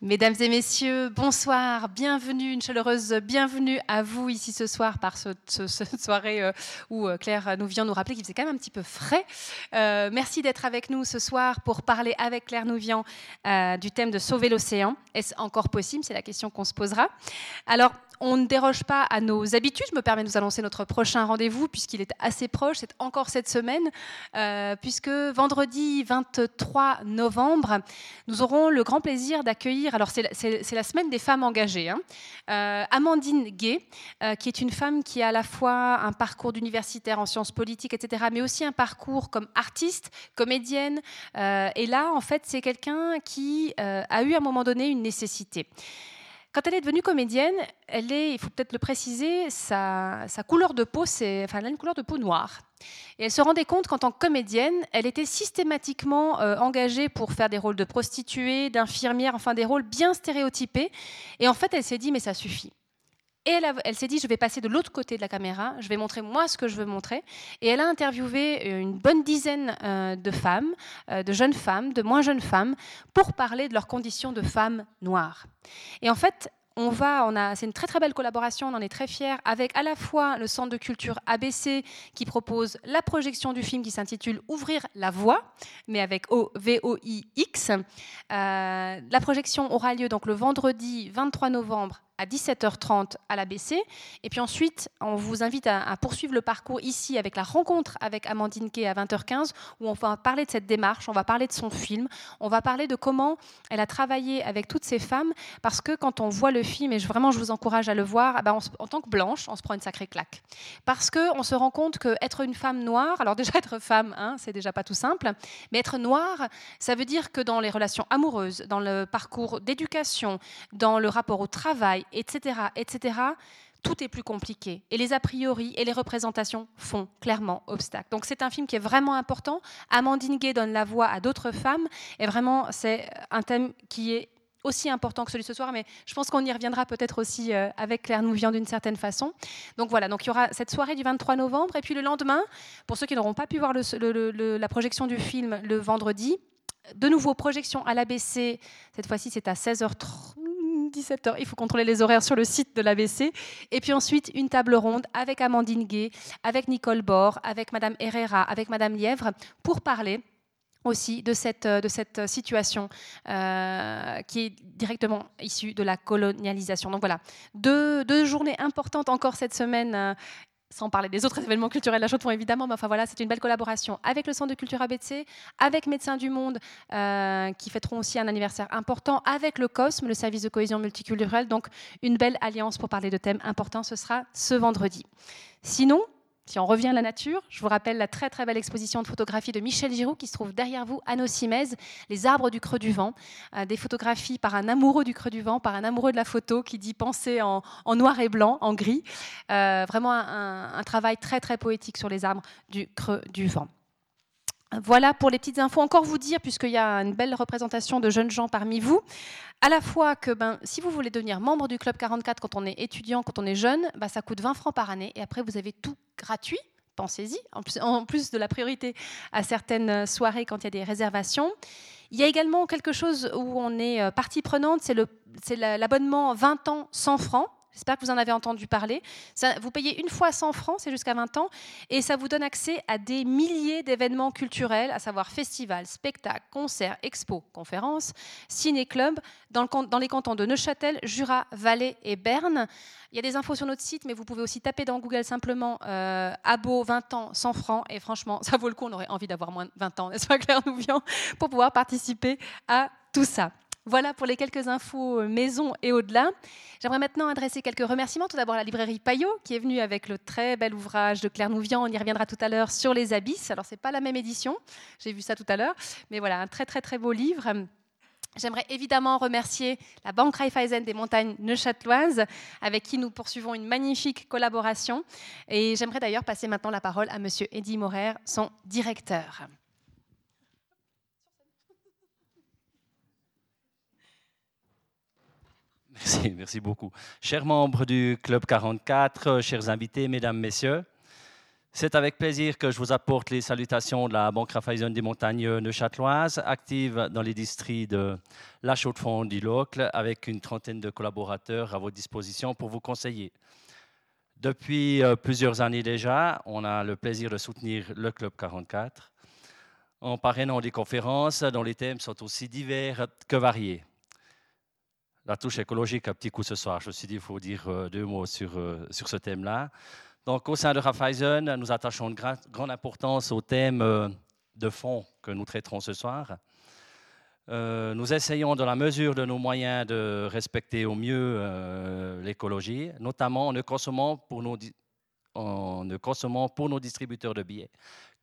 Mesdames et messieurs, bonsoir, bienvenue, une chaleureuse bienvenue à vous ici ce soir par ce, cette soirée euh, où euh, Claire nous vient nous rappeler qu'il faisait quand même un petit peu frais. Euh, merci d'être avec nous ce soir pour parler avec Claire Nouvian du thème de sauver l'océan. Est-ce encore possible? C'est la question qu'on se posera. Alors, on ne déroge pas à nos habitudes. Je me permets de vous annoncer notre prochain rendez-vous puisqu'il est assez proche. C'est encore cette semaine, euh, puisque vendredi 23 novembre, nous aurons le grand plaisir d'accueillir. Alors c'est la, semaine des femmes engagées. Hein, euh, Amandine Gay, euh, qui est une femme qui a à la fois un parcours d'universitaire en sciences politiques, etc., mais aussi un parcours comme artiste, comédienne. et là, en fait, c'est quelqu'un qui a eu à un moment donné une nécessité. Quand elle est devenue comédienne, elle est, il faut peut-être le préciser, sa, couleur de peau, c'est, enfin, elle a une couleur de peau noire. Et elle se rendait compte qu'en tant que comédienne, elle était systématiquement euh, engagée pour faire des rôles de prostituée, d'infirmière, enfin des rôles bien stéréotypés. Et en fait, elle s'est dit, mais ça suffit. Et elle, s'est dit, je vais passer de l'autre côté de la caméra, je vais montrer moi ce que je veux montrer. Et elle a interviewé euh, une bonne dizaine euh, de femmes, euh, de jeunes femmes, de moins jeunes femmes, pour parler de leurs conditions de femmes noires. Et en fait, on va, c'est une très très belle collaboration, on en est très fiers, avec à la fois le Centre de culture ABC qui propose la projection du film qui s'intitule Ouvrir la voie, mais avec O V O I X. la projection aura lieu donc le vendredi 23 novembre à 17h30 à l'ABC. Et puis ensuite, on vous invite à, poursuivre le parcours ici avec la rencontre avec Amandine Kay à 20h15, où on va parler de cette démarche, on va parler de son film, on va parler de comment elle a travaillé avec toutes ces femmes, parce que quand on voit le film, et vraiment je vous encourage à le voir, eh ben, en tant que blanche, on se prend une sacrée claque. Parce qu'on se rend compte qu'être une femme noire, alors déjà être femme, hein, c'est déjà pas tout simple, mais être noire, ça veut dire que dans les relations amoureuses, dans le parcours d'éducation, dans le rapport au travail, etc., etc., tout est plus compliqué. Et les a priori et les représentations font clairement obstacle. Donc c'est un film qui est vraiment important. Amandine Gay donne la voix à d'autres femmes. Et vraiment, c'est un thème qui est aussi important que celui de ce soir, mais je pense qu'on y reviendra peut-être aussi euh, avec Claire Nouvian d'une certaine façon. Donc voilà, donc il y aura cette soirée du 23 novembre, et puis le lendemain, pour ceux qui n'auront pas pu voir la projection du film le vendredi, de nouveau projection à l'ABC, cette fois-ci c'est à 16h30, 17h. Il faut contrôler les horaires sur le site de l'ABC. Et puis ensuite, une table ronde avec Amandine Gay, avec Nicole Bord, avec Madame Herrera, avec Madame Lièvre, pour parler aussi de cette, de cette situation euh, qui est directement issue de la colonialisation. Donc voilà, deux, deux journées importantes encore cette semaine euh, sans parler des autres événements culturels de la chaux évidemment, mais enfin voilà, c'est une belle collaboration avec le Centre de culture ABC, avec Médecins du Monde, euh, qui fêteront aussi un anniversaire important, avec le COSME, le service de cohésion multiculturelle. Donc, une belle alliance pour parler de thèmes importants, ce sera ce vendredi. Sinon, si on revient à la nature, je vous rappelle la très très belle exposition de photographie de Michel Giroux qui se trouve derrière vous à Nocimez, Les arbres du creux du vent, euh, des photographies par un amoureux du creux du vent, par un amoureux de la photo qui dit penser en, noir et blanc, en gris. Euh, vraiment un, travail très très poétique sur les arbres du creux du vent. Voilà pour les petites infos. Encore vous dire, puisqu'il y a une belle représentation de jeunes gens parmi vous, à la fois que ben, si vous voulez devenir membre du Club 44 quand on est étudiant, quand on est jeune, ben, ça coûte 20 francs par année et après vous avez tout gratuit. Pensez-y, en plus, de la priorité à certaines soirées quand il y a des réservations. Il y a également quelque chose où on est euh, partie prenante, c'est l'abonnement 20 ans 100 francs. J'espère que vous en avez entendu parler. vous payez une fois 100 francs, c'est jusqu'à 20 ans, et ça vous donne accès à des milliers d'événements culturels, à savoir festivals, spectacles, concerts, expos, conférences, ciné-clubs, dans, dans, les cantons de Neuchâtel, Jura, Valais et Berne. Il y a des infos sur notre site, mais vous pouvez aussi taper dans Google simplement euh, Abo 20 ans 100 francs, et franchement, ça vaut le coup, on aurait envie d'avoir moins de 20 ans, n'est-ce pas Claire Nouvian, pour pouvoir participer à tout ça. Voilà pour les quelques infos euh, maison et au-delà. J'aimerais maintenant adresser quelques remerciements. Tout d'abord à la librairie Payot, qui est venue avec le très bel ouvrage de Claire Nouvian. On y reviendra tout à l'heure sur les abysses. Alors, ce n'est pas la même édition, j'ai vu ça tout à l'heure, mais voilà, un très très très beau livre. J'aimerais évidemment remercier la Banque Raiffeisen des montagnes neuchâteloises, avec qui nous poursuivons une magnifique collaboration. Et j'aimerais d'ailleurs passer maintenant la parole à Monsieur Eddy Morer, son directeur. Merci, merci beaucoup. Chers membres du Club 44, chers invités, mesdames, messieurs, C'est avec plaisir que je vous apporte les salutations de la Banque Raiffeisen des Montagnes neuchâteloises, active dans les districts de La Chaux-de-Fonds du Locle, avec une trentaine de collaborateurs à votre disposition pour vous conseiller. Depuis euh, plusieurs années déjà, on a le plaisir de soutenir le Club 44 en parrainant des conférences dont les thèmes sont aussi divers que variés. La touche écologique, un petit coup ce soir. Je me suis dit, il faut dire euh, deux mots sur, euh, sur ce thème-là. Donc, au sein de Raiffeisen, nous attachons une grande importance au thème de fond que nous traiterons ce soir. nous essayons, dans la mesure de nos moyens, de respecter au mieux l'écologie, notamment en ne consommant pour nos, en ne consommant pour nos distributeurs de billets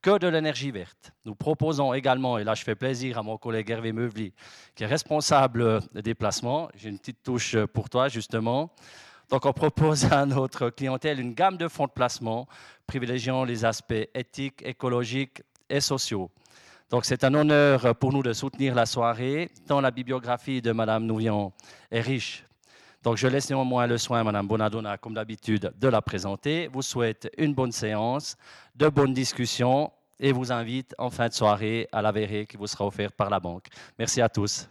que de l'énergie verte. Nous proposons également, et là je fais plaisir à mon collègue Hervé Meuvely, qui est responsable des placements, j'ai une petite touche pour toi justement. Donc on propose à notre clientèle une gamme de fonds de placement privilégiant les aspects éthiques, écologiques et sociaux. Donc c'est un honneur pour nous de soutenir la soirée, tant la bibliographie de Madame Nouvion est riche. Donc je laisse néanmoins le soin, Madame Bonadonna, comme d'habitude, de la présenter. Vous souhaite une bonne séance, de bonnes discussions et vous invite en fin de soirée à la verrée qui vous sera offerte par la banque. Merci à tous.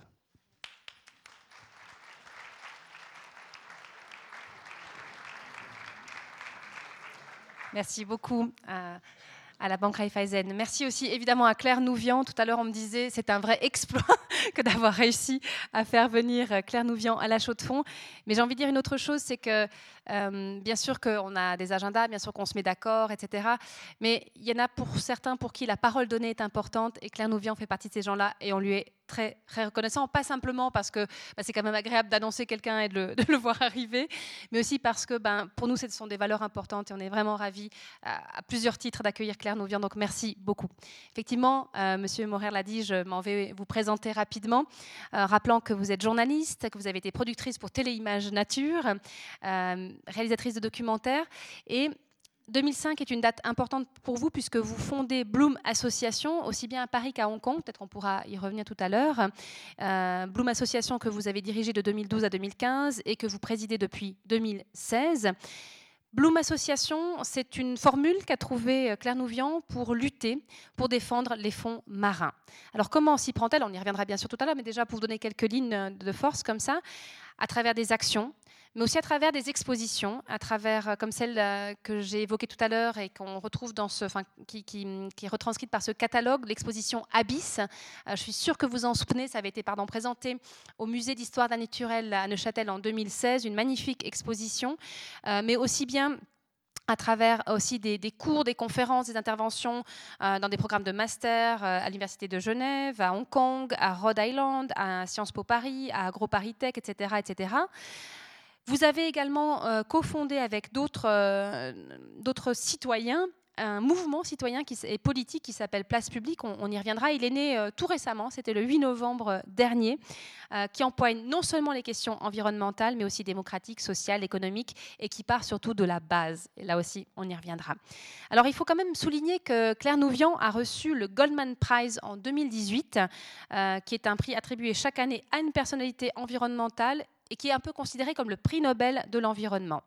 Merci beaucoup à, la Banque Raiffeisen. Merci aussi évidemment à Claire Nouvian. Tout à l'heure, on me disait c'est un vrai exploit que d'avoir réussi à faire venir Claire Nouvian à la chaux de fond. Mais j'ai envie de dire une autre chose, c'est que euh, bien sûr qu'on a des agendas, bien sûr qu'on se met d'accord, etc. Mais il y en a pour certains pour qui la parole donnée est importante et Claire Nouvian fait partie de ces gens-là et on lui est très, reconnaissant, pas simplement parce que bah, c'est quand même agréable d'annoncer quelqu'un et de le, voir arriver, mais aussi parce que ben, pour nous, ce sont des valeurs importantes et on est vraiment ravis à, plusieurs titres d'accueillir Claire Nouvian. Donc merci beaucoup. Effectivement, euh, Monsieur Morer l'a dit, je m'en vais vous présenter rapidement, euh, rappelant que vous êtes journaliste, que vous avez été productrice pour Téléimage Nature. Euh, réalisatrice de documentaires. Et 2005 est une date importante pour vous puisque vous fondez Bloom Association, aussi bien à Paris qu'à Hong Kong. Peut-être qu'on pourra y revenir tout à l'heure. Euh, Bloom Association que vous avez dirigée de 2012 à 2015 et que vous présidez depuis 2016. Bloom Association, c'est une formule qu'a trouvée euh, Claire Nouvian pour lutter, pour défendre les fonds marins. Alors comment s'y prend-elle? On y reviendra bien sûr tout à l'heure, mais déjà pour vous donner quelques lignes de force comme ça, à travers des actions, mais aussi à travers des expositions, à travers euh, comme celle euh, que j'ai évoquée tout à l'heure et qu'on retrouve dans ce, qui, est retranscrite par ce catalogue, l'exposition Abyss. Euh, je suis sûre que vous en souvenez, ça avait été pardon, présenté au musée d'histoire d'un naturel à Neuchâtel en 2016, une magnifique exposition, mais aussi bien à travers aussi des, cours, des conférences, des interventions dans des programmes de master à l'Université de Genève, à Hong Kong, à Rhode Island, à Sciences Po Paris, à AgroParisTech, etc. etc. Vous avez également euh, cofondé avec euh, d'autres citoyens un mouvement citoyen et politique qui s'appelle Place Publique. On, y reviendra. Il est né euh, tout récemment, c'était le 8 novembre dernier, qui empoigne non seulement les questions environnementales, mais aussi démocratiques, sociales, économiques, et qui part surtout de la base. Là aussi, on y reviendra. Alors, il faut quand même souligner que Claire Nouvian a reçu le Goldman Prize en 2018, qui est un prix attribué chaque année à une personnalité environnementale et qui est un peu considéré comme le prix Nobel de l'environnement.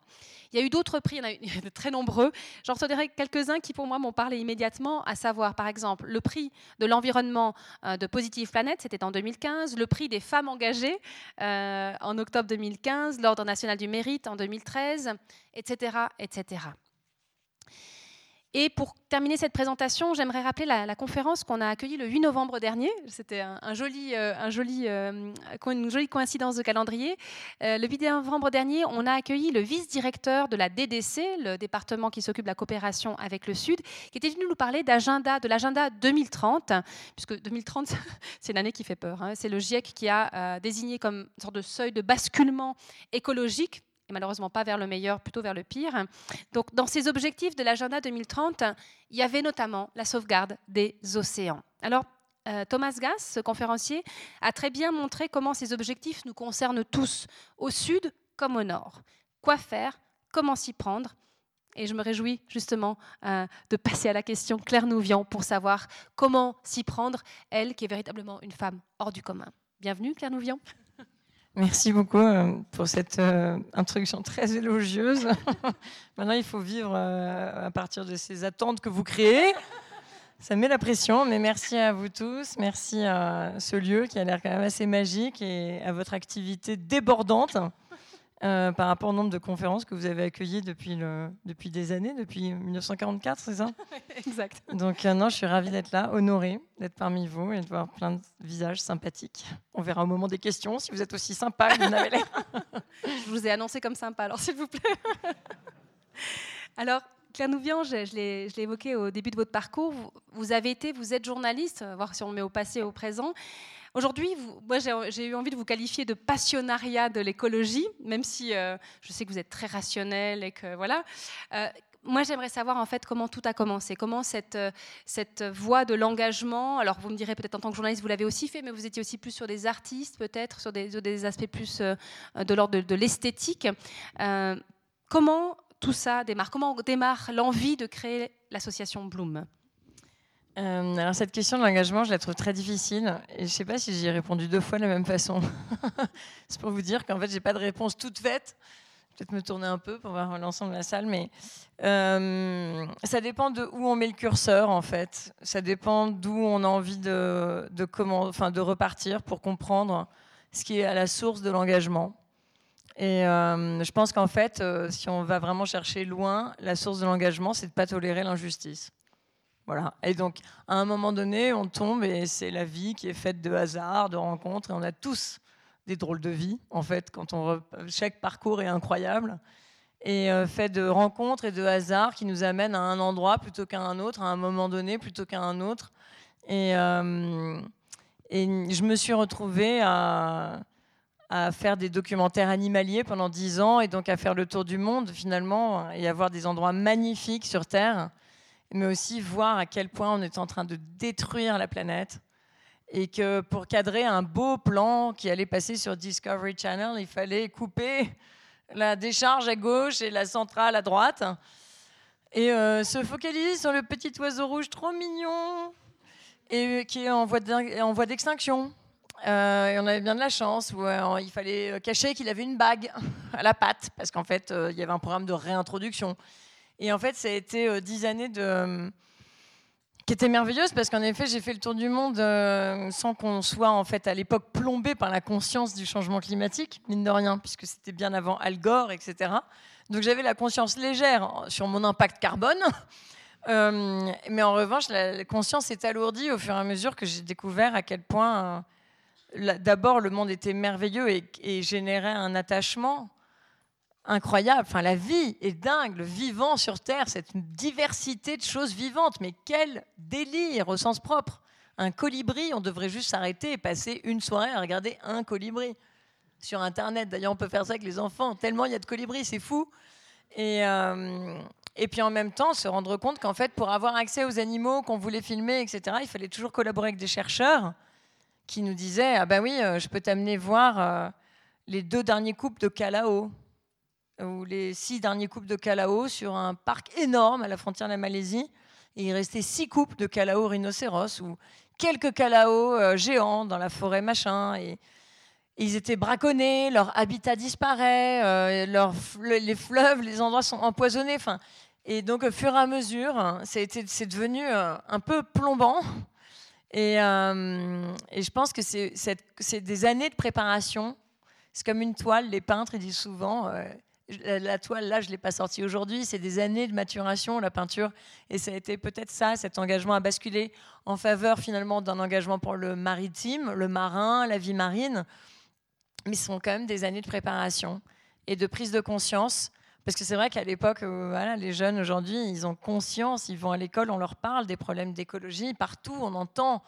Il y a eu d'autres prix, il y en a eu de très nombreux. J'en retiendrai quelques-uns qui, pour moi, m'ont parlé immédiatement, à savoir, par exemple, le prix de l'environnement euh, de Positive Planet, c'était en 2015, le prix des femmes engagées euh, en octobre 2015, l'Ordre national du mérite en 2013, etc., etc. Et pour terminer cette présentation, j'aimerais rappeler la, conférence qu'on a accueillie le 8 novembre dernier. C'était euh, euh, une jolie coïncidence de calendrier. Euh, le 8 novembre dernier, on a accueilli le vice-directeur de la DDC, le département qui s'occupe de la coopération avec le Sud, qui était venu nous parler de l'agenda 2030, puisque 2030, c'est une année qui fait peur. Hein. C'est le GIEC qui a désigné comme une sorte de seuil de basculement écologique et malheureusement pas vers le meilleur, plutôt vers le pire. Donc, dans ces objectifs de l'agenda 2030, il y avait notamment la sauvegarde des océans. Alors, euh, Thomas Gass, ce conférencier, a très bien montré comment ces objectifs nous concernent tous, au sud comme au nord. Quoi faire? Comment s'y prendre? Et je me réjouis justement euh, de passer à la question Claire Nouvian pour savoir comment s'y prendre, elle qui est véritablement une femme hors du commun. Bienvenue Claire Nouvian. Merci beaucoup euh, pour cette euh, introduction très élogieuse. Maintenant, il faut vivre euh, à partir de ces attentes que vous créez. Ça met la pression, mais merci à vous tous. Merci à ce lieu qui a l'air quand même assez magique et à votre activité débordante. Euh, par rapport au nombre de conférences que vous avez accueillies depuis, le, depuis des années, depuis 1944, c'est ça? Exact. Donc, euh, non, je suis ravie d'être là, honorée d'être parmi vous et de voir plein de visages sympathiques. On verra au moment des questions si vous êtes aussi sympa que vous n'avez l'air. je vous ai annoncé comme sympa, alors s'il vous plaît. alors, Claire Nouvian, je, je l'ai évoqué au début de votre parcours. Vous, vous, avez été, vous êtes journaliste, voir si on le met au passé et au présent. Aujourd'hui, moi, j'ai eu envie de vous qualifier de passionnariat de l'écologie, même si euh, je sais que vous êtes très rationnel et que voilà. Euh, moi, j'aimerais savoir en fait comment tout a commencé, comment cette, euh, cette voie de l'engagement. Alors, vous me direz peut-être en tant que journaliste, vous l'avez aussi fait, mais vous étiez aussi plus sur des artistes, peut-être sur des, aspects plus de l'ordre de l'esthétique. comment tout ça démarre? Comment démarre l'envie de créer l'association Bloom? Euh, alors cette question de l'engagement, je la trouve très difficile. Et je ne sais pas si j'y ai répondu deux fois de la même façon. c'est pour vous dire qu'en fait, j'ai pas de réponse toute faite. Peut-être me tourner un peu pour voir l'ensemble de la salle, mais euh, ça dépend de où on met le curseur en fait. Ça dépend d'où on a envie de, comment, enfin, de repartir pour comprendre ce qui est à la source de l'engagement. Et euh, je pense qu'en fait, si on va vraiment chercher loin, la source de l'engagement, c'est de pas tolérer l'injustice. Voilà. Et donc, à un moment donné, on tombe et c'est la vie qui est faite de hasard, de rencontres. Et on a tous des drôles de vie, en fait, quand on chaque parcours est incroyable et euh, fait de rencontres et de hasards qui nous amènent à un endroit plutôt qu'à un autre, à un moment donné plutôt qu'à un autre. Et, euh, je me suis retrouvée à, à, faire des documentaires animaliers pendant dix ans et donc à faire le tour du monde finalement et avoir des endroits magnifiques sur Terre mais aussi voir à quel point on est en train de détruire la planète et que pour cadrer un beau plan qui allait passer sur Discovery Channel, il fallait couper la décharge à gauche et la centrale à droite et euh, se focaliser sur le petit oiseau rouge trop mignon et qui est en voie d'extinction. Euh, et on avait bien de la chance où euh, il fallait cacher qu'il avait une bague à la patte parce qu'en fait il y avait un programme de réintroduction. Et en fait, ça a été euh, dix années euh, qui étaient merveilleuses parce qu'en effet, j'ai fait le tour du monde euh, sans qu'on soit en fait à l'époque plombé par la conscience du changement climatique, mine de rien, puisque c'était bien avant Al Gore, etc. Donc j'avais la conscience légère sur mon impact carbone. mais en revanche, la, conscience s'est alourdie au fur et à mesure que j'ai découvert à quel point, d'abord, le monde était merveilleux et générait un attachement incroyable. Enfin, la vie est dingue, le vivant sur Terre, cette diversité de choses vivantes. Mais quel délire au sens propre. Un colibri, on devrait juste s'arrêter et passer une soirée à regarder un colibri sur Internet. D'ailleurs, on peut faire ça avec les enfants. Tellement il y a de colibris, c'est fou. Et, euh, et puis en même temps, se rendre compte qu'en fait, pour avoir accès aux animaux qu'on voulait filmer, etc., il fallait toujours collaborer avec des chercheurs qui nous disaient Ah ben oui, euh, je peux t'amener voir euh, les deux derniers couples de Calao ou les six derniers couples de Calao sur un parc énorme à la frontière de la Malaisie. Il restait six couples de Calao rhinocéros ou quelques Calao euh, géants dans la forêt machin. Et, ils étaient braconnés, leur habitat disparaît, euh, les fleuves, les endroits sont empoisonnés. Et donc, au fur et à mesure, c'est devenu euh, un peu plombant. Et, je pense que c'est des années de préparation. C'est comme une toile, les peintres disent souvent la toile, là, je ne l'ai pas sortie aujourd'hui. C'est des années de maturation, la peinture. Et ça a été peut-être ça, cet engagement à basculer en faveur finalement d'un engagement pour le maritime, le marin, la vie marine. Mais ce sont quand même des années de préparation et de prise de conscience. Parce que c'est vrai qu'à l'époque, euh, les jeunes aujourd'hui, ils ont conscience, ils vont à l'école, on leur parle des problèmes d'écologie. Partout, on entend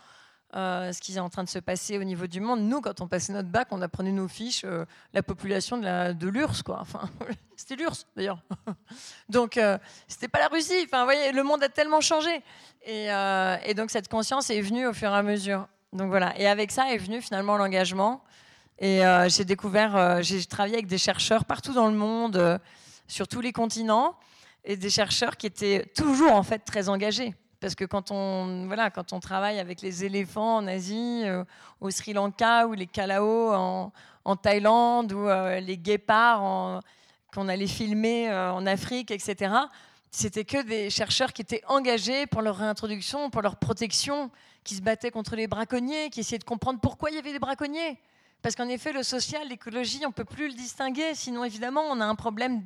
euh, ce qui est en train de se passer au niveau du monde. Nous, quand on passait notre bac, on apprenait nos fiches, euh, la population de, l'URSS, quoi. Enfin, c'était l'URSS, d'ailleurs. donc, euh, c'était pas la Russie. Enfin, voyez, le monde a tellement changé. Et, et, donc, cette conscience est venue au fur et à mesure. Donc, voilà. Et avec ça est venu finalement l'engagement. Et j'ai découvert, j'ai travaillé avec des chercheurs partout dans le monde, sur tous les continents, et des chercheurs qui étaient toujours, en fait, très engagés. Parce que quand on, voilà, quand on travaille avec les éléphants en Asie, euh, au Sri Lanka ou les Kalao en, Thaïlande ou les guépards qu'on allait filmer en Afrique, etc. C'était que des chercheurs qui étaient engagés pour leur réintroduction, pour leur protection, qui se battaient contre les braconniers, qui essayaient de comprendre pourquoi il y avait des braconniers. Parce qu'en effet, le social, l'écologie, on ne peut plus le distinguer. Sinon, évidemment, on a un problème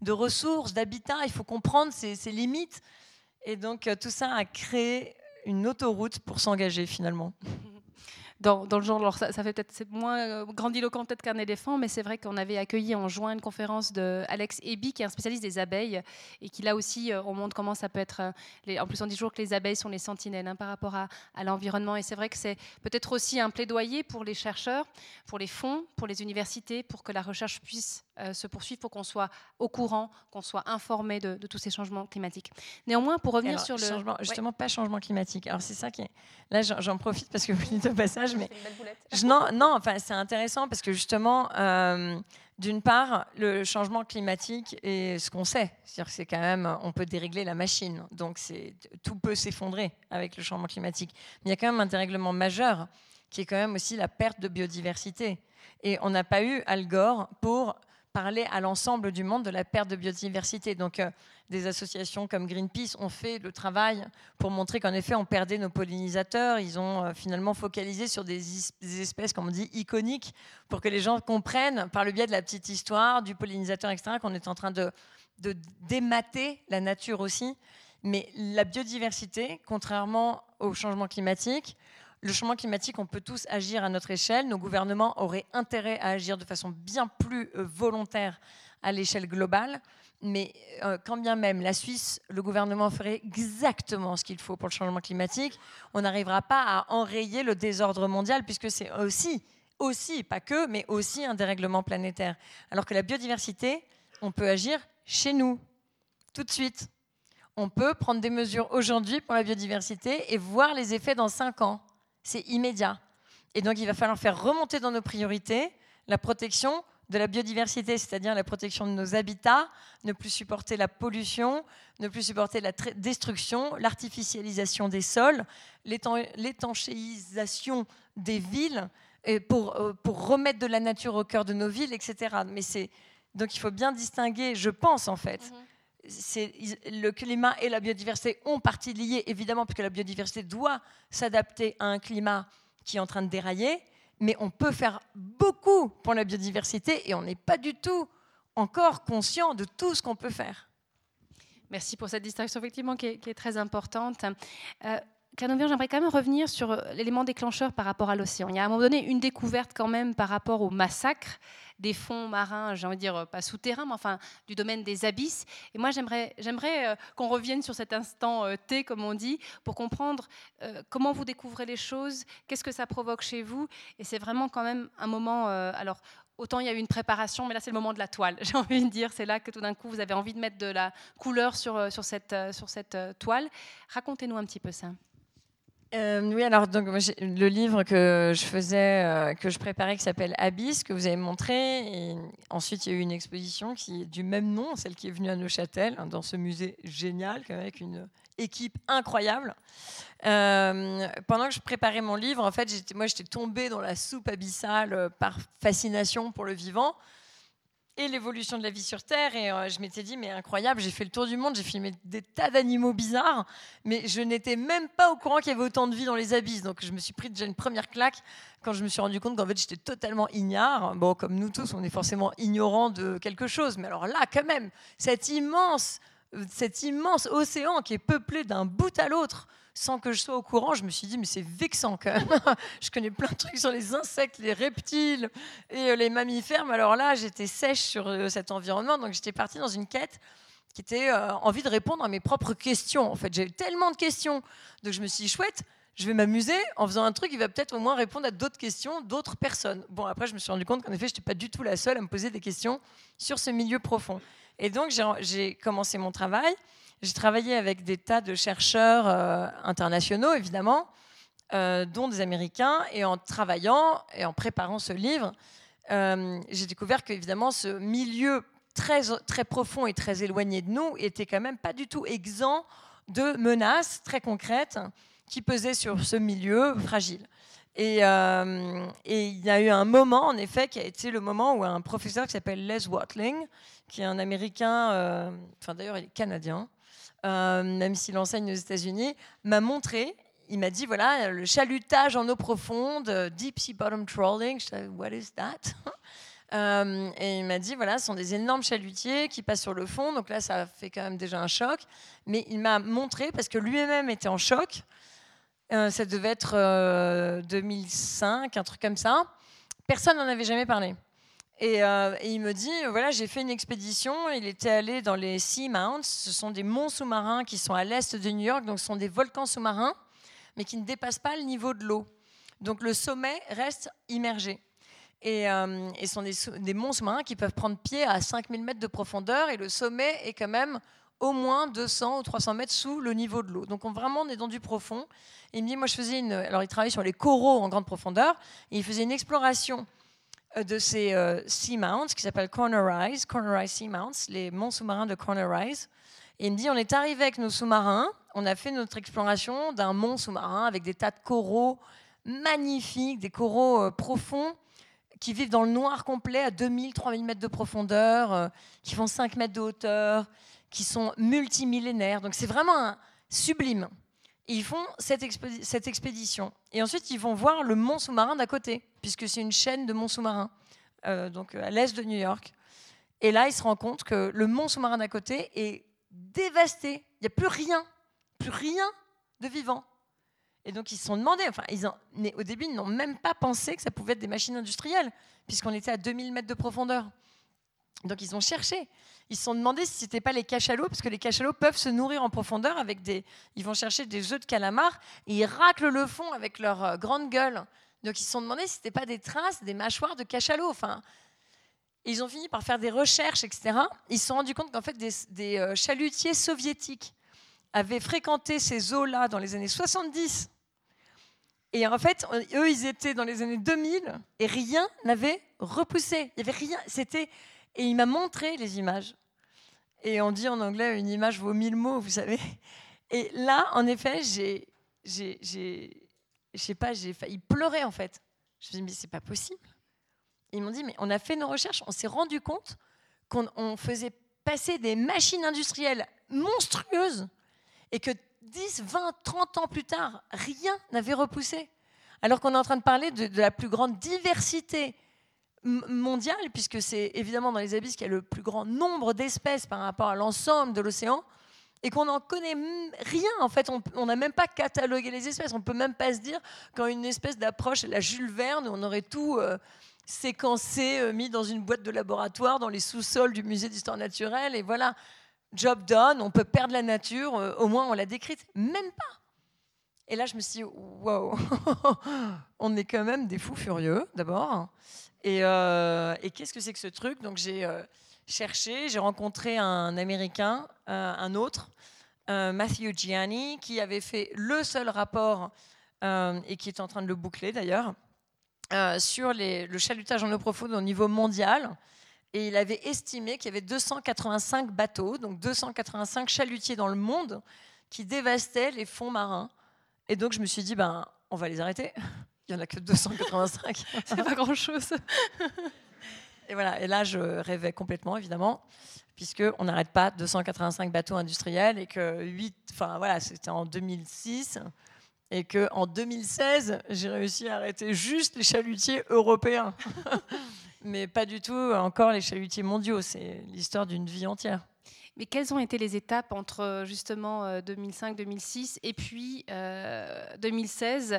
de, ressources, d'habitat. Il faut comprendre ses, limites. Et donc, euh, tout ça a créé une autoroute pour s'engager finalement. dans, le genre. Alors ça, fait peut-être moins euh, grandiloquent peut-être qu'un éléphant, mais c'est vrai qu'on avait accueilli en juin une conférence de Alex Eby, qui est un spécialiste des abeilles, et qui là aussi, euh, on montre comment ça peut être. En plus, on dit toujours que les abeilles sont les sentinelles hein, par rapport à, l'environnement, et c'est vrai que c'est peut-être aussi un plaidoyer pour les chercheurs, pour les fonds, pour les universités, pour que la recherche puisse se poursuivre, pour qu'on soit au courant, qu'on soit informé de, tous ces changements climatiques. Néanmoins, pour revenir sur le changement, justement pas changement climatique. Alors c'est ça qui est. Là, j'en profite parce que vous dites au passage mais non, non, enfin c'est intéressant parce que justement, euh, d'une part, le changement climatique est ce qu'on sait, c'est-à-dire que c'est quand même, on peut dérégler la machine, donc c'est tout peut s'effondrer avec le changement climatique. Mais il y a quand même un dérèglement majeur qui est quand même aussi la perte de biodiversité. Et on n'a pas eu Al Gore pour parler à l'ensemble du monde de la perte de biodiversité. Donc, euh, des associations comme Greenpeace ont fait le travail pour montrer qu'en effet, on perdait nos pollinisateurs. Ils ont euh, finalement focalisé sur des, espèces, comme on dit, iconiques, pour que les gens comprennent, par le biais de la petite histoire, du pollinisateur, etc., qu'on est en train de, de démater la nature aussi. Mais la biodiversité, contrairement au changement climatique, le changement climatique, on peut tous agir à notre échelle. Nos gouvernements auraient intérêt à agir de façon bien plus euh, volontaire à l'échelle globale. Mais euh, quand bien même la Suisse, le gouvernement ferait exactement ce qu'il faut pour le changement climatique, on n'arrivera pas à enrayer le désordre mondial puisque c'est aussi, aussi, pas que, mais aussi un dérèglement planétaire. Alors que la biodiversité, on peut agir chez nous, tout de suite. On peut prendre des mesures aujourd'hui pour la biodiversité et voir les effets dans cinq ans c'est immédiat. Et donc, il va falloir faire remonter dans nos priorités la protection de la biodiversité, c'est-à-dire la protection de nos habitats, ne plus supporter la pollution, ne plus supporter la destruction, l'artificialisation des sols, l'étanchéisation des villes, pour, euh, pour remettre de la nature au cœur de nos villes, etc. Mais donc il faut bien distinguer, je pense en fait, mm-hmm le climat et la biodiversité ont partie liée, évidemment, puisque la biodiversité doit s'adapter à un climat qui est en train de dérailler, mais on peut faire beaucoup pour la biodiversité et on n'est pas du tout encore conscient de tout ce qu'on peut faire. Merci pour cette distinction, effectivement, qui est, très importante. Euh, j'aimerais quand même revenir sur l'élément déclencheur par rapport à l'océan. Il y a à un moment donné une découverte quand même par rapport au massacre des fonds marins, j'ai envie de dire euh, pas souterrains, mais enfin du domaine des abysses. Et moi, j'aimerais, euh, qu'on revienne sur cet instant euh, T, comme on dit, pour comprendre comment vous découvrez les choses, qu'est-ce que ça provoque chez vous. Et c'est vraiment quand même un moment. alors, autant il y a eu une préparation, mais là, c'est le moment de la toile. J'ai envie de dire, c'est là que tout d'un coup, vous avez envie de mettre de la couleur sur cette toile. Racontez-nous un petit peu ça. Euh, oui, alors donc le livre que je faisais, euh, que je préparais, qui s'appelle Abyss, que vous avez montré. Et ensuite, il y a eu une exposition qui est du même nom, celle qui est venue à Neuchâtel, hein, dans ce musée génial, avec une équipe incroyable. Euh, pendant que je préparais mon livre, en fait, moi, j'étais tombée dans la soupe abyssale par fascination pour le vivant et l'évolution de la vie sur Terre. Et euh, je m'étais dit, mais incroyable, j'ai fait le tour du monde, j'ai filmé des tas d'animaux bizarres, mais je n'étais même pas au courant qu'il y avait autant de vie dans les abysses. Donc je me suis pris déjà une première claque quand je me suis rendu compte qu'en fait j'étais totalement ignare. Bon, comme nous tous, on est forcément ignorant de quelque chose, mais alors là, quand même, cet immense, cet immense océan qui est peuplé d'un bout à l'autre sans que je sois au courant, je me suis dit, mais c'est vexant quand même. je connais plein de trucs sur les insectes, les reptiles et euh, les mammifères, mais alors là, j'étais sèche sur euh, cet environnement, donc j'étais partie dans une quête qui était euh, envie de répondre à mes propres questions. En fait, j'avais tellement de questions, donc je me suis dit, chouette, je vais m'amuser en faisant un truc qui va peut-être au moins répondre à d'autres questions d'autres personnes. Bon, après, je me suis rendu compte qu'en effet, je n'étais pas du tout la seule à me poser des questions sur ce milieu profond. Et donc, j'ai commencé mon travail. J'ai travaillé avec des tas de chercheurs euh, internationaux, évidemment, euh, dont des Américains, et en travaillant et en préparant ce livre, euh, j'ai découvert qu'évidemment, ce milieu très, très profond et très éloigné de nous était quand même pas du tout exempt de menaces très concrètes qui pesaient sur ce milieu fragile. Et, il y a eu un moment, en effet, qui a été le moment où un professeur qui s'appelle Les Watling, qui est un Américain, enfin d'ailleurs il est canadien, euh, même s'il enseigne aux États-Unis, m'a montré, il m'a dit voilà, le chalutage en eau profonde, deep sea bottom trawling, je sais, what is that? Euh, et il m'a dit, voilà, ce sont des énormes chalutiers qui passent sur le fond. Donc là, ça fait quand même déjà un choc. Mais il m'a montré, parce que lui-même était en choc, euh, ça devait être 2005, euh, un truc comme ça. Personne n'en avait jamais parlé. Et, et, il me dit, voilà, j'ai fait une expédition. Il était allé dans les Sea Mounts. Ce sont des monts sous-marins qui sont à l'est de New York. Donc ce sont des volcans sous-marins, mais qui ne dépassent pas le niveau de l'eau. Donc le sommet reste immergé. Et, euh, et, ce sont des, des monts sous-marins qui peuvent prendre pied à 5000 mètres de profondeur et le sommet est quand même au moins 200 ou 300 mètres sous le niveau de l'eau. Donc on, vraiment on est dans du profond. Il me dit, moi je faisais une... Alors il travaille sur les coraux en grande profondeur et il faisait une exploration euh, de ces euh, sea mounts qui s'appellent Corner Rise, Corner Rise Sea Mounts, les monts sous-marins de Corner Rise. Et il me dit, on est arrivé avec nos sous-marins, on a fait notre exploration d'un mont sous-marin avec des tas de coraux magnifiques, des coraux profonds qui vivent dans le noir complet à 2000, 3000 mètres de profondeur, euh, qui font 5 mètres de hauteur, qui sont multimillénaires. Donc c'est vraiment sublime. Ils font cette, cette, expédition. Et ensuite, ils vont voir le mont sous-marin d'à côté, puisque c'est une chaîne de monts sous-marins, euh, donc à l'est de New York. Et là, ils se rendent compte que le mont sous-marin d'à côté est dévasté. Il n'y a plus rien, plus rien de vivant. Et donc ils se sont demandé, enfin, ils au début, ils n'ont même pas pensé que ça pouvait être des machines industrielles, puisqu'on était à 2000 mètres de profondeur. Donc ils ont cherché. Ils se sont demandé si ce n'était pas les cachalots, parce que les cachalots peuvent se nourrir en profondeur avec des. Ils vont chercher des œufs de calamar et ils raclent le fond avec leur euh, grande gueule. Donc ils se sont demandé si ce n'était pas des traces, des mâchoires de cachalots. Enfin, ils ont fini par faire des recherches, etc. Ils se sont rendus compte qu'en fait, des, des euh, chalutiers soviétiques avaient fréquenté ces eaux-là dans les années 70. Et en fait, eux, ils étaient dans les années 2000 et rien n'avait repoussé. Il y avait rien. C'était et il m'a montré les images. Et on dit en anglais une image vaut mille mots, vous savez. Et là, en effet, j'ai, j'ai, sais pas, j'ai failli pleurer en fait. Je me suis dit mais c'est pas possible. Ils m'ont dit mais on a fait nos recherches, on s'est rendu compte qu'on faisait passer des machines industrielles monstrueuses et que 10, 20, 30 ans plus tard, rien n'avait repoussé. Alors qu'on est en train de parler de, la plus grande diversité mondiale, puisque c'est évidemment dans les abysses qu'il y a le plus grand nombre d'espèces par rapport à l'ensemble de l'océan, et qu'on n'en connaît rien. En fait, on n'a même pas catalogué les espèces. On ne peut même pas se dire quand une espèce d'approche la Jules Verne, on aurait tout euh, séquencé, euh, mis dans une boîte de laboratoire, dans les sous-sols du musée d'histoire naturelle, et voilà job done, on peut perdre la nature, euh, au moins on l'a décrite. Même pas. Et là, je me suis dit, wow, on est quand même des fous furieux, d'abord. Et, euh, qu'est-ce que c'est que ce truc? Donc j'ai euh, cherché, j'ai rencontré un Américain, un autre, Matthew Gianni, qui avait fait le seul rapport, et qui est en train de le boucler d'ailleurs, sur le chalutage en eau profonde au niveau mondial et il avait estimé qu'il y avait 285 bateaux, donc 285 chalutiers dans le monde, qui dévastaient les fonds marins. Et donc je me suis dit, ben, on va les arrêter. Il n'y en a que 285. C'est pas grand-chose. et voilà, et là je rêvais complètement, évidemment, puisqu'on n'arrête pas 285 bateaux industriels et que 8, enfin voilà, c'était en 2006 et que en 2016, j'ai réussi à arrêter juste les chalutiers européens mais pas du tout encore les chalutiers mondiaux. C'est l'histoire d'une vie entière. Mais quelles ont été les étapes entre justement 2005-2006 euh, et puis 2016 euh,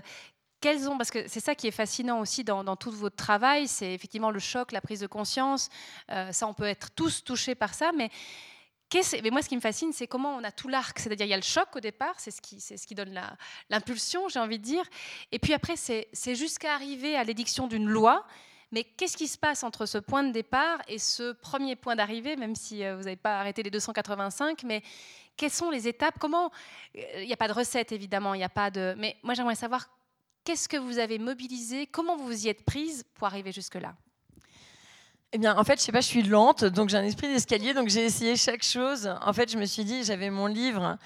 quelles ont, parce que c'est ça qui est fascinant aussi dans, tout votre travail, c'est effectivement le choc, la prise de conscience. Euh, ça, on peut être tous touchés par ça, mais mais moi, ce qui me fascine, c'est comment on a tout l'arc. C'est-à-dire, il y a le choc au départ, c'est ce qui, ce qui donne l'impulsion, j'ai envie de dire. Et puis après, c'est, jusqu'à arriver à l'édiction d'une loi mais qu'est-ce qui se passe entre ce point de départ et ce premier point d'arrivée, même si euh, vous n'avez pas arrêté les 285, mais quelles sont les étapes Comment Il n'y a pas de recette évidemment, il n'y a pas de. Mais moi j'aimerais savoir qu'est-ce que vous avez mobilisé, comment vous vous y êtes prise pour arriver jusque là. Eh bien, en fait, je sais pas, je suis lente, donc j'ai un esprit d'escalier, donc j'ai essayé chaque chose. En fait, je me suis dit, j'avais mon livre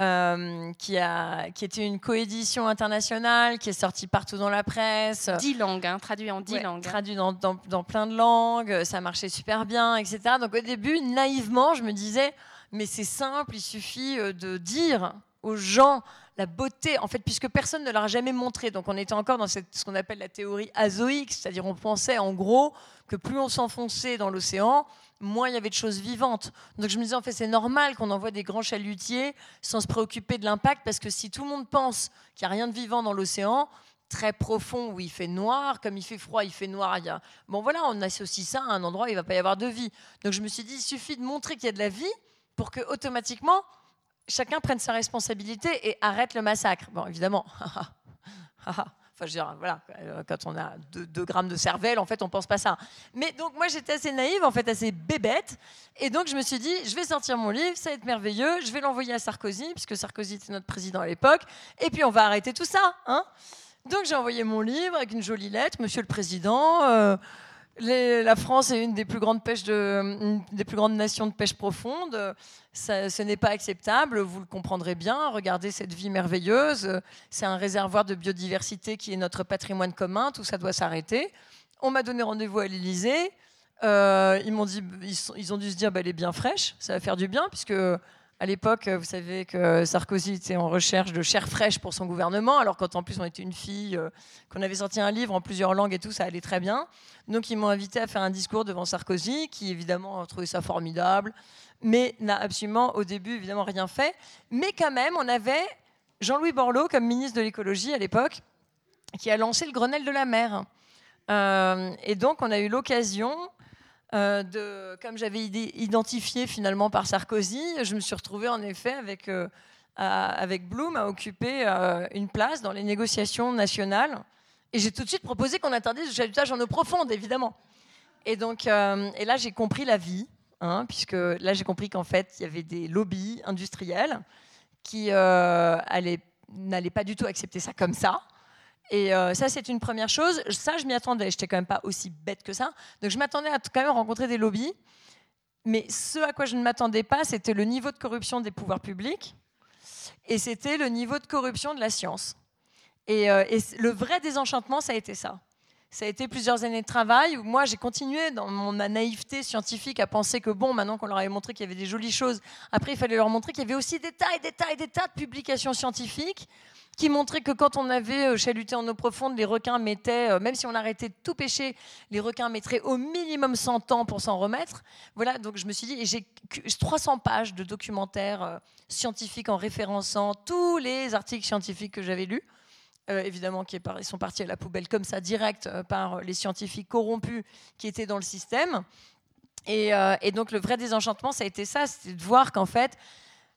euh, qui, a, qui était une coédition internationale, qui est sortie partout dans la presse. Dix langues, hein, traduit en dix langues. Traduit dans, dans, dans, plein de langues, ça marchait super bien, etc. Donc au début, naïvement, je me disais, mais c'est simple, il suffit euh, de dire aux gens la beauté, en fait, puisque personne ne l'a jamais montré. Donc on était encore dans ce qu'on appelle la théorie azoïque, c'est-à-dire on pensait en gros que plus on s'enfonçait dans l'océan, moins il y avait de choses vivantes. Donc je me disais, en fait, c'est normal qu'on envoie des grands chalutiers sans se préoccuper de l'impact, parce que si tout le monde pense qu'il n'y a rien de vivant dans l'océan, très profond où il fait noir, comme il fait froid, il fait noir. Il y a... Bon voilà, on associe ça à un endroit où il ne va pas y avoir de vie. Donc je me suis dit, il suffit de montrer qu'il y a de la vie pour que automatiquement chacun prenne sa responsabilité et arrête le massacre. Bon, évidemment. Enfin, je veux dire, voilà, euh, quand on a 2 grammes de cervelle, en fait, on pense pas ça. Mais donc, moi, j'étais assez naïve, en fait, assez bébête. Et donc, je me suis dit, je vais sortir mon livre, ça va être merveilleux. Je vais l'envoyer à Sarkozy, puisque Sarkozy était notre président à l'époque. Et puis, on va arrêter tout ça. Hein donc, j'ai envoyé mon livre avec une jolie lettre, Monsieur le Président. Euh, la France est une des plus grandes pêches de, des plus grandes nations de pêche profonde. ce n'est pas acceptable, vous le comprendrez bien. Regardez cette vie merveilleuse. C'est un réservoir de biodiversité qui est notre patrimoine commun. Tout ça doit s'arrêter. On m'a donné rendez-vous à l'Élysée. Euh, ils ils, ont dû se dire, bah, elle est bien fraîche, ça va faire du bien, puisque à l'époque, vous savez que Sarkozy était en recherche de chair fraîche pour son gouvernement, alors quand en plus on était une fille, euh, qu'on avait sorti un livre en plusieurs langues et tout, ça allait très bien. Donc ils m'ont invité à faire un discours devant Sarkozy, qui évidemment a trouvé ça formidable, mais n'a absolument au début évidemment rien fait. Mais quand même, on avait Jean-Louis Borloo comme ministre de l'écologie à l'époque, qui a lancé le Grenelle de la mer. Euh, et donc on a eu l'occasion euh, comme j'avais identifié finalement par Sarkozy, je me suis retrouvée en effet avec, euh, avec Bloom à occuper euh, une place dans les négociations nationales. Et j'ai tout de suite proposé qu'on interdise le chalutage en eau profonde, évidemment. Et donc, et là, j'ai compris la vie, hein, puisque là, j'ai compris qu'en fait, il y avait des lobbies industriels qui n'allaient pas du tout accepter ça comme ça. Et euh, ça, c'est une première chose. Ça, je m'y attendais. Je n'étais quand même pas aussi bête que ça. Donc, je m'attendais à quand même rencontrer des lobbies. Mais ce à quoi je ne m'attendais pas, c'était le niveau de corruption des pouvoirs publics et c'était le niveau de corruption de la science. Et, euh, le vrai désenchantement, ça a été ça. Ça a été plusieurs années de travail où moi, j'ai continué dans mon naïveté scientifique à penser que, bon, maintenant qu'on leur avait montré qu'il y avait des jolies choses, après, il fallait leur montrer qu'il y avait aussi des tas et des tas et des tas de publications scientifiques qui montrait que quand on avait euh, chaluté en eau profonde, les requins mettaient, euh, même si on arrêtait de tout pêcher, les requins mettraient au minimum 100 ans pour s'en remettre. Voilà, donc je me suis dit, et j'ai 300 pages de documentaires euh, scientifiques en référençant tous les articles scientifiques que j'avais lus. évidemment, qui sont partis à la poubelle comme ça, direct par les scientifiques corrompus qui étaient dans le système. Et, et donc le vrai désenchantement, ça a été ça, c'était de voir qu'en fait,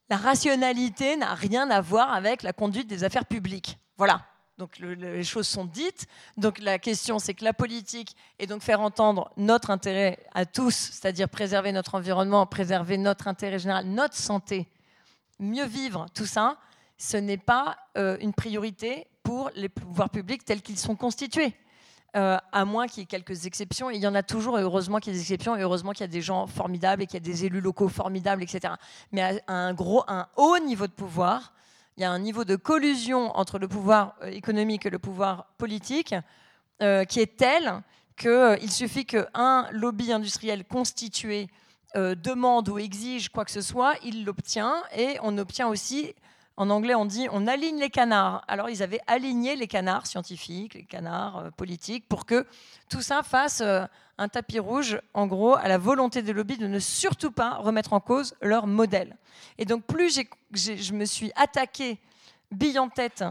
la rationalité n'a rien à voir avec la conduite des affaires publiques. Voilà. Donc les choses sont dites. Donc la question, c'est que la politique et donc faire entendre notre intérêt à tous, c'est-à-dire préserver notre environnement, préserver notre intérêt général, notre santé, mieux vivre, tout ça, ce n'est pas euh, une priorité pour les pouvoirs publics tels qu'ils sont constitués. Euh, à moins qu'il y ait quelques exceptions. il y en a toujours, et heureusement qu'il y a des exceptions, et heureusement qu'il y a des gens formidables et qu'il y a des élus locaux formidables, etc. Mais à un, gros, un haut niveau de pouvoir, il y a un niveau de collusion entre le pouvoir euh, économique et le pouvoir politique euh, qui est tel qu'il suffit qu'un lobby industriel constitué demande ou exige quoi que ce soit, il l'obtient, et on obtient aussi en anglais, on dit on aligne les canards. Alors, ils avaient aligné les canards scientifiques, les canards euh, politiques, pour que tout ça fasse euh, un tapis rouge, en gros, à la volonté des lobbies de ne surtout pas remettre en cause leur modèle. Et donc, plus je me suis attaquée, bille en tête,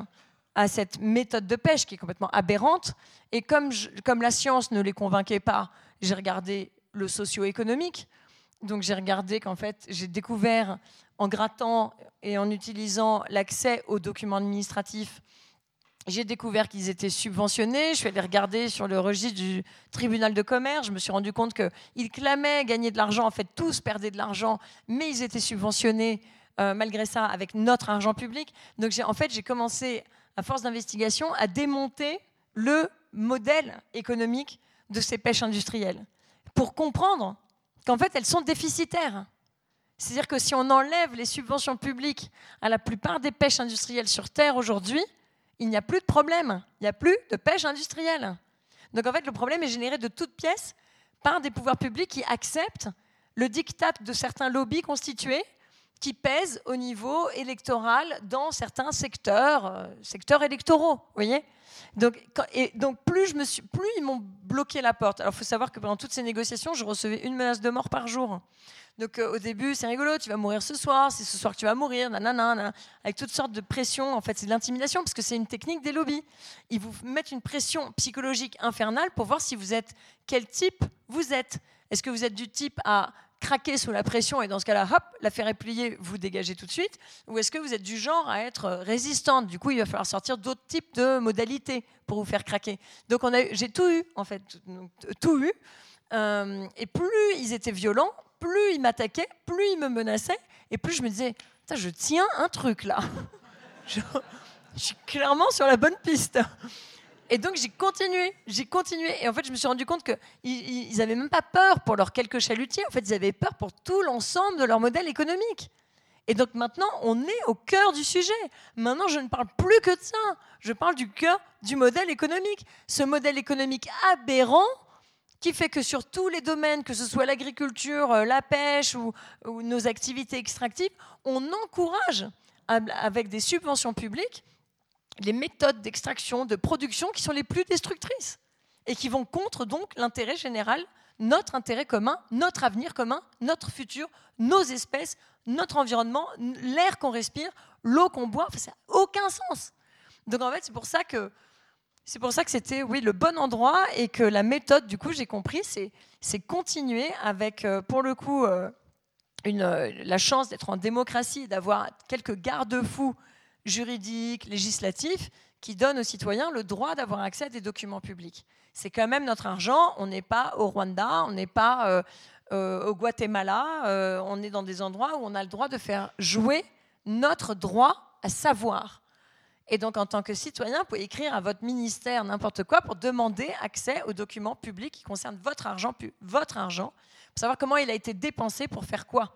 à cette méthode de pêche qui est complètement aberrante, et comme, comme la science ne les convainquait pas, j'ai regardé le socio-économique. Donc j'ai regardé qu'en fait, j'ai découvert en grattant et en utilisant l'accès aux documents administratifs, j'ai découvert qu'ils étaient subventionnés. Je suis allée regarder sur le registre du tribunal de commerce. Je me suis rendu compte qu'ils clamaient gagner de l'argent. En fait, tous perdaient de l'argent, mais ils étaient subventionnés euh, malgré ça avec notre argent public. Donc, en fait, j'ai commencé, à force d'investigation, à démonter le modèle économique de ces pêches industrielles pour comprendre qu'en fait, elles sont déficitaires C'est-à-dire que si on enlève les subventions publiques à la plupart des pêches industrielles sur Terre aujourd'hui, il n'y a plus de problème. Il n'y a plus de pêche industrielle. Donc en fait, le problème est généré de toutes pièces par des pouvoirs publics qui acceptent le diktat de certains lobbies constitués qui pèsent au niveau électoral dans certains secteurs, euh, électoraux. donc, et donc plus, plus ils m'ont bloqué la porte. Alors il faut savoir que pendant toutes ces négociations, je recevais une menace de mort par jour. Donc euh, au début, c'est rigolo, tu vas mourir ce soir, c'est ce soir que tu vas mourir, nanana, avec toutes sortes de pressions. En fait, c'est de l'intimidation parce que c'est une technique des lobbies. Ils vous mettent une pression psychologique infernale pour voir si vous êtes quel type vous êtes. Est-ce que vous êtes du type à craquer sous la pression et dans ce cas-là, hop, l'affaire est pliée, vous dégagez tout de suite Ou est-ce que vous êtes du genre à être résistante? Du coup, il va falloir sortir d'autres types de modalités pour vous faire craquer. Donc j'ai tout eu, en fait, tout eu. Euh, et plus ils étaient violents, plus il m'attaquait, plus il me menaçait, et plus je me disais, je tiens un truc là. je, suis clairement sur la bonne piste. Et donc j'ai continué, j'ai continué. Et en fait, je me suis rendu compte qu'ils n'avaient même pas peur pour leurs quelques chalutiers. En fait, ils avaient peur pour tout l'ensemble de leur modèle économique. Et donc maintenant, on est au cœur du sujet. Maintenant, je ne parle plus que de ça. Je parle du cœur du modèle économique. Ce modèle économique aberrant qui fait que sur tous les domaines, que ce soit l'agriculture, euh, la pêche ou, nos activités extractives, on encourage avec des subventions publiques les méthodes d'extraction, de production qui sont les plus destructrices et qui vont contre donc l'intérêt général, notre intérêt commun, notre avenir commun, notre futur, nos espèces, notre environnement, l'air qu'on respire, l'eau qu'on boit. ça n'a aucun sens. Donc en fait, c'est pour ça que c'est pour ça que c'était oui le bon endroit et que la méthode, du coup, j'ai compris, c'est continuer avec, euh, pour le coup, euh, euh, la chance d'être en démocratie, d'avoir quelques garde-fous juridiques, législatifs, qui donnent aux citoyens le droit d'avoir accès à des documents publics. C'est quand même notre argent. On n'est pas au Rwanda, on n'est pas au Guatemala. on est dans des endroits où on a le droit de faire jouer notre droit à savoir. Et donc, en tant que citoyen, vous pouvez écrire à votre ministère n'importe quoi pour demander accès aux documents publics qui concernent votre argent, votre argent, pour savoir comment il a été dépensé pour faire quoi.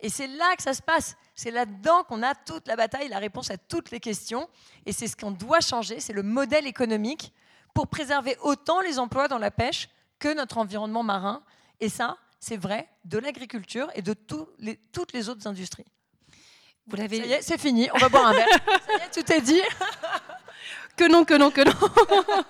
Et c'est là que ça se passe. C'est là-dedans qu'on a toute la bataille, la réponse à toutes les questions. Et c'est ce qu'on doit changer, c'est le modèle économique pour préserver autant les emplois dans la pêche que notre environnement marin. Et ça, c'est vrai de l'agriculture et de toutes les autres industries. Vous l'avez. c'est fini. On va boire un verre. Ça y est, tout est dit. que non, que non, que non.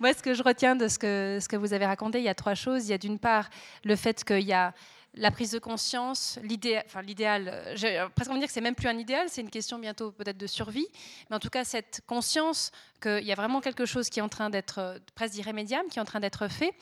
Moi, ce que je retiens de ce que, ce que vous avez raconté, il y a trois choses. Il y a d'une part le fait qu'il y a la prise de conscience, l'idéal, enfin l'idéal, j'ai presque envie de dire que c'est même plus un idéal, c'est une question bientôt peut-être de survie, mais en tout cas cette conscience qu'il y a vraiment quelque chose qui est en train d'être presque irrémédiable, qui est en train d'être fait.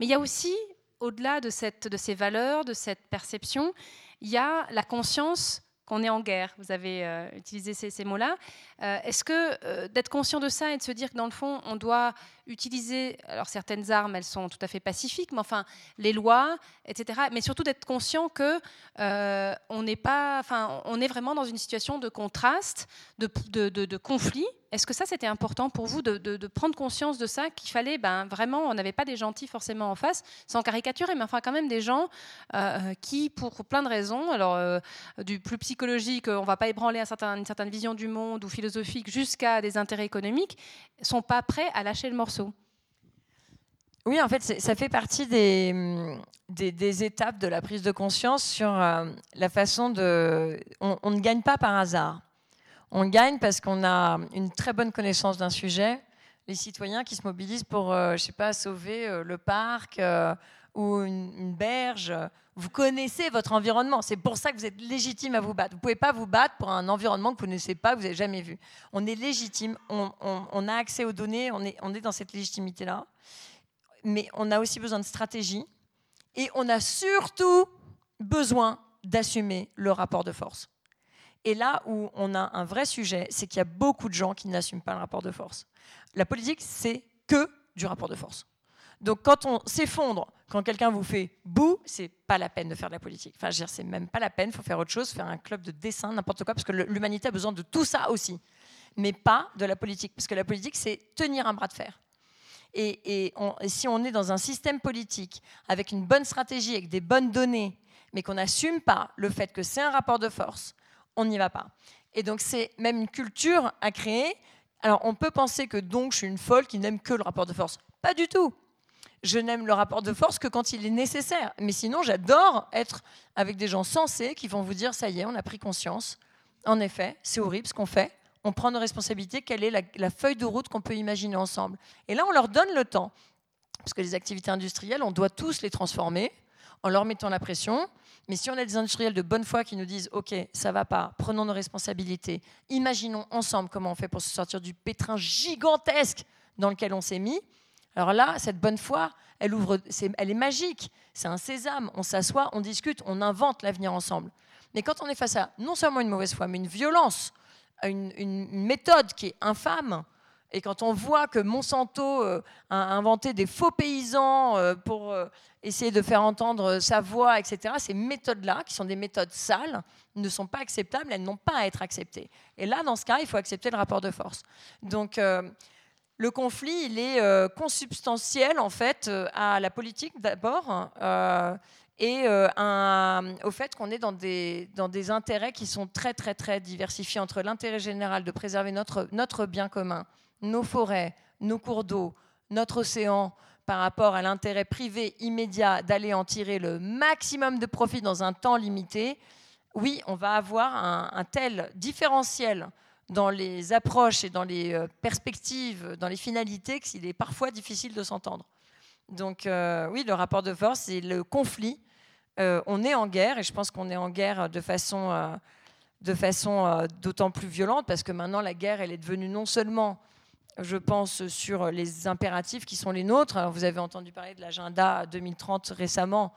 Mais il y a aussi, au-delà de, cette, de ces valeurs, de cette perception, il y a la conscience qu'on est en guerre. Vous avez euh, utilisé ces, mots-là. Euh, est-ce que euh, d'être conscient de ça et de se dire que dans le fond, on doit utiliser, alors certaines armes, elles sont tout à fait pacifiques, mais enfin les lois, etc. Mais surtout d'être conscient que on n'est pas, on est vraiment dans une situation de contraste, de, de conflit est-ce que ça, c'était important pour vous de, prendre conscience de ça, qu'il fallait ben, vraiment, on n'avait pas des gentils forcément en face, sans caricaturer, mais enfin quand même des gens euh, qui, pour plein de raisons, alors euh, du plus psychologique, on ne va pas ébranler un certain, une certaine vision du monde ou jusqu'à des intérêts économiques, sont pas prêts à lâcher le morceau. Oui, en fait, ça fait partie des, des, étapes de la prise de conscience sur euh, la façon de... on ne gagne pas par hasard. On gagne parce qu'on a une très bonne connaissance d'un sujet. Les citoyens qui se mobilisent pour, euh, je sais pas, sauver euh, le parc euh, ou une, berge. Vous connaissez votre environnement. C'est pour ça que vous êtes légitime à vous battre. Vous ne pouvez pas vous battre pour un environnement que vous ne connaissez pas, que vous n'avez jamais vu. On est légitime, on, a accès aux données, on est dans cette légitimité-là. Mais on a aussi besoin de stratégie et on a surtout besoin d'assumer le rapport de force. Et là où on a un vrai sujet, c'est qu'il y a beaucoup de gens qui n'assument pas le rapport de force. La politique, c'est que du rapport de force. Donc quand on s'effondre, quand quelqu'un vous fait bouh, c'est pas la peine de faire de la politique. Enfin, je veux dire, c'est même pas la peine, il faut faire autre chose, faire un club de dessin, n'importe quoi, parce que l'humanité a besoin de tout ça aussi. Mais pas de la politique, parce que la politique, c'est tenir un bras de fer. Et, et si on est dans un système politique avec une bonne stratégie, avec des bonnes données, mais qu'on n'assume pas le fait que c'est un rapport de force, on n'y va pas. Et donc c'est même une culture à créer. Alors on peut penser que donc je suis une folle qui n'aime que le rapport de force. Pas du tout. Je n'aime le rapport de force que quand il est nécessaire. Mais sinon, j'adore être avec des gens sensés qui vont vous dire, ça y est, on a pris conscience. En effet, c'est horrible ce qu'on fait. On prend nos responsabilités. Quelle est la, feuille de route qu'on peut imaginer ensemble? Et là, on leur donne le temps. Parce que les activités industrielles, on doit tous les transformer en leur mettant la pression. Mais si on a des industriels de bonne foi qui nous disent OK, ça va pas, prenons nos responsabilités, imaginons ensemble comment on fait pour se sortir du pétrin gigantesque dans lequel on s'est mis. Alors là, cette bonne foi, elle ouvre, elle est magique. C'est un sésame. On s'assoit, on discute, on invente l'avenir ensemble. Mais quand on est face à non seulement une mauvaise foi, mais une violence, une, une méthode qui est infâme, et quand on voit que Monsanto euh, a inventé des faux paysans euh, pour euh, essayer de faire entendre sa voix, etc., ces méthodes-là, qui sont des méthodes sales, ne sont pas acceptables, elles n'ont pas à être acceptées. Et là, dans ce cas, il faut accepter le rapport de force. Donc, le conflit, il est consubstantiel, en fait, à la politique d'abord. et au fait qu'on est dans des, intérêts qui sont très, très, très diversifiés entre l'intérêt général de préserver notre bien commun nos forêts, nos cours d'eau, notre océan par rapport à l'intérêt privé immédiat d'aller en tirer le maximum de profit dans un temps limité, oui, on va avoir un, tel différentiel dans les approches et dans les euh, perspectives, dans les finalités, qu'il est parfois difficile de s'entendre. Donc euh, oui, le rapport de force et le conflit, euh, on est en guerre, et je pense qu'on est en guerre de façon, de façon d'autant plus violente, parce que maintenant la guerre, elle est devenue non seulement je pense, sur les impératifs qui sont les nôtres. vous avez entendu parler de l'agenda 2030 récemment,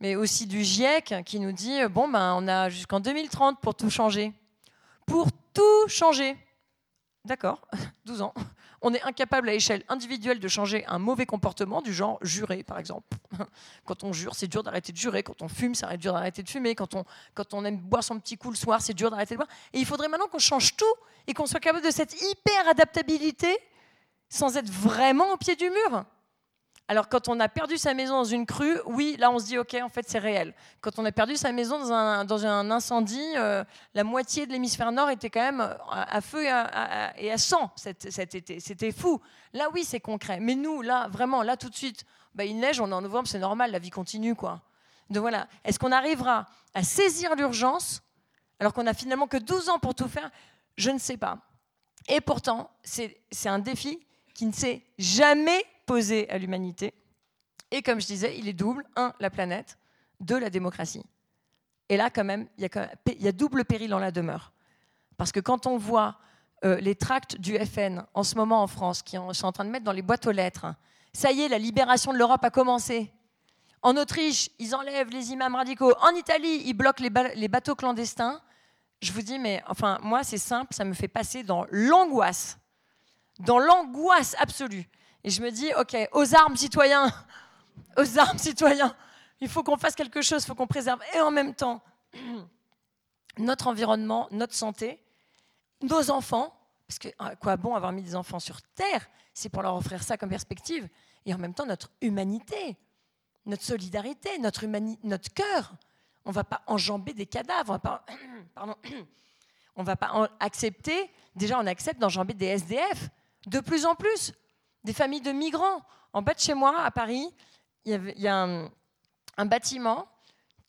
mais aussi du GIEC qui nous dit bon, ben, on a jusqu'en 2030 pour tout changer. Pour tout changer. D'accord, 12 ans on est incapable à échelle individuelle de changer un mauvais comportement du genre jurer, par exemple. Quand on jure, c'est dur d'arrêter de jurer. Quand on fume, c'est dur d'arrêter de fumer. Quand on, quand on aime boire son petit coup le soir, c'est dur d'arrêter de boire. Et il faudrait maintenant qu'on change tout et qu'on soit capable de cette hyper adaptabilité sans être vraiment au pied du mur. Alors quand on a perdu sa maison dans une crue, oui, là on se dit ok, en fait c'est réel. Quand on a perdu sa maison dans un, incendie, euh, la moitié de l'hémisphère nord était quand même à, feu et à, sang cet, été. C'était fou. Là oui, c'est concret. Mais nous, là, vraiment, là tout de suite, bah, il neige, on est en novembre, c'est normal, la vie continue quoi. Donc voilà, est-ce qu'on arrivera à saisir l'urgence alors qu'on a finalement que 12 ans pour tout faire? Je ne sais pas. Et pourtant, c'est un défi qui ne s'est jamais à l'humanité. Et comme je disais, il est double. Un, la planète. Deux, la démocratie. Et là, quand même, il y, a double péril en la demeure. Parce que quand on voit euh, les tracts du FN en ce moment en France, qui sont en train de mettre dans les boîtes aux lettres, ça y est, la libération de l'Europe a commencé. En Autriche, ils enlèvent les imams radicaux. En Italie, ils bloquent les bateaux clandestins. Je vous dis, mais enfin, moi, c'est simple, ça me fait passer dans l'angoisse. Dans l'angoisse absolue. Et je me dis, OK, aux armes, citoyens, aux armes, citoyens, il faut qu'on fasse quelque chose, il faut qu'on préserve. Et en même temps, notre environnement, notre santé, nos enfants, parce que à quoi bon avoir mis des enfants sur Terre? C'est pour leur offrir ça comme perspective. Et en même temps, notre humanité, notre solidarité, notre, cœur. On ne va pas enjamber des cadavres. On va va pas accepter, déjà on accepte d'enjamber des SDF de plus en plus des familles de migrants. En bas de chez moi, à Paris, il y, a un, bâtiment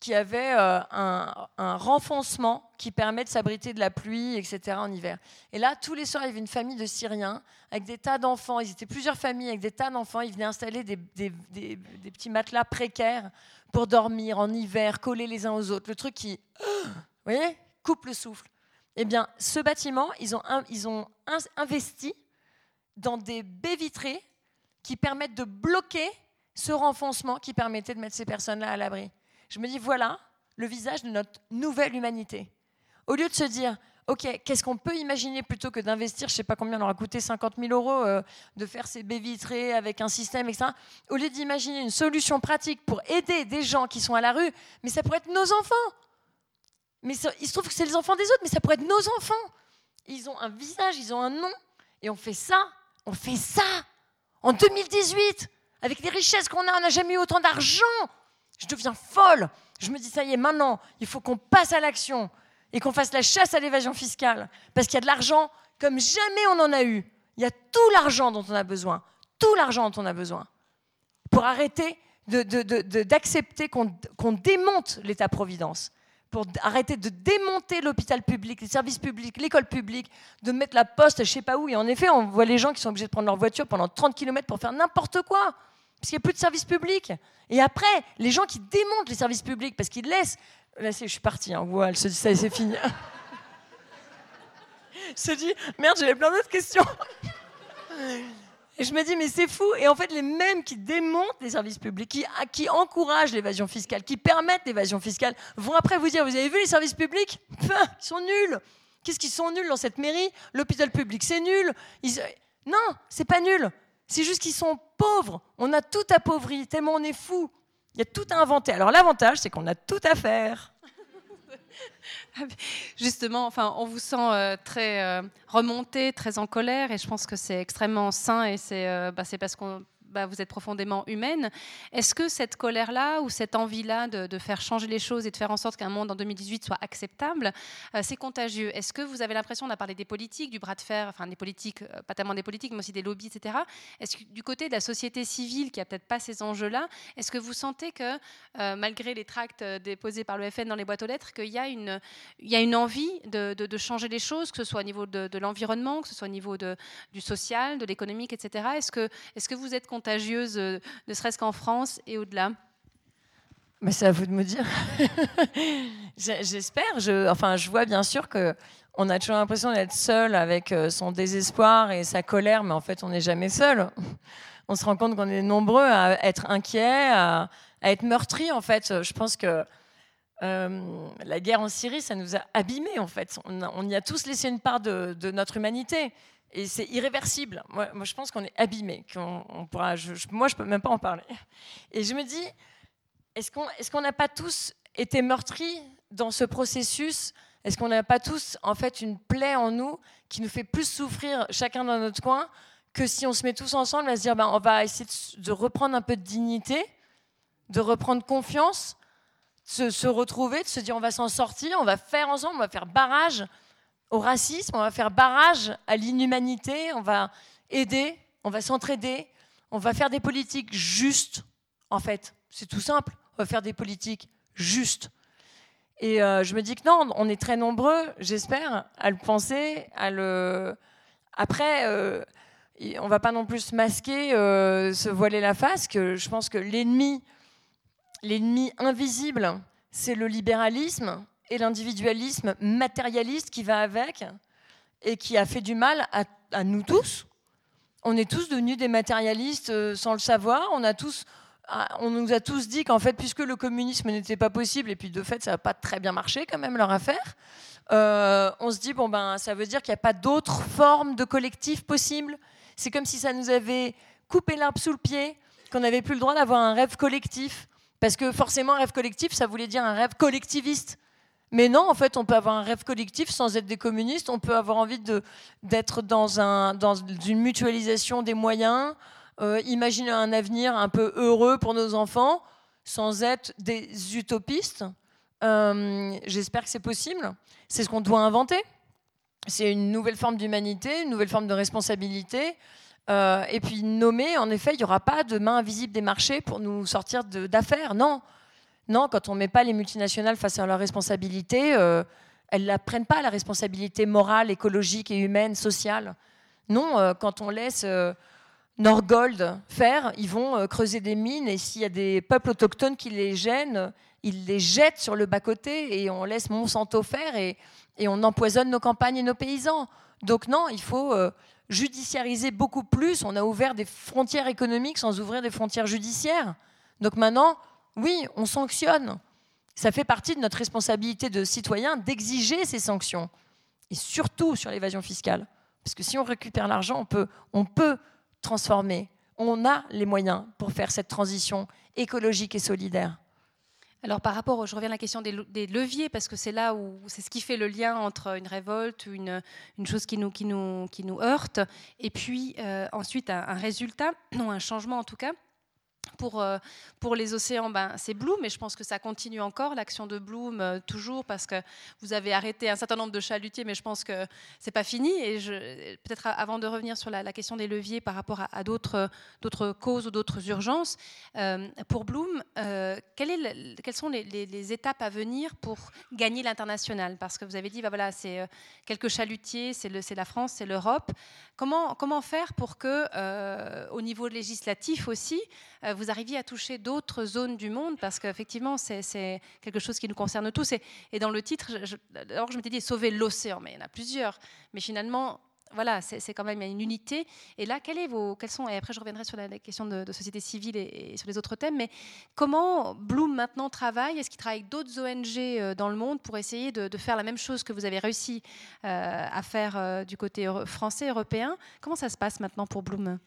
qui avait euh, un, renfoncement qui permet de s'abriter de la pluie, etc. en hiver. Et là, tous les soirs, il y avait une famille de Syriens avec des tas d'enfants. Ils étaient plusieurs familles avec des tas d'enfants. Ils venaient installer des, petits matelas précaires pour dormir en hiver, collés les uns aux autres. Le truc qui, voyez, coupe le souffle. Eh bien, ce bâtiment, ils ont investi dans des baies vitrées qui permettent de bloquer ce renfoncement qui permettait de mettre ces personnes-là à l'abri. Je me dis, voilà le visage de notre nouvelle humanité. Au lieu de se dire, OK, qu'est-ce qu'on peut imaginer plutôt que d'investir, je ne sais pas combien on aura coûté 50 000 euros, euh, de faire ces baies vitrées avec un système, etc. Au lieu d'imaginer une solution pratique pour aider des gens qui sont à la rue, mais ça pourrait être nos enfants. Mais il se trouve que c'est les enfants des autres, mais ça pourrait être nos enfants. Ils ont un visage, ils ont un nom, et on fait ça on fait ça en 2018 avec les richesses qu'on a. On n'a jamais eu autant d'argent. Je deviens folle. Je me dis, ça y est, maintenant, il faut qu'on passe à l'action et qu'on fasse la chasse à l'évasion fiscale. Parce qu'il y a de l'argent comme jamais on en a eu. Il y a tout l'argent dont on a besoin. Tout l'argent dont on a besoin. Pour arrêter d'accepter qu'on démonte l'État-providence pour arrêter de démonter l'hôpital public, les services publics, l'école publique, de mettre la poste je ne sais pas où. Et en effet, on voit les gens qui sont obligés de prendre leur voiture pendant 30 km pour faire n'importe quoi, parce qu'il n'y a plus de services publics. Et après, les gens qui démontent les services publics parce qu'ils laissent. Là, je suis partie, hein, elle se dit ça c'est fini. je se dis, merde, j'avais plein d'autres questions. Et je me dis, mais c'est fou. Et en fait, les mêmes qui démontent les services publics, qui, qui encouragent l'évasion fiscale, qui permettent l'évasion fiscale, vont après vous dire, vous avez vu les services publics? Ils sont nuls. Qu'est-ce qu'ils sont nuls dans cette mairie? L'hôpital public, c'est nul. Non, c'est pas nul. C'est juste qu'ils sont pauvres. On a tout appauvri, tellement on est fou. Il y a tout à inventer. Alors l'avantage, c'est qu'on a tout à faire. Justement, enfin, on vous sent euh, très euh, remonté, très en colère, et je pense que c'est extrêmement sain, et c'est euh, bah, parce qu'on bah, vous êtes profondément humaine. Est-ce que cette colère-là ou cette envie-là de, faire changer les choses et de faire en sorte qu'un monde en 2018 soit acceptable, euh, c'est contagieux? Est-ce que vous avez l'impression, on a parlé des politiques, du bras de fer, enfin des politiques, euh, pas tellement des politiques, mais aussi des lobbies, etc. Est-ce que du côté de la société civile qui a peut-être pas ces enjeux-là, est-ce que vous sentez que euh, malgré les tracts déposés par le FN dans les boîtes aux lettres, qu'il y a une, envie de, changer les choses, que ce soit au niveau de, l'environnement, que ce soit au niveau du social, de l'économique, etc. Est-ce que, vous êtes contagieuse, euh, ne serait-ce qu'en France et au-delà Mais c'est à vous de me dire. J'espère. Je, enfin, je vois bien sûr que on a toujours l'impression d'être seul avec euh, son désespoir et sa colère, mais en fait, on n'est jamais seul. On se rend compte qu'on est nombreux à être inquiets, à, être meurtris. En fait, je pense que euh, la guerre en Syrie, ça nous a abîmés. En fait, on, y a tous laissé une part de, de notre humanité. Et c'est irréversible. Moi, je pense qu'on est abîmé. on pourra, moi, je peux même pas en parler. Et je me dis, est-ce qu'on est qu'on n'a pas tous été meurtris dans ce processus? Est-ce qu'on n'a pas tous, en fait, une plaie en nous qui nous fait plus souffrir chacun dans notre coin que si on se met tous ensemble à se dire, ben, on va essayer de, reprendre un peu de dignité, de reprendre confiance, de se retrouver, de se dire, on va s'en sortir, on va faire ensemble, on va faire barrage au racisme, on va faire barrage à l'inhumanité, on va aider, on va s'entraider, on va faire des politiques justes, en fait. C'est tout simple, on va faire des politiques justes. Et euh, je me dis que non, on est très nombreux, j'espère, à le penser. Après, euh, on va pas non plus se masquer, euh, se voiler la face, que je pense que l'ennemi, l'ennemi invisible, c'est le libéralisme, et l'individualisme matérialiste qui va avec et qui a fait du mal à, nous tous. On est tous devenus des matérialistes euh, sans le savoir. On, a tous, ah, on nous a tous dit qu'en fait, puisque le communisme n'était pas possible, et puis de fait, ça n'a pas très bien marché quand même leur affaire, euh, on se dit, bon, ben, ça veut dire qu'il n'y a pas d'autres formes de collectif possibles. C'est comme si ça nous avait coupé l'arbre sous le pied, qu'on n'avait plus le droit d'avoir un rêve collectif. Parce que forcément, un rêve collectif, ça voulait dire un rêve collectiviste. Mais non, en fait, on peut avoir un rêve collectif sans être des communistes. On peut avoir envie d'être dans, un, dans une mutualisation des moyens, euh, imaginer un avenir un peu heureux pour nos enfants sans être des utopistes. Euh, j'espère que c'est possible. C'est ce qu'on doit inventer. C'est une nouvelle forme d'humanité, une nouvelle forme de responsabilité. Euh, et puis nommer, en effet, il n'y aura pas de main invisible des marchés pour nous sortir d'affaires. Non, non, quand on ne met pas les multinationales face à leurs responsabilités, euh, elles ne prennent pas, la responsabilité morale, écologique et humaine, sociale. Non, euh, quand on laisse euh, Norgold faire, ils vont creuser des mines et s'il y a des peuples autochtones qui les gênent, ils les jettent sur le bas-côté et on laisse Monsanto faire et, et, on empoisonne nos campagnes et nos paysans. Donc non, il faut judiciariser beaucoup plus. On a ouvert des frontières économiques sans ouvrir des frontières judiciaires. Donc maintenant, oui, on sanctionne. Ça fait partie de notre responsabilité de citoyen d'exiger ces sanctions. Et surtout sur l'évasion fiscale. Parce que si on récupère l'argent, on peut, on peut transformer. On a les moyens pour faire cette transition écologique et solidaire. Alors par rapport, je reviens à la question des, leviers, parce que c'est là où c'est ce qui fait le lien entre une révolte, une, une chose qui nous, qui, nous, qui nous heurte, et puis euh, ensuite un, un résultat, non un changement en tout cas. Pour, euh, pour les océans, ben, c'est Bloom, mais je pense que ça continue encore, l'action de Bloom, euh, toujours, parce que vous avez arrêté un certain nombre de chalutiers, mais je pense que c'est pas fini. Et peut-être avant de revenir sur la, question des leviers par rapport à, d'autres, causes ou d'autres urgences, euh, pour Bloom, quelles sont les, étapes à venir pour gagner l'international? Parce que vous avez dit, ben voilà, c'est quelques chalutiers, c'est, la France, c'est l'Europe. Comment, faire pour que, au niveau législatif aussi, arriviez à toucher d'autres zones du monde Parce qu'effectivement, c'est quelque chose qui nous concerne tous. Et, dans le titre, d'abord, je m'étais dit sauver l'océan, mais il y en a plusieurs. Mais finalement, voilà, c'est quand même une unité. Et là, quels sont, et après je reviendrai sur la, question de, société civile et, sur les autres thèmes, mais comment Bloom maintenant travaille? Est-ce qu'il travaille avec d'autres ONG euh, dans le monde pour essayer de, faire la même chose que vous avez réussi euh, à faire euh, du côté français, européen? Comment ça se passe maintenant pour Bloom?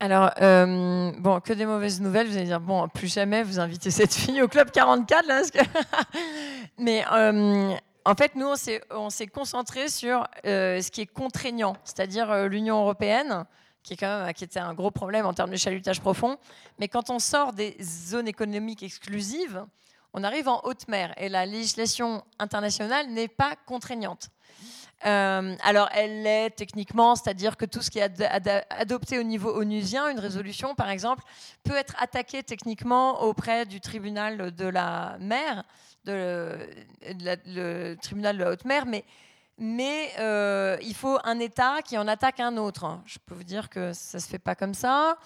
Alors, euh, bon, que des mauvaises nouvelles. Vous allez dire, bon, plus jamais vous invitez cette fille au club 44, là. Mais euh, en fait, nous, on s'est concentré sur euh, ce qui est contraignant, c'est-à-dire l'Union européenne, qui, est quand même, qui était un gros problème en termes de chalutage profond. Mais quand on sort des zones économiques exclusives, on arrive en haute mer et la législation internationale n'est pas contraignante. Euh, alors, elle l'est techniquement, c'est-à-dire que tout ce qui est adopté au niveau onusien, une résolution par exemple, peut être attaqué techniquement auprès du tribunal de la mer, le tribunal de la haute mer, mais, mais euh, il faut un État qui en attaque un autre. Je peux vous dire que ça ne se fait pas comme ça.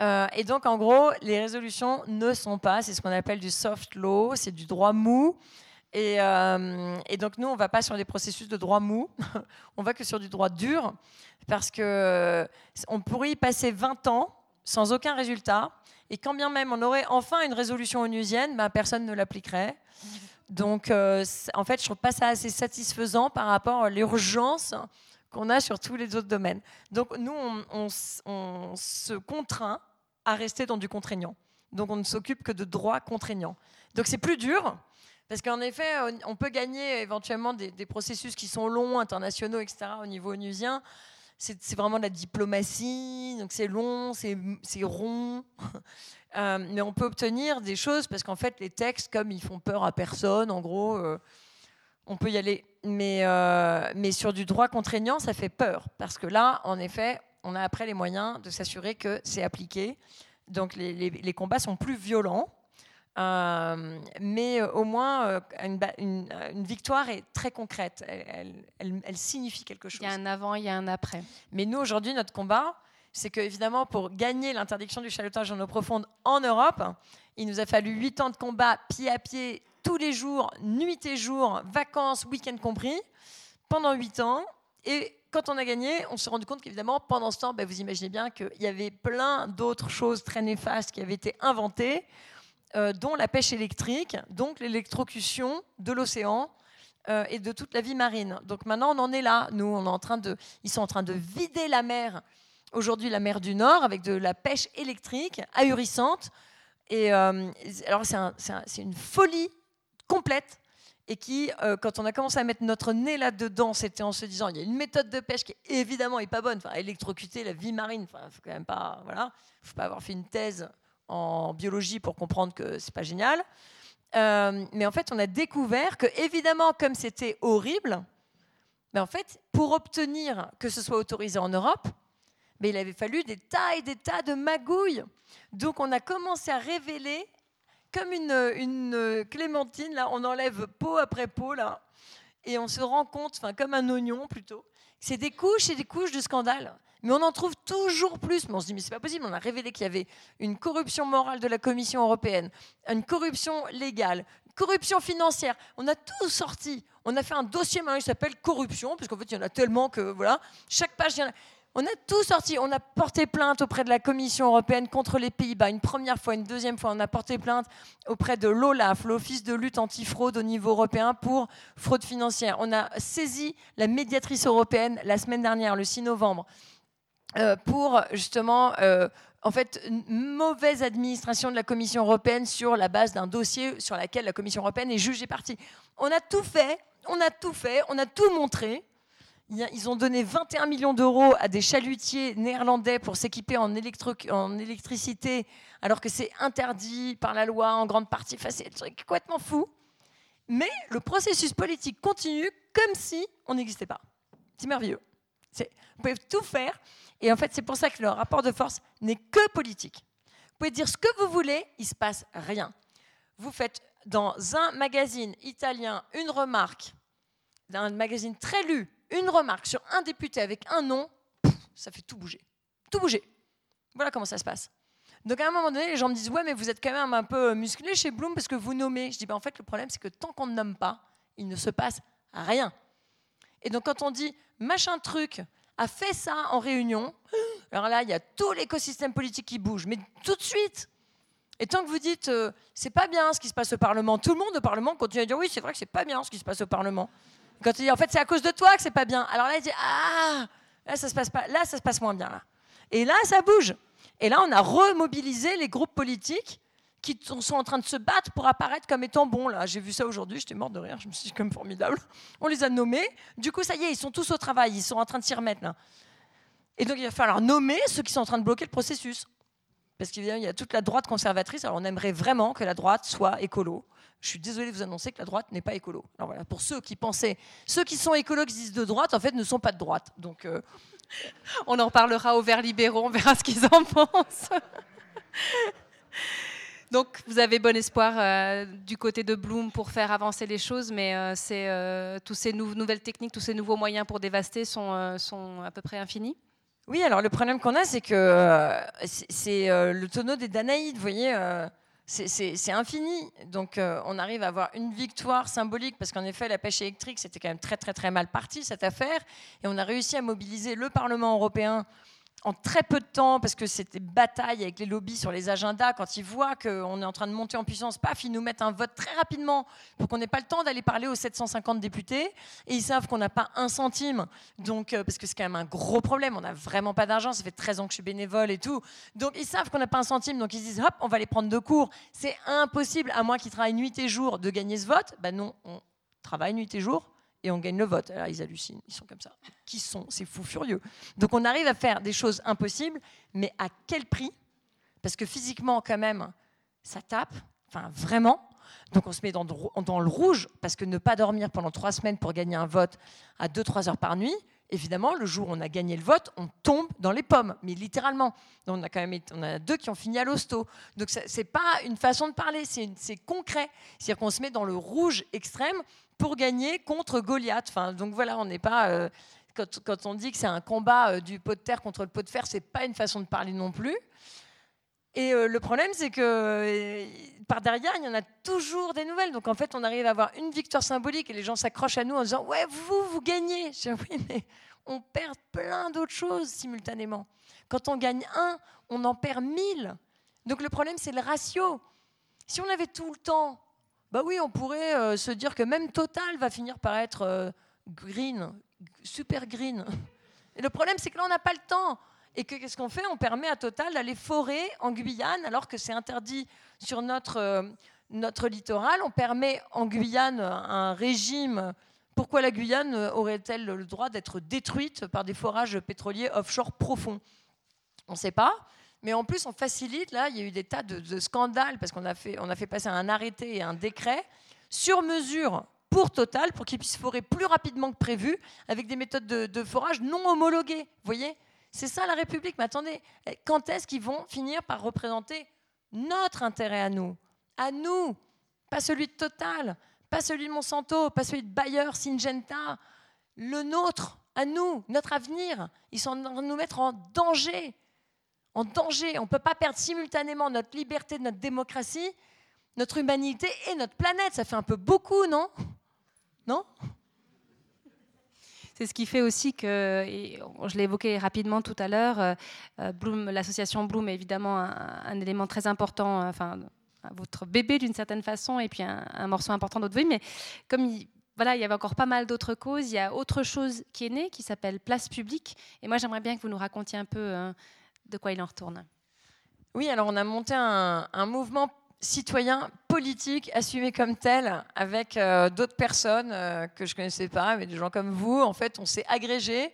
Euh, et donc, en gros, les résolutions ne sont pas, c'est ce qu'on appelle du soft law, c'est du droit mou. Euh, et, donc nous, on ne va pas sur des processus de droit mou, on va que sur du droit dur, parce qu'on euh, pourrait y passer 20 ans sans aucun résultat, et quand bien même on aurait enfin une résolution onusienne, ben, personne ne l'appliquerait. Donc euh, en fait, je ne trouve pas ça assez satisfaisant par rapport à l'urgence qu'on a sur tous les autres domaines. Donc nous, on, on se contraint à rester dans du contraignant. Donc on ne s'occupe que de droits contraignants. Donc c'est plus dur, parce qu'en effet, on peut gagner éventuellement des, processus qui sont longs, internationaux, etc., au niveau onusien. C'est vraiment de la diplomatie, donc c'est long, c'est rond. Euh, mais on peut obtenir des choses parce qu'en fait, les textes, comme ils font peur à personne, en gros, euh, on peut y aller. Mais, euh, mais sur du droit contraignant, ça fait peur. Parce que là, en effet, on a après les moyens de s'assurer que c'est appliqué. Donc les, combats sont plus violents. Euh, mais euh, au moins, euh, une, victoire est très concrète. Elle, signifie quelque chose. Il y a un avant, il y a un après. Mais nous, aujourd'hui, notre combat, c'est que, évidemment, pour gagner l'interdiction du chalutage en eau profonde en Europe, il nous a fallu 8 ans de combat, pied à pied, tous les jours, nuit et jour, vacances, week-end compris, pendant 8 ans. Et quand on a gagné, on s'est rendu compte qu'évidemment, pendant ce temps, ben, vous imaginez bien qu'il y avait plein d'autres choses très néfastes qui avaient été inventées euh, dont la pêche électrique, donc l'électrocution de l'océan euh, et de toute la vie marine. Donc maintenant, on en est là. Nous, on est en train de, ils sont en train de vider la mer. Aujourd'hui, la mer du Nord avec de la pêche électrique ahurissante. Et euh, alors, c'est une folie complète et qui, quand on a commencé à mettre notre nez là-dedans, c'était en se disant il y a une méthode de pêche qui évidemment est pas bonne. Enfin, électrocuter la vie marine, enfin, faut quand même pas, voilà, faut pas avoir fait une thèse en biologie pour comprendre que c'est pas génial. Euh, mais en fait, on a découvert que, évidemment, comme c'était horrible, mais en fait, pour obtenir que ce soit autorisé en Europe, mais il avait fallu des tas et des tas de magouilles. Donc, on a commencé à révéler, comme une, une clémentine, là, on enlève peau après peau, là, et on se rend compte, enfin, comme un oignon plutôt, c'est des couches et des couches de scandales mais on en trouve toujours plus. Mais on se dit, mais c'est pas possible. On a révélé qu'il y avait une corruption morale de la Commission européenne, une corruption légale, corruption financière. On a tout sorti. On a fait un dossier maintenant qui s'appelle corruption, parce qu'en fait, il y en a tellement que, voilà, chaque page, il y en a. On a tout sorti. On a porté plainte auprès de la Commission européenne contre les Pays-Bas une première fois, une deuxième fois. On a porté plainte auprès de l'OLAF, l'Office de lutte antifraude au niveau européen pour fraude financière. On a saisi la médiatrice européenne la semaine dernière, le 6 novembre. Euh, pour justement euh, en fait, une mauvaise administration de la Commission européenne sur la base d'un dossier sur lequel la Commission européenne est jugée partie. On a tout fait, on a tout fait, on a tout montré. Ils ont donné 21 millions d'euros à des chalutiers néerlandais pour s'équiper en, en, électricité, alors que c'est interdit par la loi en grande partie. Enfin, c'est complètement fou. Mais le processus politique continue comme si on n'existait pas. C'est merveilleux. Vous pouvez tout faire. Et en fait, c'est pour ça que le rapport de force n'est que politique. Vous pouvez dire ce que vous voulez, il ne se passe rien. Vous faites dans un magazine italien une remarque, dans un magazine très lu, une remarque sur un député avec un nom, ça fait tout bouger. Tout bouger. Voilà comment ça se passe. Donc à un moment donné, les gens me disent Ouais, mais vous êtes quand même un peu musclé chez Bloom parce que vous nommez. Je dis ben, En fait, le problème, c'est que tant qu'on ne nomme pas, il ne se passe rien. Et donc quand on dit machin truc a fait ça en réunion, alors là, il y a tout l'écosystème politique qui bouge, mais tout de suite. Et tant que vous dites euh, c'est pas bien ce qui se passe au Parlement, tout le monde au Parlement continue à dire oui, c'est vrai que c'est pas bien ce qui se passe au Parlement. Quand il dit en fait c'est à cause de toi que c'est pas bien, alors là il dit ah là ça se passe pas, là ça se passe moins bien là. Et là ça bouge. Et là on a remobilisé les groupes politiques qui sont en train de se battre pour apparaître comme étant bons. Là, j'ai vu ça aujourd'hui, j'étais morte de rire, je me suis dit comme formidable. On les a nommés. Du coup, ça y est, ils sont tous au travail, ils sont en train de s'y remettre là. Et donc, il va falloir nommer ceux qui sont en train de bloquer le processus. Parce qu'il y a toute la droite conservatrice. Alors, on aimerait vraiment que la droite soit écolo. Je suis désolée de vous annoncer que la droite n'est pas écolo. Alors voilà, pour ceux qui pensaient, ceux qui sont écolos qui disent de droite, en fait, ne sont pas de droite. Donc, euh, on en reparlera aux Verts libéraux, on verra ce qu'ils en pensent. Donc, vous avez bon espoir euh, du côté de Bloom pour faire avancer les choses, mais euh, euh, tous ces nouvelles techniques, tous ces nouveaux moyens pour dévaster sont, sont à peu près infinis? Oui, alors le problème qu'on a, c'est que c'est, le tonneau des Danaïdes, vous voyez, c'est, infini. Donc, on arrive à avoir une victoire symbolique, parce qu'en effet, la pêche électrique, c'était quand même très, très, très mal parti, cette affaire, et on a réussi à mobiliser le Parlement européen en très peu de temps, parce que c'était bataille avec les lobbies sur les agendas, quand ils voient qu'on est en train de monter en puissance, paf, ils nous mettent un vote très rapidement pour qu'on n'ait pas le temps d'aller parler aux 750 députés. Et ils savent qu'on n'a pas un centime, donc, euh, parce que c'est quand même un gros problème, on n'a vraiment pas d'argent, ça fait 13 ans que je suis bénévole et tout. Donc ils savent qu'on n'a pas un centime, donc ils disent, hop, on va les prendre de cours. C'est impossible, à moins qu'ils travaillent nuit et jour, de gagner ce vote. Ben non, on travaille nuit et jour, et on gagne le vote. Alors ils hallucinent, ils sont comme ça. Qui sont C'est fou furieux? Donc on arrive à faire des choses impossibles, mais à quel prix? Parce que physiquement, quand même, ça tape, enfin vraiment. Donc on se met dans, le rouge, parce que ne pas dormir pendant trois semaines pour gagner un vote à 2-3 heures par nuit, évidemment, le jour où on a gagné le vote, on tombe dans les pommes, mais littéralement. Donc on a quand même on a deux qui ont fini à l'hosto. Donc c'est pas une façon de parler, c'est concret. C'est-à-dire qu'on se met dans le rouge extrême pour gagner contre Goliath. Donc voilà, on n'est pas. Euh, quand, on dit que c'est un combat euh, du pot de terre contre le pot de fer, c'est pas une façon de parler non plus. Et euh, le problème, c'est que par derrière, il y en a toujours des nouvelles. Donc en fait, on arrive à avoir une victoire symbolique et les gens s'accrochent à nous en disant Ouais, vous, vous gagnez. Je dis, oui, mais on perd plein d'autres choses simultanément. Quand on gagne un, on en perd mille. Donc le problème, c'est le ratio. Si on avait tout le temps bah oui, on pourrait euh, se dire que même Total va finir par être euh, green, super green. Et le problème, c'est que là, on n'a pas le temps. Et que qu'est-ce qu'on fait? On permet à Total d'aller forer en Guyane, alors que c'est interdit sur euh, notre littoral. On permet en Guyane un régime. Pourquoi la Guyane aurait-elle le droit d'être détruite par des forages pétroliers offshore profonds? On ne sait pas. Mais en plus, on facilite. Là, il y a eu des tas de, scandales parce qu'on a fait, on a fait passer un arrêté et un décret sur mesure pour Total pour qu'ils puissent forer plus rapidement que prévu avec des méthodes de, forage non homologuées. Vous voyez? C'est ça la République. Mais attendez, quand est-ce qu'ils vont finir par représenter notre intérêt à nous? À nous Pas celui de Total, pas celui de Monsanto, pas celui de Bayer, Syngenta. Le nôtre, à nous, notre avenir. Ils sont en train de nous mettre en danger en danger. On ne peut pas perdre simultanément notre liberté, notre démocratie, notre humanité et notre planète. Ça fait un peu beaucoup, non? Non? C'est ce qui fait aussi que, je l'ai évoqué rapidement tout à l'heure, euh, l'association Bloom est évidemment un, élément très important, euh, enfin, votre bébé d'une certaine façon, et puis un, morceau important de votre vie. Mais comme il, voilà, il y avait encore pas mal d'autres causes, il y a autre chose qui est née, qui s'appelle Place Publique. Et moi, j'aimerais bien que vous nous racontiez un peu hein, de quoi il en retourne. Oui, alors on a monté un, mouvement citoyen politique assumé comme tel avec euh, d'autres personnes euh, que je connaissais pas, mais des gens comme vous. En fait, on s'est agrégé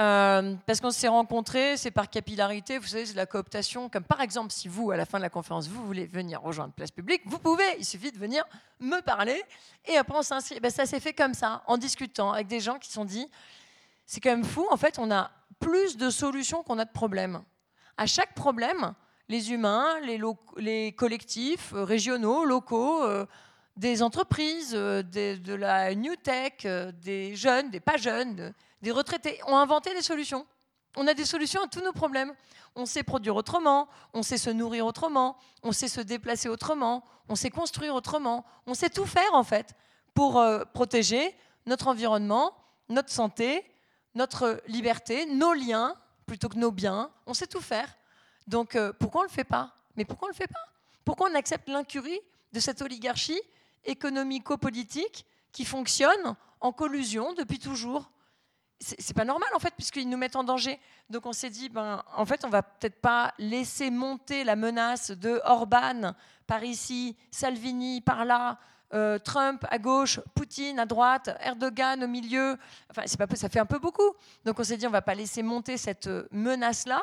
euh, parce qu'on s'est rencontrés, c'est par capillarité, vous savez, c'est la cooptation. Comme par exemple, si vous, à la fin de la conférence, vous voulez venir rejoindre Place Publique, vous pouvez, il suffit de venir me parler. Et après, on s'inscrit. Ben, ça s'est fait comme ça, en discutant avec des gens qui se sont dit c'est quand même fou, en fait, on a plus de solutions qu'on a de problèmes. À chaque problème, les humains, les, collectifs euh, régionaux, locaux, euh, des entreprises, de la new tech, des jeunes, des pas jeunes, des retraités ont inventé des solutions. On a des solutions à tous nos problèmes. On sait produire autrement, on sait se nourrir autrement, on sait se déplacer autrement, on sait construire autrement, on sait tout faire en fait pour euh, protéger notre environnement, notre santé, notre liberté, nos liens plutôt que nos biens. On sait tout faire. Donc euh, pourquoi on ne le fait pas? Mais pourquoi on ne le fait pas? Pourquoi on accepte l'incurie de cette oligarchie économico-politique qui fonctionne en collusion depuis toujours? C'est pas normal en fait, puisqu'ils nous mettent en danger. Donc on s'est dit, ben, en fait, on va peut-être pas laisser monter la menace de Orban par ici, Salvini par là, euh, Trump à gauche, Poutine à droite, Erdogan au milieu. Enfin, c'est pas, ça fait un peu beaucoup. Donc on s'est dit, on va pas laisser monter cette menace-là.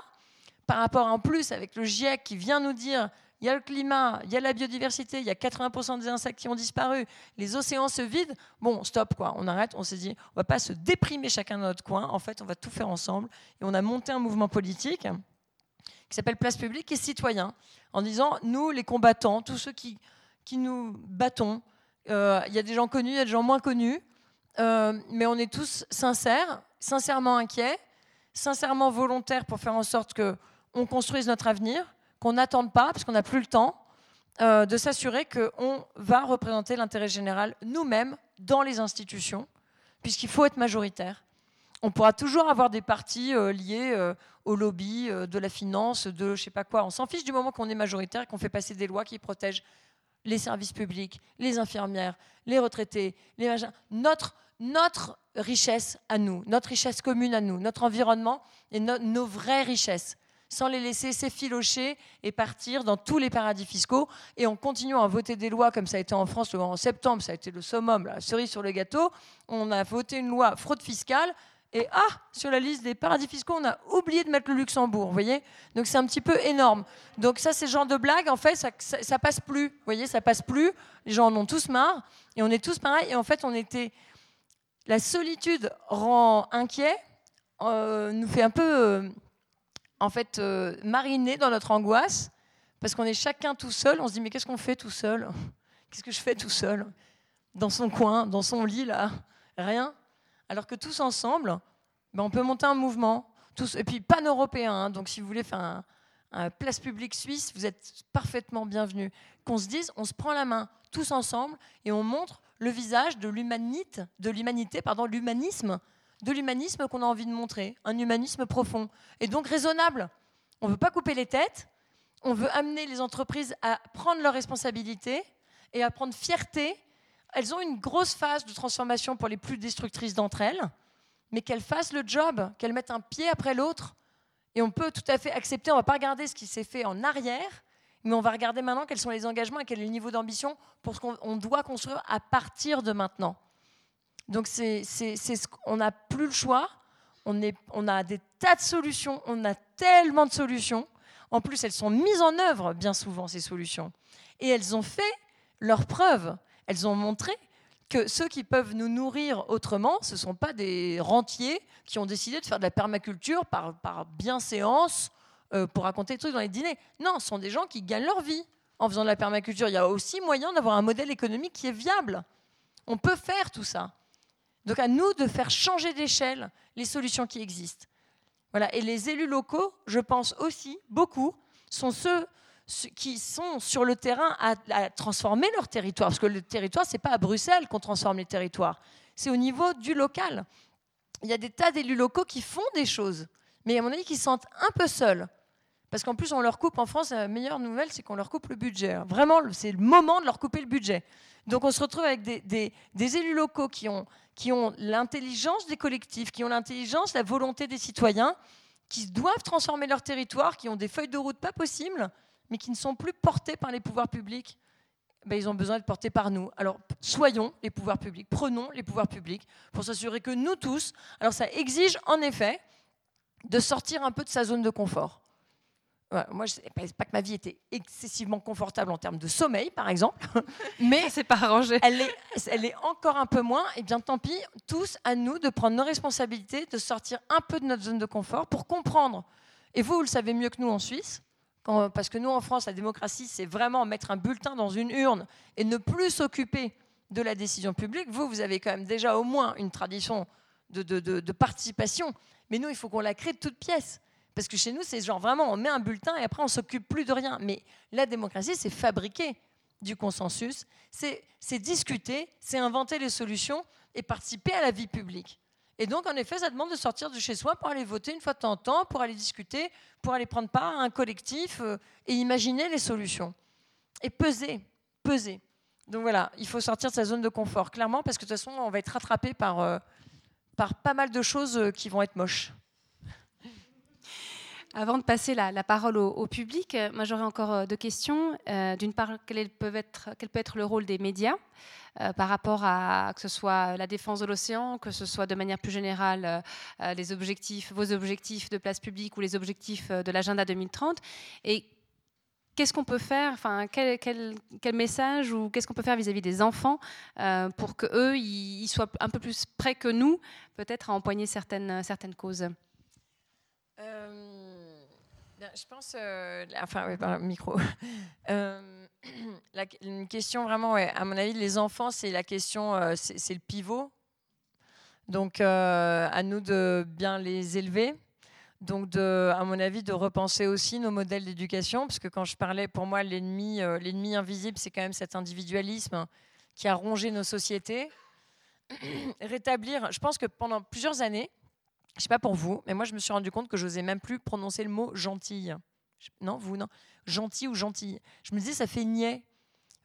Par rapport en plus avec le GIEC qui vient nous dire il y a le climat, il y a la biodiversité, il y a 80% des insectes qui ont disparu, les océans se vident. Bon, stop, quoi. On arrête. On s'est dit, on va pas se déprimer chacun dans notre coin. En fait, on va tout faire ensemble. Et on a monté un mouvement politique qui s'appelle Place Publique et Citoyens, en disant, nous, les combattants, tous ceux qui, qui nous battons, euh, il y a des gens connus, il y a des gens moins connus, euh, mais on est tous sincères, sincèrement inquiets, sincèrement volontaires pour faire en sorte que on construise notre avenir qu'on n'attende pas, parce qu'on n'a plus le temps, euh, de s'assurer qu'on va représenter l'intérêt général nous-mêmes dans les institutions, puisqu'il faut être majoritaire. On pourra toujours avoir des partis euh, liés euh, au lobby, de la finance, de je sais pas quoi. On s'en fiche du moment qu'on est majoritaire et qu'on fait passer des lois qui protègent les services publics, les infirmières, les retraités, les Notre, notre richesse à nous, notre richesse commune à nous, notre environnement et nos vraies richesses sans les laisser s'effilocher et partir dans tous les paradis fiscaux. Et en continuant à voter des lois, comme ça a été en France en septembre, ça a été le summum, la cerise sur le gâteau, on a voté une loi fraude fiscale. Et ah, sur la liste des paradis fiscaux, on a oublié de mettre le Luxembourg, vous voyez? Donc c'est un petit peu énorme. Donc ça, c'est genre de blague, en fait, ça, ça, passe plus. Vous voyez, ça passe plus. Les gens en ont tous marre. Et on est tous pareils. Et en fait, on était... La solitude rend inquiet, euh, nous fait un peu... Euh, en fait, euh, mariner dans notre angoisse, parce qu'on est chacun tout seul. On se dit, mais qu'est-ce qu'on fait tout seul? Qu'est-ce que je fais tout seul? Dans son coin, dans son lit, là? Rien. Alors que tous ensemble, ben, on peut monter un mouvement. Tous, et puis pan-européen. Hein. donc si vous voulez faire un, place publique suisse, vous êtes parfaitement bienvenus. Qu'on se dise, on se prend la main tous ensemble et on montre le visage de l'humanité, de l'humanité, pardon, l'humanisme de l'humanisme qu'on a envie de montrer, un humanisme profond et donc raisonnable. On ne veut pas couper les têtes, on veut amener les entreprises à prendre leurs responsabilités et à prendre fierté. Elles ont une grosse phase de transformation pour les plus destructrices d'entre elles, mais qu'elles fassent le job, qu'elles mettent un pied après l'autre. Et on peut tout à fait accepter, on ne va pas regarder ce qui s'est fait en arrière, mais on va regarder maintenant quels sont les engagements et quel est le niveau d'ambition pour ce qu'on doit construire à partir de maintenant. Donc c'est, on n'a plus le choix. On, est, on a des tas de solutions. On a tellement de solutions. En plus, elles sont mises en œuvre bien souvent, ces solutions. Et elles ont fait leurs preuves. Elles ont montré que ceux qui peuvent nous nourrir autrement, ce ne sont pas des rentiers qui ont décidé de faire de la permaculture par, par bienséance euh, pour raconter des trucs dans les dîners. Non, ce sont des gens qui gagnent leur vie en faisant de la permaculture. Il y a aussi moyen d'avoir un modèle économique qui est viable. On peut faire tout ça. Donc à nous de faire changer d'échelle les solutions qui existent. Voilà. Et les élus locaux, je pense aussi, beaucoup, sont ceux qui sont sur le terrain à, transformer leur territoire. Parce que le territoire, ce n'est pas à Bruxelles qu'on transforme les territoires, c'est au niveau du local. Il y a des tas d'élus locaux qui font des choses, mais à mon avis, qui se sentent un peu seuls. Parce qu'en plus, on leur coupe, en France, la meilleure nouvelle, c'est qu'on leur coupe le budget. Vraiment, c'est le moment de leur couper le budget. Donc on se retrouve avec des, élus locaux qui ont, qui ont l'intelligence des collectifs, qui ont l'intelligence, la volonté des citoyens, qui doivent transformer leur territoire, qui ont des feuilles de route pas possibles, mais qui ne sont plus portés par les pouvoirs publics. ben, ils ont besoin d'être portés par nous. Alors, soyons les pouvoirs publics, prenons les pouvoirs publics pour s'assurer que nous tous, alors ça exige en effet de sortir un peu de sa zone de confort. moi, je sais pas que ma vie était excessivement confortable en termes de sommeil, par exemple, mais c'est pas arrangé. Elle est, elle est encore un peu moins. Et bien, tant pis, tous à nous de prendre nos responsabilités, de sortir un peu de notre zone de confort pour comprendre. Et vous, vous le savez mieux que nous en Suisse, parce que nous, en France, la démocratie, c'est vraiment mettre un bulletin dans une urne et ne plus s'occuper de la décision publique. Vous, vous avez quand même déjà au moins une tradition de, participation. Mais nous, il faut qu'on la crée de toutes pièces. Parce que chez nous, c'est genre vraiment, on met un bulletin et après, on s'occupe plus de rien. Mais la démocratie, c'est fabriquer du consensus, c'est discuter, c'est inventer les solutions et participer à la vie publique. Et donc, en effet, ça demande de sortir de chez soi pour aller voter une fois de temps en temps, pour aller discuter, pour aller prendre part à un collectif euh, et imaginer les solutions. Et peser, peser. Donc voilà, il faut sortir de sa zone de confort, clairement, parce que de toute façon, on va être rattrapé par, euh, par pas mal de choses euh, qui vont être moches. Avant de passer la, parole au, public, moi j'aurais encore deux questions. D'une part, quel peut, être, le rôle des médias euh, par rapport à que ce soit la défense de l'océan, que ce soit de manière plus générale euh, euh, les objectifs, vos objectifs de place publique ou les objectifs de l'agenda 2030 et qu'est-ce qu'on peut faire, enfin, quel, message ou qu'est-ce qu'on peut faire vis-à-vis des enfants pour qu'eux, ils, ils soient un peu plus prêts que nous, peut-être à empoigner certaines causes? Je pense, enfin, oui, par micro. la, une question vraiment, à mon avis, les enfants, c'est la question, euh, c'est le pivot. Donc, euh, à nous de bien les élever. Donc, à mon avis, de repenser aussi nos modèles d'éducation, parce que quand je parlais, pour moi, l'ennemi, euh, l'ennemi invisible, c'est quand même cet individualisme qui a rongé nos sociétés. Rétablir, je pense que pendant plusieurs années, je sais pas pour vous, mais moi, je me suis rendu compte que je n'osais même plus prononcer le mot gentille. Non, vous, non. Gentil ou gentille. Je me disais, ça fait niais.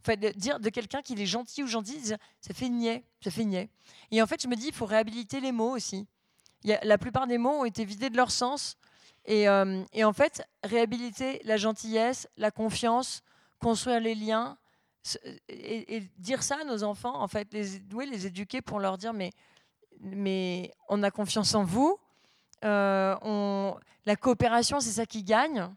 Enfin, de dire de quelqu'un qu'il est gentil ou gentil, ça fait niais, ça fait niais. Et en fait, je me dis, il faut réhabiliter les mots aussi. La plupart des mots ont été vidés de leur sens. Et, euh, en fait, réhabiliter la gentillesse, la confiance, construire les liens, et, dire ça à nos enfants, en fait, les, oui, les éduquer pour leur dire, mais, mais on a confiance en vous, euh, on, la coopération, c'est ça qui gagne.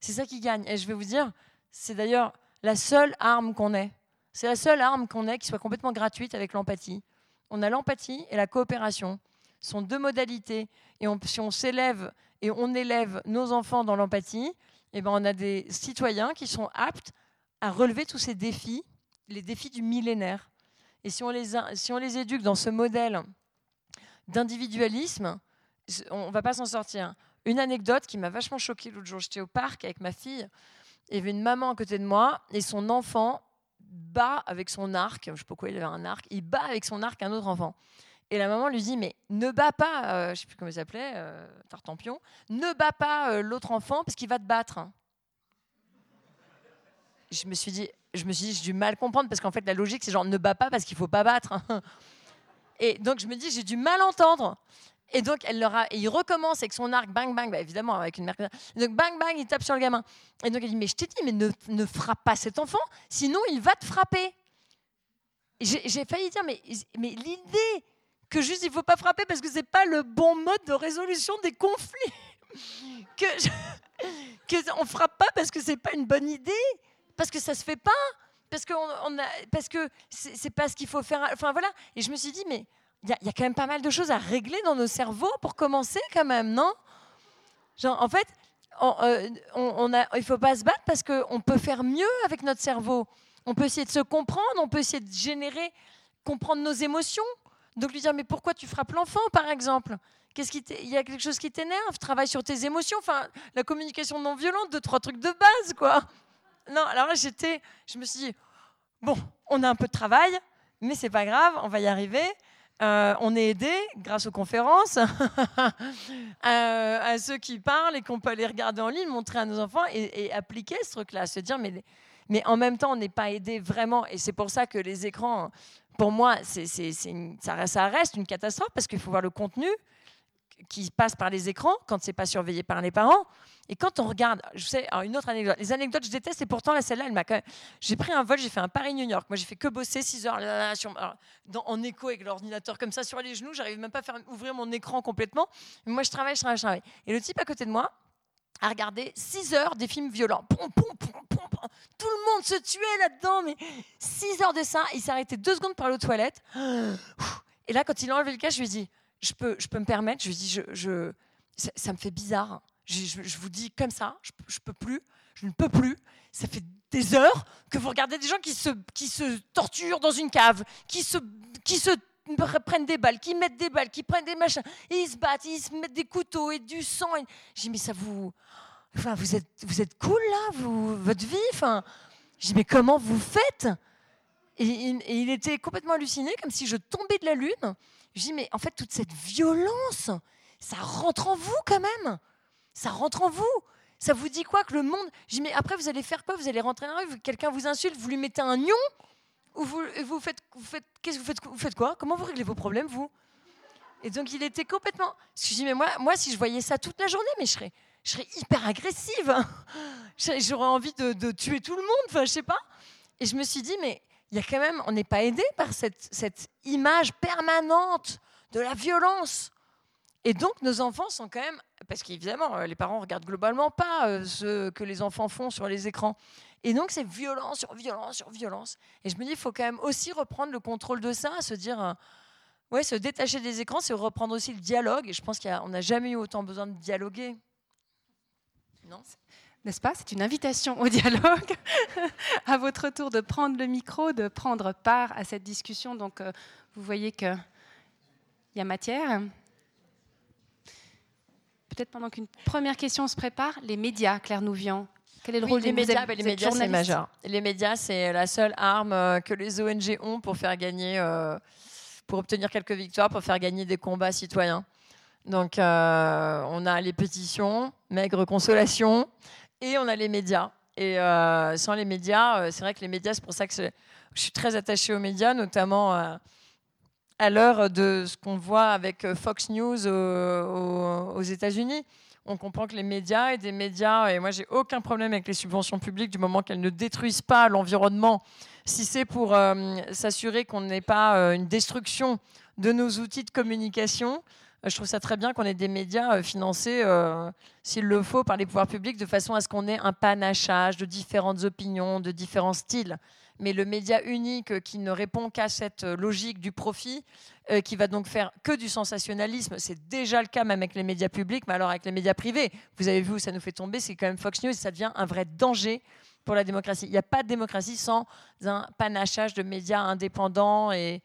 C'est ça qui gagne. Et je vais vous dire, c'est d'ailleurs la seule arme qu'on ait. C'est la seule arme qu'on ait qui soit complètement gratuite avec l'empathie. On a l'empathie et la coopération. Ce sont deux modalités. Et si on s'élève et on élève nos enfants dans l'empathie, eh ben on a des citoyens qui sont aptes à relever tous ces défis, les défis du millénaire. Et si on les, si on les éduque dans ce modèle d'individualisme, on va pas s'en sortir. Une anecdote qui m'a vachement choquée l'autre jour, j'étais au parc avec ma fille, il y avait une maman à côté de moi et son enfant bat avec son arc, je sais pas pourquoi il avait un arc, il bat avec son arc un autre enfant. Et la maman lui dit mais ne bats pas, euh, je sais plus comment il s'appelait, euh, Tartampion, ne bats pas euh, l'autre enfant parce qu'il va te battre. Je me suis dit, je me suis dit, j'ai du mal comprendre parce qu'en fait la logique c'est genre ne bats pas parce qu'il faut pas battre. Et donc je me dis j'ai du mal entendre. Et donc, elle leur a, et il recommence avec son arc, bang, bang, bah, évidemment, avec une mère. Donc, bang, bang, il tape sur le gamin. Et donc, elle dit Mais je t'ai dit, mais ne, ne frappe pas cet enfant, sinon il va te frapper. J'ai failli dire Mais, mais l'idée que juste il faut pas frapper parce que c'est pas le bon mode de résolution des conflits. que, que on frappe pas parce que c'est pas une bonne idée, parce que ça se fait pas, parce que on, a, parce pas ce qu'il faut faire. Enfin voilà. Et je me suis dit Mais il y, a quand même pas mal de choses à régler dans nos cerveaux pour commencer quand même, non? Genre, en fait, euh, on, a, il ne faut pas se battre parce qu'on peut faire mieux avec notre cerveau. On peut essayer de se comprendre, on peut essayer de générer, comprendre nos émotions. Donc lui dire, mais pourquoi tu frappes l'enfant, par exemple? Qu'est-ce qui Il y a quelque chose qui t'énerve? Travaille sur tes émotions. Enfin, la communication non violente, deux, trois trucs de base, quoi. Non, alors là, j'étais, je me suis dit, bon, on a un peu de travail, mais c'est pas grave, on va y arriver. Euh, on est aidé grâce aux conférences, à, ceux qui parlent et qu'on peut aller regarder en ligne, montrer à nos enfants et, appliquer ce truc-là, se dire mais, mais en même temps on n'est pas aidé vraiment et c'est pour ça que les écrans, pour moi, ça, reste une catastrophe parce qu'il faut voir le contenu. Qui passe par les écrans quand c'est pas surveillé par les parents. Et quand on regarde, je sais, une autre anecdote, les anecdotes je déteste et pourtant la celle-là, elle m'a quand même. J'ai pris un vol, j'ai fait un Paris-New York. Moi, j'ai fait que bosser 6 heures là, en écho avec l'ordinateur comme ça sur les genoux. J'arrive même pas à ouvrir mon écran complètement. moi, je travaille, je travaille, je travaille. Et le type à côté de moi a regardé 6 heures des films violents. Tout le monde se tuait là-dedans, mais 6 heures de ça. Il s'est arrêté deux secondes pour aller aux toilettes. Et là, quand il a enlevé le casque, je lui ai dit je peux, je peux me permettre Je lui dit je, je ça, me fait bizarre. Je, vous dis comme ça, je, je peux plus, je ne peux plus. Ça fait des heures que vous regardez des gens qui se, qui se torturent dans une cave, qui se, qui se prennent des balles, qui mettent des balles, qui prennent des machins, et ils se battent, ils se mettent des couteaux et du sang. J'ai dit, mais ça vous. Enfin, vous êtes, vous êtes cool là, votre vie. Enfin, j'ai dit, mais comment vous faites? Et, et, il était complètement halluciné, comme si je tombais de la lune. J'ai dit, mais en fait, toute cette violence, ça rentre en vous quand même. Ça rentre en vous. Ça vous dit quoi que le monde. J'ai dit, mais après, vous allez faire quoi? Vous allez rentrer dans la rue, quelqu'un vous insulte, vous lui mettez un nion? Ou vous, vous faites, vous faites, qu'est-ce que vous faites, vous faites quoi? Comment vous réglez vos problèmes, vous? Et donc, il était complètement. Je dis, mais moi, moi, si je voyais ça toute la journée, mais je serais, je serais hyper agressive. J'aurais envie de, de, tuer tout le monde, enfin, je sais pas. Et je me suis dit, mais il y a quand même, on n'est pas aidé par cette, image permanente de la violence. Et donc, nos enfants sont quand même, parce qu'évidemment, euh, les parents regardent globalement pas euh, ce que les enfants font sur les écrans. Et donc, c'est violence sur violence sur violence. Et je me dis, il faut quand même aussi reprendre le contrôle de ça, se dire, euh, ouais, se détacher des écrans, c'est reprendre aussi le dialogue. Et je pense qu'on n'a jamais eu autant besoin de dialoguer. Non? N'est-ce pas? C'est une invitation au dialogue, à votre tour de prendre le micro, de prendre part à cette discussion. Donc, vous voyez qu'il y a matière. Peut-être pendant qu'une première question se prépare, les médias, Claire Nouvian. Quel est le rôle des médias Les médias, c'est majeur. Les médias, c'est la seule arme euh, que les ONG ont pour faire gagner, euh, pour obtenir quelques victoires, pour faire gagner des combats citoyens. Donc, euh, on a les pétitions, maigre consolation, et on a les médias. Et sans les médias, c'est vrai que les médias, c'est pour ça que je suis très attachée aux médias, notamment à l'heure de ce qu'on voit avec euh, Fox News aux, États-Unis. On comprend que les médias et des médias, et moi j'ai aucun problème avec les subventions publiques du moment qu'elles ne détruisent pas l'environnement, si c'est pour euh, s'assurer qu'on n'ait pas euh, une destruction de nos outils de communication. Je trouve ça très bien qu'on ait des médias financés, s'il le faut, par les pouvoirs publics, de façon à ce qu'on ait un panachage de différentes opinions, de différents styles mais le média unique qui ne répond qu'à cette logique du profit, euh, qui va donc faire que du sensationnalisme, c'est déjà le cas même avec les médias publics, mais alors avec les médias privés, vous avez vu où ça nous fait tomber, c'est quand même Fox News, ça devient un vrai danger pour la démocratie. Il n'y a pas de démocratie sans un panachage de médias indépendants et,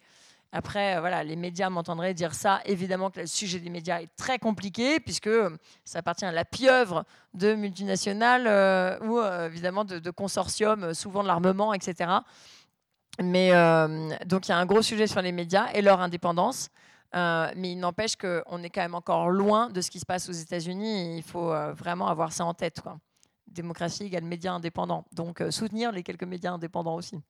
après, euh, voilà, les médias m'entendraient dire ça. Évidemment que le sujet des médias est très compliqué, puisque euh, ça appartient à la pieuvre de multinationales euh, ou évidemment de, consortiums, souvent de l'armement, etc. Mais donc il y a un gros sujet sur les médias et leur indépendance. mais il n'empêche qu'on est quand même encore loin de ce qui se passe aux États-Unis. Il faut vraiment avoir ça en tête. Quoi. Démocratie égale médias indépendants. Donc soutenir les quelques médias indépendants aussi.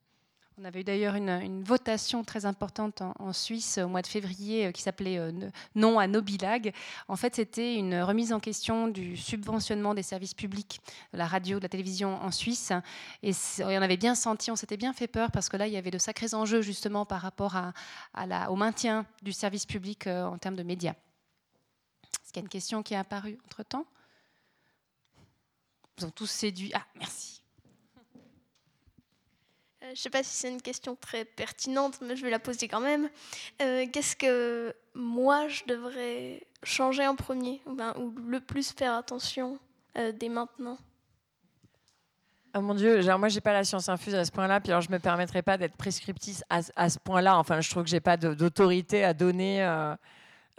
On avait eu d'ailleurs une, votation très importante en, Suisse au mois de février euh, qui s'appelait euh, Non à Nobilag. En fait, c'était une remise en question du subventionnement des services publics, de la radio, de la télévision en Suisse. Et on avait bien senti, on s'était bien fait peur parce que là, il y avait de sacrés enjeux justement par rapport au maintien du service public euh, en termes de médias. Est-ce qu'il y a une question qui est apparue entre-temps? Ils ont tous séduit. Ah, merci. Euh, je ne sais pas si c'est une question très pertinente, mais je vais la poser quand même. Euh, qu'est-ce que moi, je devrais changer en premier, ou, ou le plus faire attention euh, dès maintenant? Oh mon Dieu, genre moi j'ai pas la science infuse à ce point-là, puis alors je me permettrai pas d'être prescriptrice à, à, ce point-là. Enfin, je trouve que j'ai pas d'autorité à donner.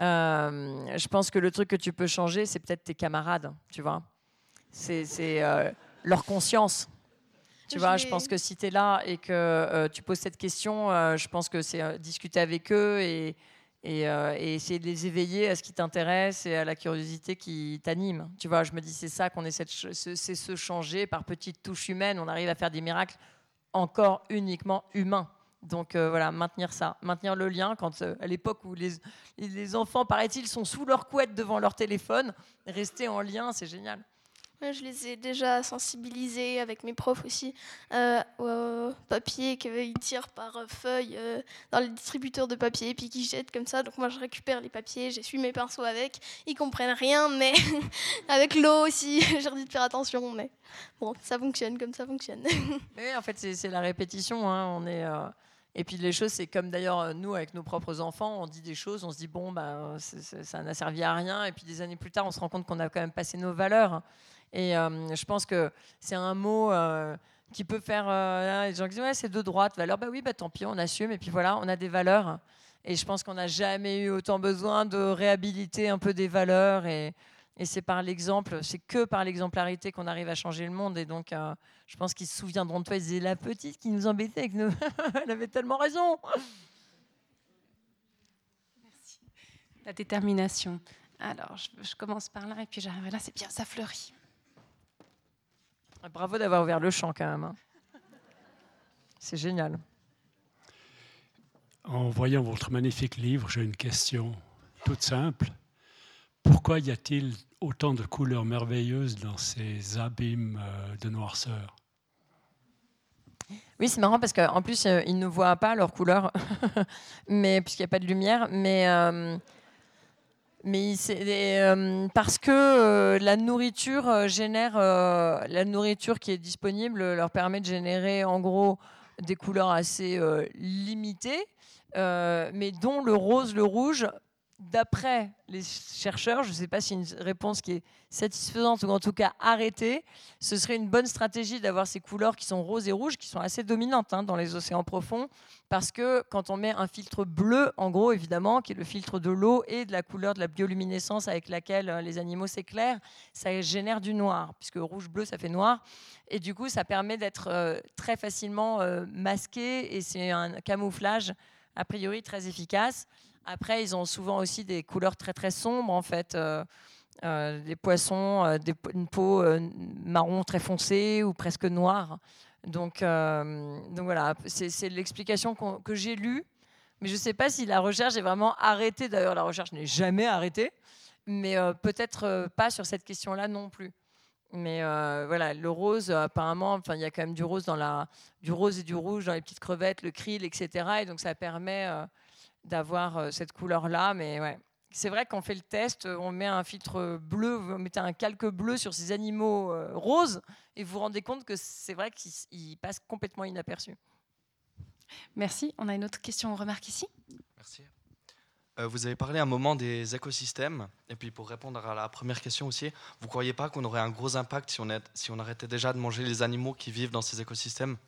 je pense que le truc que tu peux changer, c'est peut-être tes camarades, tu vois. C'est leur conscience. Tu vois, je pense que si tu es là et que euh, tu poses cette question, euh, je pense que c'est euh, discuter avec eux et, et, essayer de les éveiller à ce qui t'intéresse et à la curiosité qui t'anime. Tu vois, je me dis, c'est ça qu'on essaie de c'est se changer par petites touches humaines. On arrive à faire des miracles encore uniquement humains. Donc voilà, maintenir ça, maintenir le lien. Quand à l'époque où les, les enfants, paraît-il, sont sous leur couette devant leur téléphone, rester en lien, c'est génial. Je les ai déjà sensibilisés avec mes profs aussi euh, au papier qu'ils tirent par feuille euh, dans les distributeurs de papier puis qu'ils jettent comme ça. Donc moi je récupère les papiers, j'essuie mes pinceaux avec. Ils comprennent rien, mais avec l'eau aussi, j'ai dit de faire attention. Mais bon, ça fonctionne comme ça fonctionne. oui, en fait c'est la répétition. Hein. On est euh, et puis les choses, c'est comme d'ailleurs nous avec nos propres enfants, on dit des choses, on se dit bon bah ça n'a servi à rien. Et puis des années plus tard, on se rend compte qu'on a quand même passé nos valeurs. Et euh, je pense que c'est un mot euh, qui peut faire. Euh, les gens disent ouais, c'est de droite, valeur. Bah oui, bah tant pis, on assume. Et puis voilà, on a des valeurs. Et je pense qu'on n'a jamais eu autant besoin de réhabiliter un peu des valeurs. Et, c'est par l'exemple, c'est que par l'exemplarité qu'on arrive à changer le monde. Et donc, je pense qu'ils se souviendront de toi. Ils disaient la petite qui nous embêtait avec nous. Elle avait tellement raison. Merci. La détermination. Alors, je, je commence par là et puis j'arrive là. C'est bien, ça fleurit. Bravo d'avoir ouvert le champ quand même. Hein. C'est génial. En voyant votre magnifique livre, j'ai une question toute simple. Pourquoi y a-t-il autant de couleurs merveilleuses dans ces abîmes euh, de noirceur? Oui, c'est marrant parce qu'en plus, euh, ils ne voient pas leurs couleurs, mais puisqu'il n'y a pas de lumière. Mais euh, mais euh, parce que euh, la nourriture euh, génère la nourriture qui est disponible leur permet de générer en gros des couleurs assez limitées, mais dont le rose, le rouge d'après les chercheurs, je ne sais pas si une réponse qui est satisfaisante ou en tout cas arrêtée, ce serait une bonne stratégie d'avoir ces couleurs qui sont roses et rouges, qui sont assez dominantes hein, dans les océans profonds, parce que quand on met un filtre bleu, en gros évidemment, qui est le filtre de l'eau et de la couleur de la bioluminescence avec laquelle euh, les animaux s'éclairent, ça génère du noir, puisque rouge-bleu, ça fait noir. Et du coup, ça permet d'être euh, très facilement euh, masqué, et c'est un camouflage a priori très efficace. Après, ils ont souvent aussi des couleurs très très sombres en fait. Euh, euh, des poissons, euh, une peau marron très foncée ou presque noire. Donc, donc voilà, c'est l'explication que j'ai lue. Mais je ne sais pas si la recherche est vraiment arrêtée. D'ailleurs, la recherche n'est jamais arrêtée. Mais peut-être pas sur cette question-là non plus. Mais voilà, le rose, apparemment, il y a quand même du rose dans la, du rose et du rouge dans les petites crevettes, le krill, etc. Et donc ça permet d'avoir euh, cette couleur-là. Mais ouais, c'est vrai qu'on fait le test, euh, on met un filtre bleu, vous mettez un calque bleu sur ces animaux euh, roses, et vous vous rendez compte que c'est vrai qu'ils passent complètement inaperçus. Merci. On a une autre question, on remarque ici. Merci. vous avez parlé un moment des écosystèmes, et puis pour répondre à la première question aussi, vous ne croyez pas qu'on aurait un gros impact si on, est, si on arrêtait déjà de manger les animaux qui vivent dans ces écosystèmes?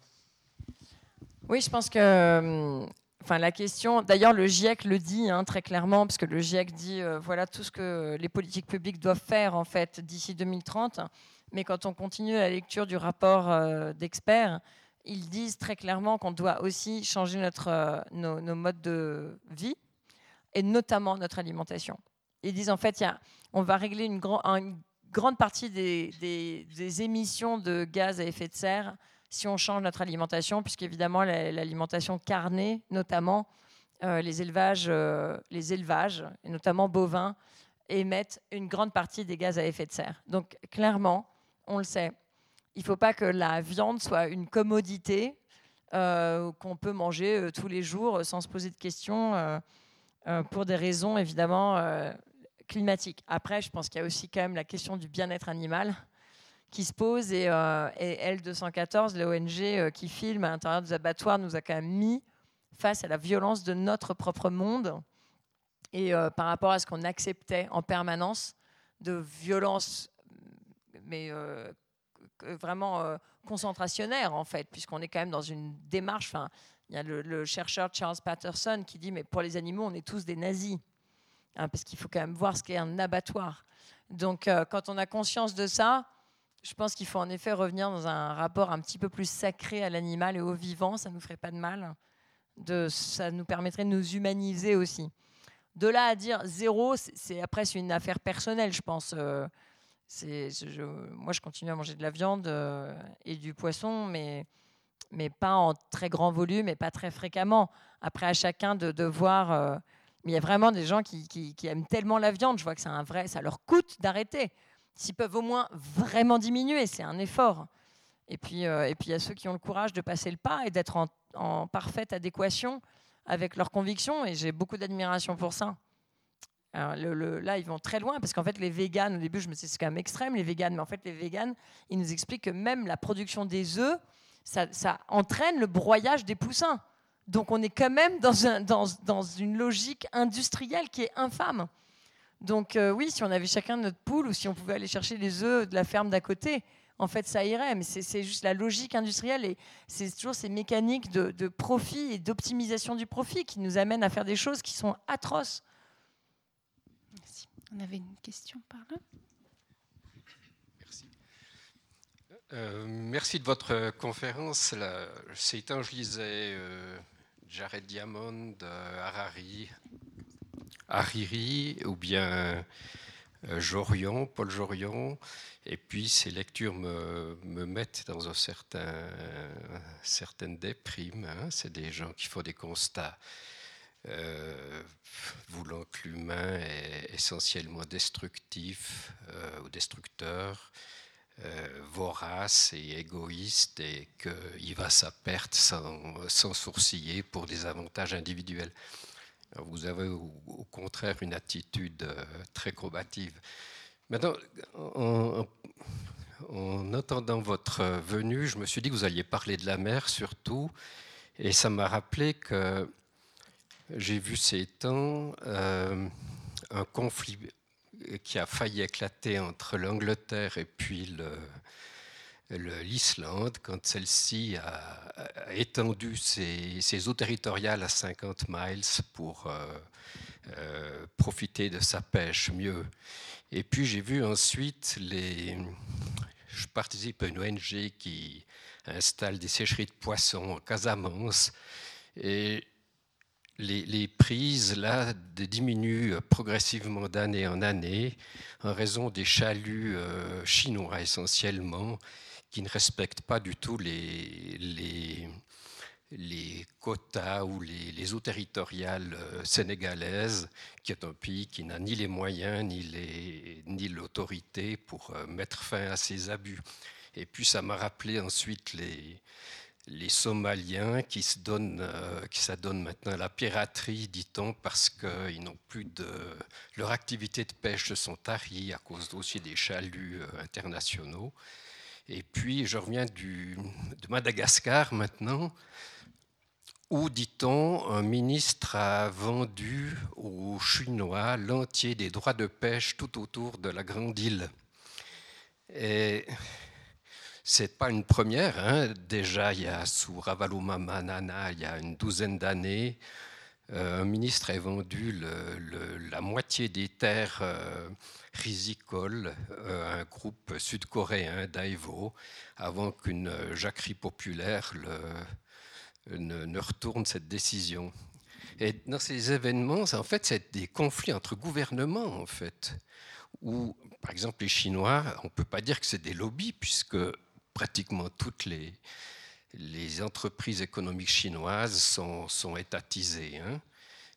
Oui, je pense que Enfin, la question, d'ailleurs, le GIEC le dit hein, très clairement, parce que le GIEC dit euh, voilà tout ce que les politiques publiques doivent faire en fait d'ici 2030. Mais quand on continue la lecture du rapport euh, d'experts, ils disent très clairement qu'on doit aussi changer notre, euh, nos, modes de vie et notamment notre alimentation. Ils disent en fait, y a, on va régler une, grande partie des, des émissions de gaz à effet de serre si on change notre alimentation, puisqu'évidemment l'alimentation carnée, notamment euh, les, élevages, euh, les élevages, et notamment bovins, émettent une grande partie des gaz à effet de serre. Donc clairement, on le sait, il ne faut pas que la viande soit une commodité euh, qu'on peut manger tous les jours sans se poser de questions pour des raisons évidemment climatiques. Après, je pense qu'il y a aussi quand même la question du bien-être animal qui se pose et, euh, L214, l'ONG euh, qui filme à l'intérieur des abattoirs, nous a quand même mis face à la violence de notre propre monde et euh, par rapport à ce qu'on acceptait en permanence de violence, mais vraiment concentrationnaire en fait, puisqu'on est quand même dans une démarche. Il y a le, chercheur Charles Patterson qui dit mais pour les animaux on est tous des nazis, hein, parce qu'il faut quand même voir ce qu'est un abattoir. Donc quand on a conscience de ça, je pense qu'il faut en effet revenir dans un rapport un petit peu plus sacré à l'animal et au vivant. Ça ne nous ferait pas de mal. De, ça nous permettrait de nous humaniser aussi. De là à dire zéro, c'est après c'est une affaire personnelle, je pense. Euh, moi, je continue à manger de la viande euh, et du poisson, mais, mais pas en très grand volume et pas très fréquemment. Après, à chacun de, voir. euh, mais il y a vraiment des gens qui, qui- qui aiment tellement la viande, je vois que c'est un vrai, ça leur coûte d'arrêter. S'ils peuvent au moins vraiment diminuer, c'est un effort. Et puis, euh, et puis il y a ceux qui ont le courage de passer le pas et d'être en, parfaite adéquation avec leurs convictions. Et j'ai beaucoup d'admiration pour ça. Là, ils vont très loin parce qu'en fait, les véganes, au début, je me disais c'est quand même extrême, les véganes, mais en fait, les véganes, ils nous expliquent que même la production des œufs, ça, ça entraîne le broyage des poussins. Donc, on est quand même dans une logique industrielle qui est infâme. Donc, euh, oui, si on avait chacun notre poule ou si on pouvait aller chercher les œufs de la ferme d'à côté, en fait, ça irait. Mais c'est c'est juste la logique industrielle et c'est toujours ces mécaniques de, de profit et d'optimisation du profit qui nous amènent à faire des choses qui sont atroces. Merci. On avait une question par là. Merci. Euh, merci de votre conférence. Là, ces temps, je lisais euh, Jared Diamond, euh, Harari, Hariri, ou bien euh, Jorion, Paul Jorion. Et puis ces lectures me, me mettent dans un certain, certaine déprime. hein. C'est des gens qui font des constats. euh, voulant que l'humain est essentiellement destructif euh, ou destructeur, vorace et égoïste et qu'il va sa perte sans sourciller pour des avantages individuels. Vous avez au, contraire une attitude euh, très combative. Maintenant, en, en entendant votre venue, je me suis dit que vous alliez parler de la mer surtout, et ça m'a rappelé que j'ai vu ces temps euh, un conflit qui a failli éclater entre l'Angleterre et puis le- l'Islande quand celle-ci a, étendu ses, eaux territoriales à 50 miles pour euh, euh, profiter de sa pêche mieux. Et puis j'ai vu ensuite les... Je participe à une ONG qui installe des sécheries de poissons en Casamance. Et les, prises là diminuent progressivement d'année en année en raison des chaluts euh, chinois essentiellement qui ne respectent pas du tout les, quotas ou les, eaux territoriales euh, sénégalaises, qui est un pays qui n'a ni les moyens ni l'autorité pour euh, mettre fin à ces abus. Et puis ça m'a rappelé ensuite les, Somaliens qui se donnent, euh, qui s'adonnent maintenant à la piraterie, dit-on, parce qu'ils n'ont plus de. Leur activité de pêche se sont taries à cause aussi des chaluts internationaux. Et puis, je reviens du, de Madagascar maintenant, où, dit-on, un ministre a vendu aux Chinois l'entier des droits de pêche tout autour de la grande île. Et c'est pas une première. hein. Déjà, il y a sous Ravalomanana, Manana, il y a une douzaine d'années, un ministre a vendu la moitié des terres euh, rizicoles euh, à un groupe sud-coréen, Daewoo, avant qu'une euh, jacquerie populaire ne, ne retourne cette décision. Et dans ces événements, en fait, c'est des conflits entre gouvernements, en fait, où, par exemple, les Chinois, on ne peut pas dire que c'est des lobbies, puisque pratiquement toutes les, les entreprises économiques chinoises sont, étatisées. hein.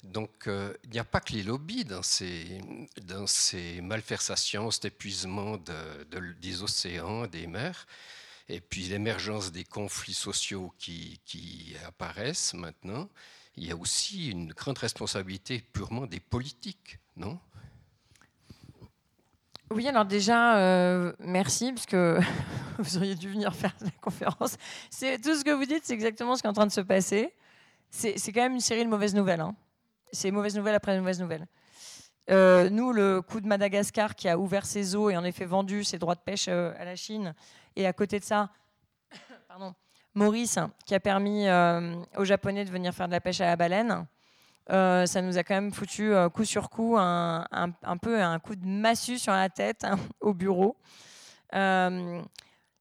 Donc, euh, il n'y a pas que les lobbies dans ces, dans ces malversations, cet épuisement de- de- des océans, des mers, et puis l'émergence des conflits sociaux qui, qui apparaissent maintenant. Il y a aussi une grande responsabilité purement des politiques, non? Oui, alors déjà, euh, merci, parce que vous auriez dû venir faire la conférence. C'est, tout ce que vous dites, c'est exactement ce qui est en train de se passer. C'est, quand même une série de mauvaises nouvelles. hein. C'est mauvaise nouvelle après mauvaise nouvelle. Euh, nous, le coup de Madagascar qui a ouvert ses eaux et en effet vendu ses droits de pêche euh, à la Chine, et à côté de ça, Maurice qui a permis euh, aux Japonais de venir faire de la pêche à la baleine. Ça nous a quand même foutu coup sur coup un, peu un coup de massue sur la tête hein, au bureau.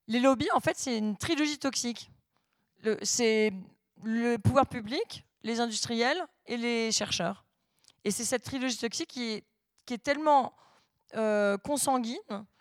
Les lobbies, en fait, c'est une trilogie toxique. C'est le pouvoir public, les industriels et les chercheurs. Et c'est cette trilogie toxique qui est, qui est tellement euh, consanguine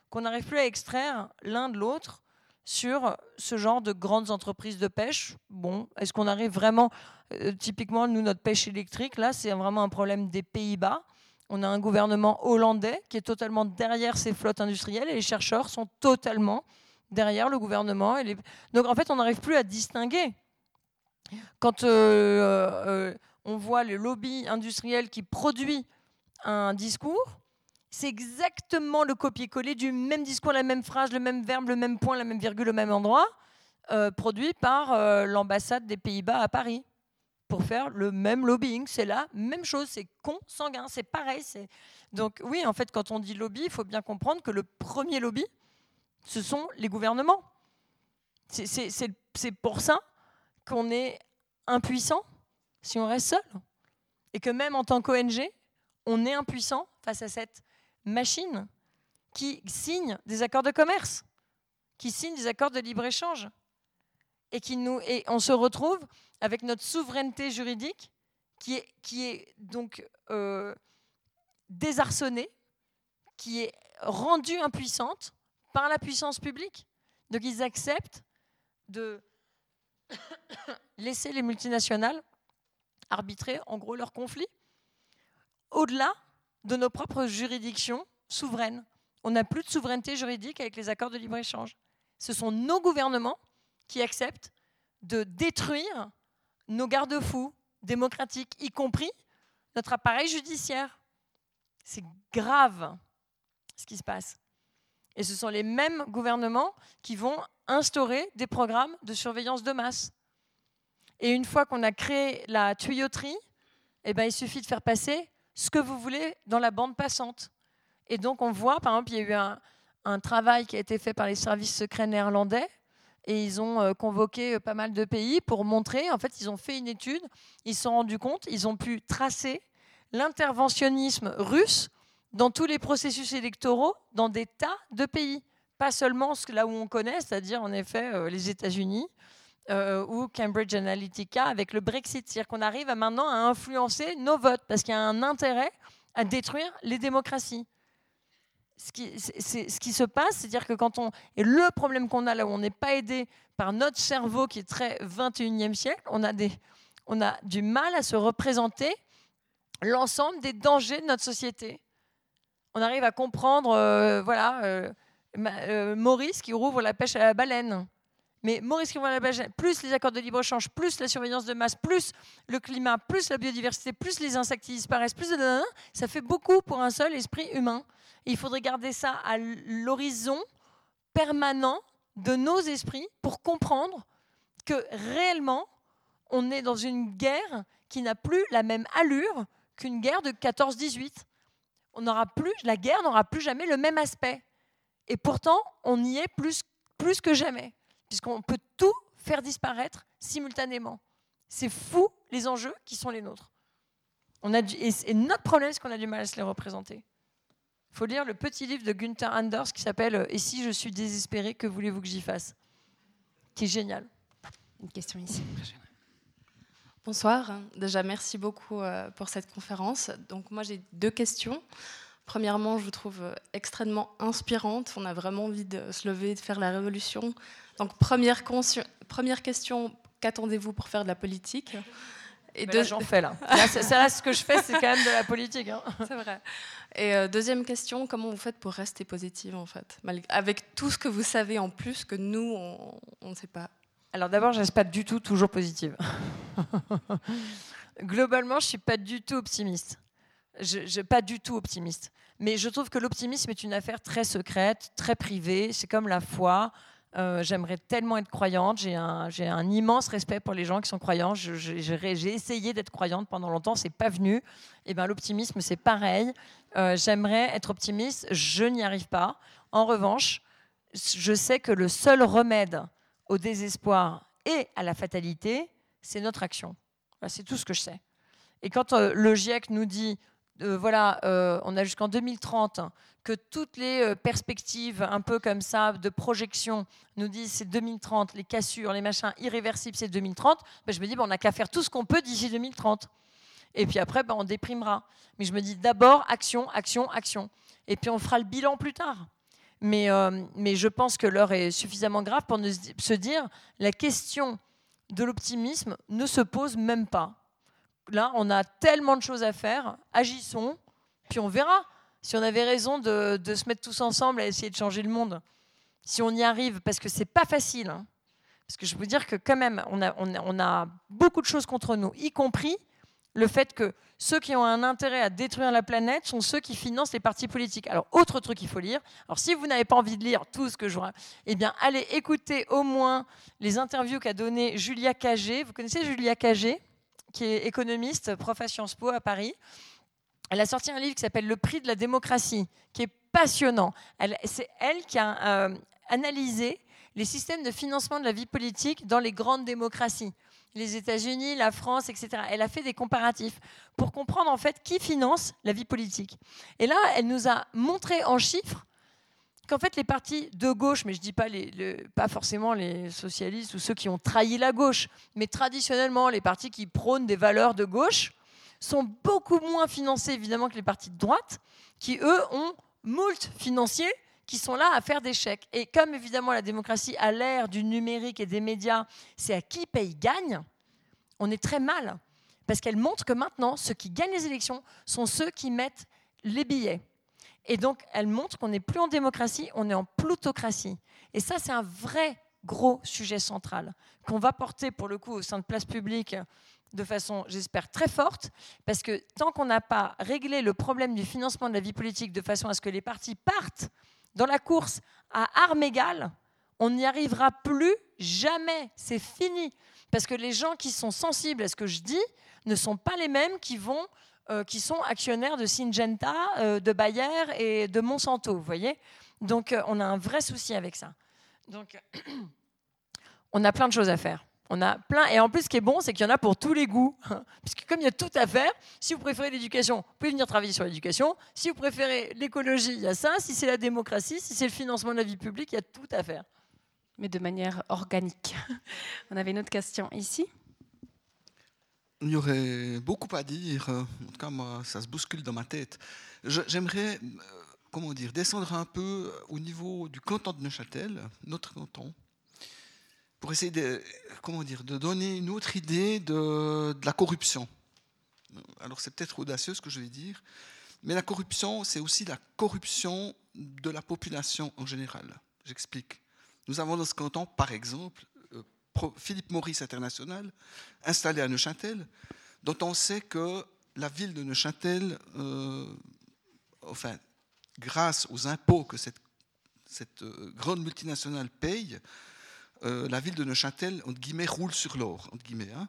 qu'on n'arrive plus à extraire l'un de l'autre sur ce genre de grandes entreprises de pêche. Bon, est-ce qu'on arrive vraiment, euh, typiquement, nous, notre pêche électrique, là, c'est vraiment un problème des Pays-Bas. On a un gouvernement hollandais qui est totalement derrière ces flottes industrielles et les chercheurs sont totalement derrière le gouvernement. Et Donc en fait, on n'arrive plus à distinguer. Quand euh, euh, on voit le lobby industriel qui produit un discours, c'est exactement le copier-coller du même discours, la même phrase, le même verbe, le même point, la même virgule, au même endroit, euh, produit par l'ambassade des Pays-Bas à Paris pour faire le même lobbying. C'est la même chose, c'est consanguin, c'est pareil. Donc oui, en fait, quand on dit lobby, il faut bien comprendre que le premier lobby, ce sont les gouvernements. C'est pour ça qu'on est impuissant si on reste seul. Et que même en tant qu'ONG, on est impuissant face à cette machine qui signe des accords de commerce, qui signe des accords de libre-échange. Et, qui nous, et on se retrouve avec notre souveraineté juridique qui est, qui est donc euh, désarçonnée, qui est rendue impuissante par la puissance publique. Donc ils acceptent de laisser les multinationales arbitrer en gros leurs conflits au-delà de nos propres juridictions souveraines. On n'a plus de souveraineté juridique avec les accords de libre-échange. Ce sont nos gouvernements qui acceptent de détruire nos garde-fous démocratiques, y compris notre appareil judiciaire. C'est grave ce qui se passe. Et ce sont les mêmes gouvernements qui vont instaurer des programmes de surveillance de masse. Et une fois qu'on a créé la tuyauterie, eh ben, il suffit de faire passer ce que vous voulez dans la bande passante. Et donc on voit, par exemple, il y a eu un, travail qui a été fait par les services secrets néerlandais et ils ont euh, convoqué euh, pas mal de pays pour montrer, en fait, ils ont fait une étude, ils se sont rendus compte, ils ont pu tracer l'interventionnisme russe dans tous les processus électoraux dans des tas de pays. Pas seulement là où on connaît, c'est-à-dire en effet euh, les États-Unis ou Cambridge Analytica avec le Brexit. C'est-à-dire qu'on arrive maintenant à influencer nos votes parce qu'il y a un intérêt à détruire les démocraties ce qui, ce qui se passe, c'est-à-dire que quand on. Et le problème qu'on a là où on n'est pas aidé par notre cerveau qui est très 21e siècle, on a, des, on a du mal à se représenter l'ensemble des dangers de notre société. On arrive à comprendre, euh, voilà, euh, euh, Maurice qui rouvre la pêche à la baleine. Mais Maurice qui rouvre la pêche, plus les accords de libre-échange, plus la surveillance de masse, plus le climat, plus la biodiversité, plus les insectes qui disparaissent, plus. Ça fait beaucoup pour un seul esprit humain. Il faudrait garder ça à l'horizon permanent de nos esprits pour comprendre que réellement, on est dans une guerre qui n'a plus la même allure qu'une guerre de 14-18. On n'aura plus, la guerre n'aura plus jamais le même aspect. Et pourtant, on y est plus, plus que jamais, puisqu'on peut tout faire disparaître simultanément. C'est fou les enjeux qui sont les nôtres. On a et notre problème, c'est qu'on a du mal à se les représenter. Il faut lire le petit livre de Gunther Anders qui s'appelle euh, Et si je suis désespéré, que voulez-vous que j'y fasse? Qui est génial. Une question ici. Bonsoir. Déjà, merci beaucoup euh, pour cette conférence. Donc, moi, j'ai deux questions. Premièrement, je vous trouve euh, extrêmement inspirante. On a vraiment envie de se lever, de faire la révolution. Donc, première, première question qu'attendez-vous pour faire de la politique? Et deux... j'en fais là. là, ce que je fais, c'est quand même de la politique. Hein. C'est vrai. Et euh, deuxième question, comment vous faites pour rester positive en fait, avec tout ce que vous savez en plus que nous, on ne sait pas. Alors d'abord, je ne reste pas du tout toujours positive. Globalement, je suis pas du tout optimiste. Je, je pas du tout optimiste. Mais je trouve que l'optimisme est une affaire très secrète, très privée. C'est comme la foi. Euh, j'aimerais tellement être croyante. J'ai un, un, immense respect pour les gens qui sont croyants. J'ai essayé d'être croyante pendant longtemps, c'est pas venu. Et eh ben l'optimisme, c'est pareil. Euh, j'aimerais être optimiste, je n'y arrive pas. En revanche, je sais que le seul remède au désespoir et à la fatalité, c'est notre action. c'est tout ce que je sais. Et quand euh, le GIEC nous dit euh, voilà, euh, on a jusqu'en 2030, que toutes les perspectives un peu comme ça de projection nous disent c'est 2030, les cassures, les machins irréversibles, c'est 2030, ben je me dis ben, on n'a qu'à faire tout ce qu'on peut d'ici 2030. Et puis après, ben, on déprimera. Mais je me dis d'abord action, action, action. Et puis on fera le bilan plus tard. Mais, euh, mais je pense que l'heure est suffisamment grave pour se dire la question de l'optimisme ne se pose même pas. Là, on a tellement de choses à faire, agissons, puis on verra si on avait raison de, de se mettre tous ensemble à essayer de changer le monde. Si on y arrive, parce que c'est pas facile. Hein. Parce que je veux dire que quand même, on, a, on a, beaucoup de choses contre nous, y compris le fait que ceux qui ont un intérêt à détruire la planète sont ceux qui financent les partis politiques. Alors, autre truc qu'il faut lire. Alors, si vous n'avez pas envie de lire tout ce que je vois, eh bien, allez écouter au moins les interviews qu'a donné Julia Cagé. Vous connaissez Julia Cagé, qui est économiste, prof à Sciences Po à Paris. Elle a sorti un livre qui s'appelle Le prix de la démocratie, qui est passionnant. C'est elle qui a euh, analysé les systèmes de financement de la vie politique dans les grandes démocraties les États-Unis, la France, etc. Elle a fait des comparatifs pour comprendre en fait qui finance la vie politique. Et là, elle nous a montré en chiffres qu'en fait les partis de gauche, mais je dis pas pas forcément les socialistes ou ceux qui ont trahi la gauche, mais traditionnellement les partis qui prônent des valeurs de gauche sont beaucoup moins financés évidemment que les partis de droite, qui eux ont moult financiers qui sont là à faire des chèques. Et comme évidemment la démocratie à l'ère du numérique et des médias, c'est à qui paye gagne, on est très mal. Parce qu'elle montre que maintenant, ceux qui gagnent les élections sont ceux qui mettent les billets. Et donc, elle montre qu'on n'est plus en démocratie, on est en plutocratie. Et ça, c'est un vrai gros sujet central qu'on va porter pour le coup au sein de Place Publique de façon, j'espère, très forte, parce que tant qu'on n'a pas réglé le problème du financement de la vie politique de façon à ce que les partis partent dans la course à armes égales, on n'y arrivera plus jamais. C'est fini. Parce que les gens qui sont sensibles à ce que je dis ne sont pas les mêmes qui vont euh, qui sont actionnaires de Syngenta, euh, de Bayer et de Monsanto, vous voyez? Donc euh, on a un vrai souci avec ça. Donc on a plein de choses à faire. On a plein, et en plus, ce qui est bon, c'est qu'il y en a pour tous les goûts. Puisque comme il y a tout à faire, si vous préférez l'éducation, vous pouvez venir travailler sur l'éducation. Si vous préférez l'écologie, il y a ça. Si c'est la démocratie, si c'est le financement de la vie publique, il y a tout à faire. Mais de manière organique. On avait une autre question ici. Il y aurait beaucoup à dire. En tout cas, moi, ça se bouscule dans ma tête. J'aimerais, euh, comment dire, descendre un peu au niveau du canton de Neuchâtel, notre canton pour essayer de, comment dire, de donner une autre idée de, la corruption. Alors c'est peut-être audacieux ce que je vais dire, mais la corruption, c'est aussi la corruption de la population en général. J'explique. Nous avons dans ce canton, par exemple, euh, Philippe Maurice International, installé à Neuchâtel, dont on sait que la ville de Neuchâtel, euh, enfin, grâce aux impôts que cette, cette euh, grande multinationale paye, euh, la ville de Neuchâtel, entre guillemets, roule sur l'or. Hein.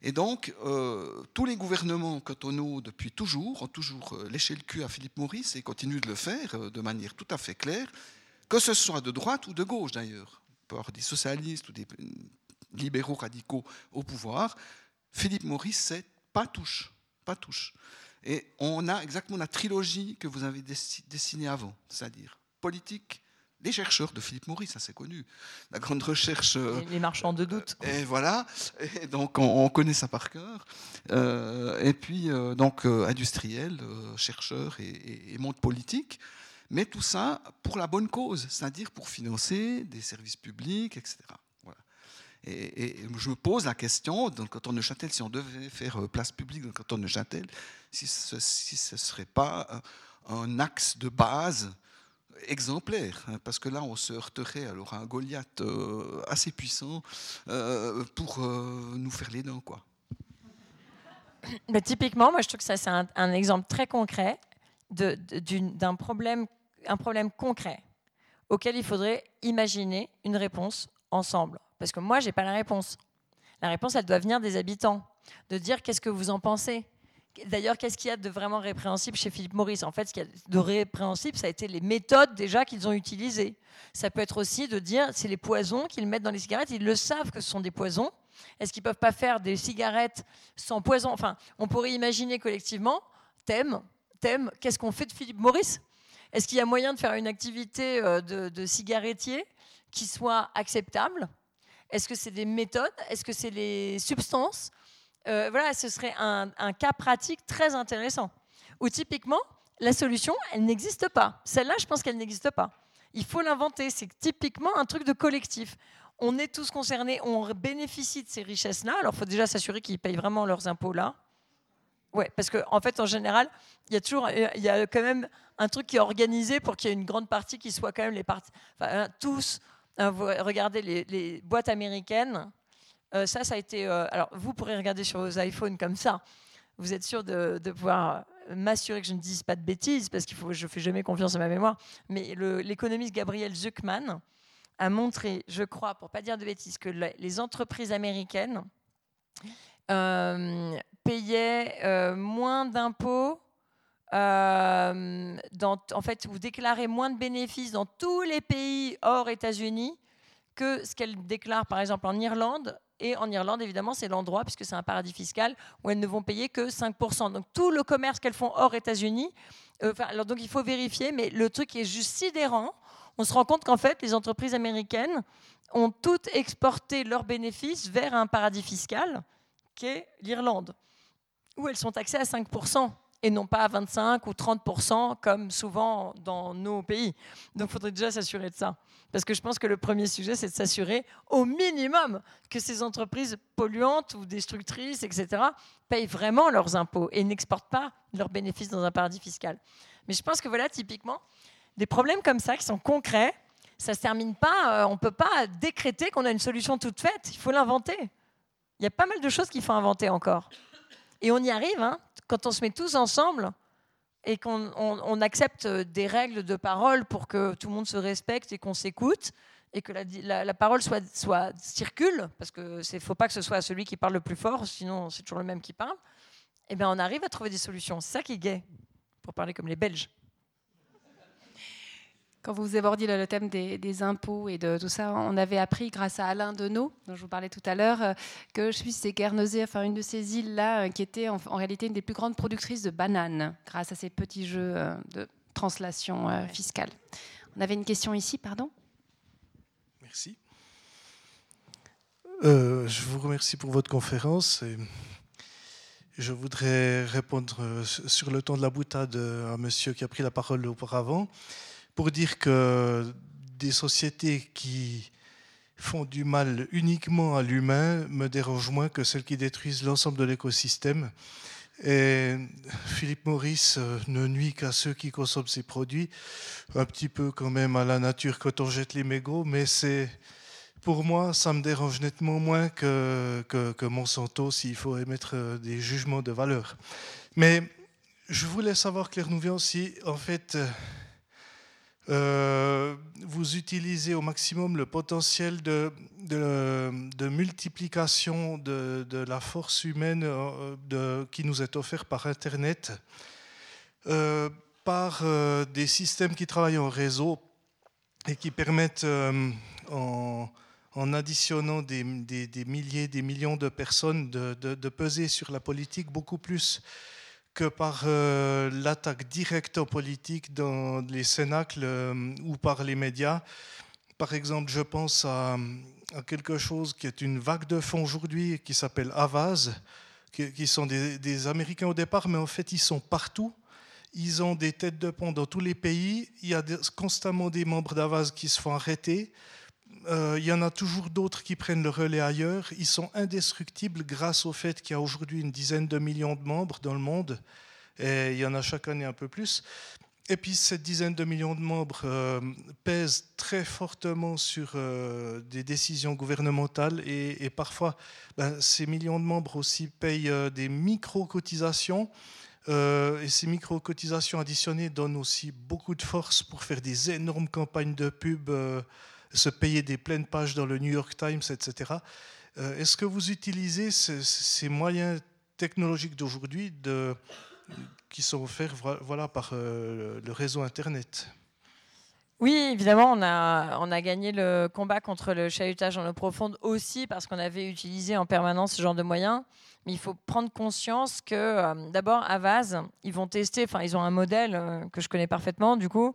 Et donc, euh, tous les gouvernements cantonaux, depuis toujours, ont toujours euh, léché le cul à Philippe Maurice et continuent de le faire de manière tout à fait claire, que ce soit de droite ou de gauche d'ailleurs, par des socialistes ou des libéraux radicaux au pouvoir. Philippe Maurice, c'est pas touche, pas. Et on a exactement la trilogie que vous avez dessinée avant, c'est-à-dire politique, les chercheurs de Philippe Maurice, ça c'est connu. La grande recherche. Euh, les marchands de doute. Et voilà. Et donc on, connaît ça par cœur. Euh, et puis euh, donc industriel, chercheur et, monde politique. Mais tout ça pour la bonne cause, c'est-à-dire pour financer des services publics, etc. Voilà. Et, je me pose la question, dans le canton de Neuchâtel, si on devait faire place publique dans le canton de Neuchâtel, si ce ne si serait pas un axe de base exemplaire, hein, parce que là, on se heurterait alors à un Goliath euh, assez puissant euh, pour euh, nous faire les dents. Quoi. Mais typiquement, moi, je trouve que ça, c'est un, exemple très concret d'un problème, problème concret auquel il faudrait imaginer une réponse ensemble. Parce que moi, je n'ai pas la réponse. La réponse, elle doit venir des habitants, de dire qu'est-ce que vous en pensez? D'ailleurs, qu'est-ce qu'il y a de vraiment répréhensible chez Philippe Maurice? En fait, ce qu'il y a de répréhensible, ça a été les méthodes déjà qu'ils ont utilisées. Ça peut être aussi de dire, c'est les poisons qu'ils mettent dans les cigarettes, ils le savent que ce sont des poisons. Est-ce qu'ils ne peuvent pas faire des cigarettes sans poison? Enfin, on pourrait imaginer collectivement, thème, thème, qu'est-ce qu'on fait de Philippe Maurice? Est-ce qu'il y a moyen de faire une activité euh, de, de cigarettier qui soit acceptable? Est-ce que c'est des méthodes? Est-ce que c'est les substances? Euh, voilà, ce serait un, cas pratique très intéressant. Où typiquement, la solution, elle n'existe pas. Celle-là, je pense qu'elle n'existe pas. Il faut l'inventer. C'est typiquement un truc de collectif. On est tous concernés, on bénéficie de ces richesses-là. Alors, il faut déjà s'assurer qu'ils payent vraiment leurs impôts là. Ouais, parce qu'en en fait, en général, il y a toujours, il y a quand même un truc qui est organisé pour qu'il y ait une grande partie qui soit quand même les parties, hein, tous. Hein, regardez les, boîtes américaines. Euh, ça, ça a été. Euh, alors, vous pourrez regarder sur vos iPhones comme ça. Vous êtes sûr de, pouvoir m'assurer que je ne dise pas de bêtises, parce qu'il faut, je fais jamais confiance à ma mémoire. Mais l'économiste Gabriel Zuckman a montré, je crois, pour pas dire de bêtises, que les entreprises américaines euh, payaient euh, moins d'impôts, euh, en fait, vous déclarez moins de bénéfices dans tous les pays hors États-Unis que ce qu'elles déclarent par exemple en Irlande. Et en Irlande, évidemment, c'est l'endroit, puisque c'est un paradis fiscal, où elles ne vont payer que 5%. Donc tout le commerce qu'elles font hors États-Unis, alors donc il faut vérifier, mais le truc est juste sidérant. On se rend compte qu'en fait, les entreprises américaines ont toutes exporté leurs bénéfices vers un paradis fiscal, qu'est l'Irlande, où elles sont taxées à 5% et non pas à 25 ou 30% comme souvent dans nos pays. Donc il faudrait déjà s'assurer de ça. Parce que je pense que le premier sujet, c'est de s'assurer au minimum que ces entreprises polluantes ou destructrices, etc., payent vraiment leurs impôts et n'exportent pas leurs bénéfices dans un paradis fiscal. Mais je pense que voilà, typiquement, des problèmes comme ça qui sont concrets, ça ne se termine pas, euh, on ne peut pas décréter qu'on a une solution toute faite, il faut l'inventer. Il y a pas mal de choses qu'il faut inventer encore. Et on y arrive hein, quand on se met tous ensemble et qu'on accepte des règles de parole pour que tout le monde se respecte et qu'on s'écoute et que la, parole soit, circule, parce qu'il ne faut pas que ce soit celui qui parle le plus fort, sinon c'est toujours le même qui parle, et eh bien on arrive à trouver des solutions. C'est ça qui est gay, pour parler comme les Belges. Quand vous abordiez le, thème des, impôts et de tout ça, on avait appris grâce à Alain Deneau, dont je vous parlais tout à l'heure, euh, que je suis Guernesey, enfin une de ces îles-là, euh, qui était en, réalité une des plus grandes productrices de bananes, grâce à ces petits jeux euh, de translation fiscale. On avait une question ici, pardon? Merci. je vous remercie pour votre conférence. Et je voudrais répondre sur le ton de la boutade à monsieur qui a pris la parole auparavant pour dire que des sociétés qui font du mal uniquement à l'humain me dérangent moins que celles qui détruisent l'ensemble de l'écosystème. Et Philippe Maurice euh, ne nuit qu'à ceux qui consomment ses produits, un petit peu quand même à la nature quand on jette les mégots, mais c'est pour moi, ça me dérange nettement moins que, que, Monsanto s'il faut émettre euh, des jugements de valeur. Mais je voulais savoir, Claire Nouvian, si en fait euh, vous utilisez au maximum le potentiel de, de, multiplication de, de, la force humaine euh, qui nous est offert par Internet, euh, par des systèmes qui travaillent en réseau et qui permettent, en, en, additionnant des, des, des, milliers, des millions de personnes, de, peser sur la politique beaucoup plus que par euh, l'attaque directe aux politiques dans les cénacles euh, ou par les médias. Par exemple, je pense à, quelque chose qui est une vague de fond aujourd'hui qui s'appelle Avaz, qui, sont des, Américains au départ, mais en fait ils sont partout. Ils ont des têtes de pont dans tous les pays. Il y a constamment des membres d'Avaz qui se font arrêter. Euh, il y en a toujours d'autres qui prennent le relais ailleurs. Ils sont indestructibles grâce au fait qu'il y a aujourd'hui une dizaine de millions de membres dans le monde. Il y en a chaque année un peu plus. Et puis cette dizaine de millions de membres euh, pèsent très fortement sur euh, des décisions gouvernementales et, parfois ben, ces millions de membres aussi payent des micro-cotisations. et ces micro-cotisations additionnées donnent aussi beaucoup de force pour faire des énormes campagnes de pub se payer des pleines pages dans le New York Times, etc. Euh, est-ce que vous utilisez ces, moyens technologiques d'aujourd'hui qui sont offerts voilà, par euh, le réseau Internet? Oui, évidemment, on a, on a gagné le combat contre le chahutage en eau profonde aussi parce qu'on avait utilisé en permanence ce genre de moyens. Mais il faut prendre conscience que, euh, d'abord, à Vase, ils vont tester, enfin, ils ont un modèle que je connais parfaitement, du coup,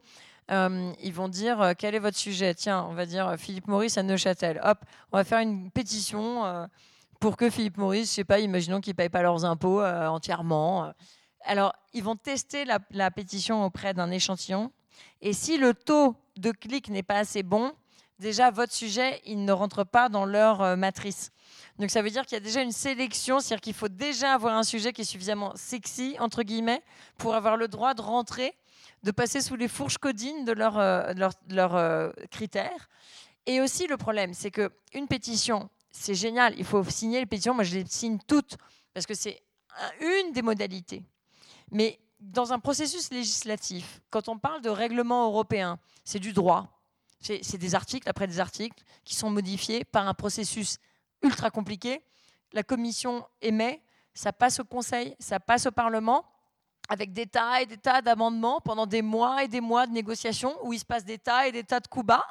euh, ils vont dire euh, quel est votre sujet? Tiens, on va dire euh, Philippe Maurice à Neuchâtel. Hop, on va faire une pétition pour que Philippe Maurice, je sais pas, imaginons qu'ils ne payent pas leurs impôts entièrement. Alors, ils vont tester la, pétition auprès d'un échantillon. Et si le taux de clic n'est pas assez bon, déjà votre sujet, il ne rentre pas dans leur matrice. Donc ça veut dire qu'il y a déjà une sélection, c'est-à-dire qu'il faut déjà avoir un sujet qui est suffisamment sexy, entre guillemets, pour avoir le droit de rentrer, de passer sous les fourches codines de leurs euh, euh, critères. Et aussi le problème, c'est qu'une pétition, c'est génial, il faut signer les pétitions, moi je les signe toutes, parce que c'est une des modalités. Mais dans un processus législatif, quand on parle de règlement européen, c'est du droit. C'est des articles après des articles qui sont modifiés par un processus ultra compliqué. La commission émet, ça passe au Conseil, ça passe au Parlement, avec des tas et des tas d'amendements pendant des mois et des mois de négociations où il se passe des tas et des tas de coups bas.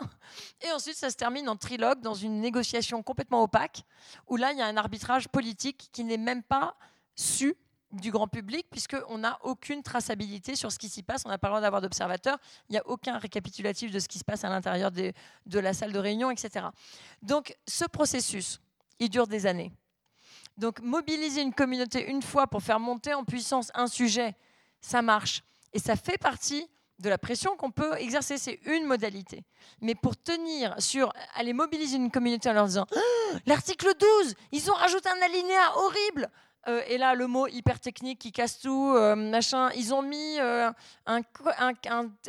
Et ensuite, ça se termine en trilogue dans une négociation complètement opaque, où là, il y a un arbitrage politique qui n'est même pas su du grand public, puisqu'on n'a aucune traçabilité sur ce qui s'y passe. On n'a pas le droit d'avoir d'observateurs. Il n'y a aucun récapitulatif de ce qui se passe à l'intérieur de la salle de réunion, etc. Donc, ce processus, il dure des années. Donc, mobiliser une communauté une fois pour faire monter en puissance un sujet, ça marche. Et ça fait partie de la pression qu'on peut exercer. C'est une modalité. Mais pour tenir sur aller mobiliser une communauté en leur disant ah, l'article 12, ils ont rajouté un alinéa horrible. Euh, et là, le mot hyper technique qui casse tout, euh, machin. Ils ont mis euh, un,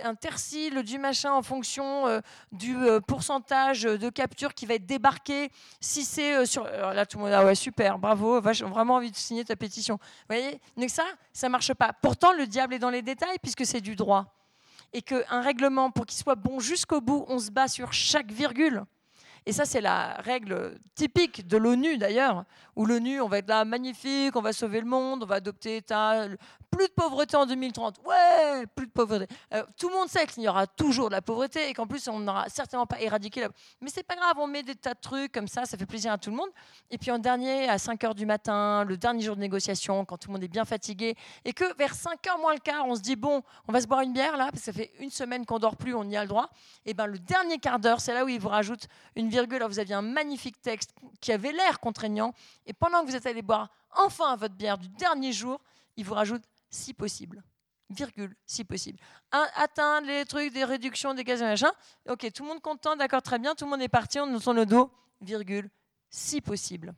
un, tercile du machin en fonction du pourcentage de capture qui va être débarqué. Si c'est sur. là, tout le monde, ah ouais, super, bravo, j'ai vraiment envie de signer ta pétition. Vous voyez Donc ça, ça marche pas. Pourtant, le diable est dans les détails puisque c'est du droit. Et qu'un règlement, pour qu'il soit bon jusqu'au bout, on se bat sur chaque virgule. Et ça, c'est la règle typique de l'ONU d'ailleurs, où l'ONU, on va être là, magnifique, on va sauver le monde, on va adopter plus de pauvreté en 2030. Ouais, plus de pauvreté. Euh, tout le monde sait qu'il y aura toujours de la pauvreté et qu'en plus, on n'aura certainement pas éradiqué la Mais c'est pas grave, on met des tas de trucs comme ça, ça fait plaisir à tout le monde. Et puis en dernier, à 5 h du matin, le dernier jour de négociation, quand tout le monde est bien fatigué, et que vers 5 h moins le quart, on se dit, bon, on va se boire une bière là, parce que ça fait une semaine qu'on dort plus, on y a le droit. Et ben le dernier quart d'heure, c'est là où ils vous rajoutent une virgule. Alors vous aviez un magnifique texte qui avait l'air contraignant, et pendant que vous êtes allé boire enfin votre bière du dernier jour, ils vous rajoutent si possible. Virgule, si possible. atteindre les trucs des réductions des gaz machin. Ok, tout le monde content, d'accord, très bien, tout le monde est parti, on nous tourne le dos. Virgule, si possible.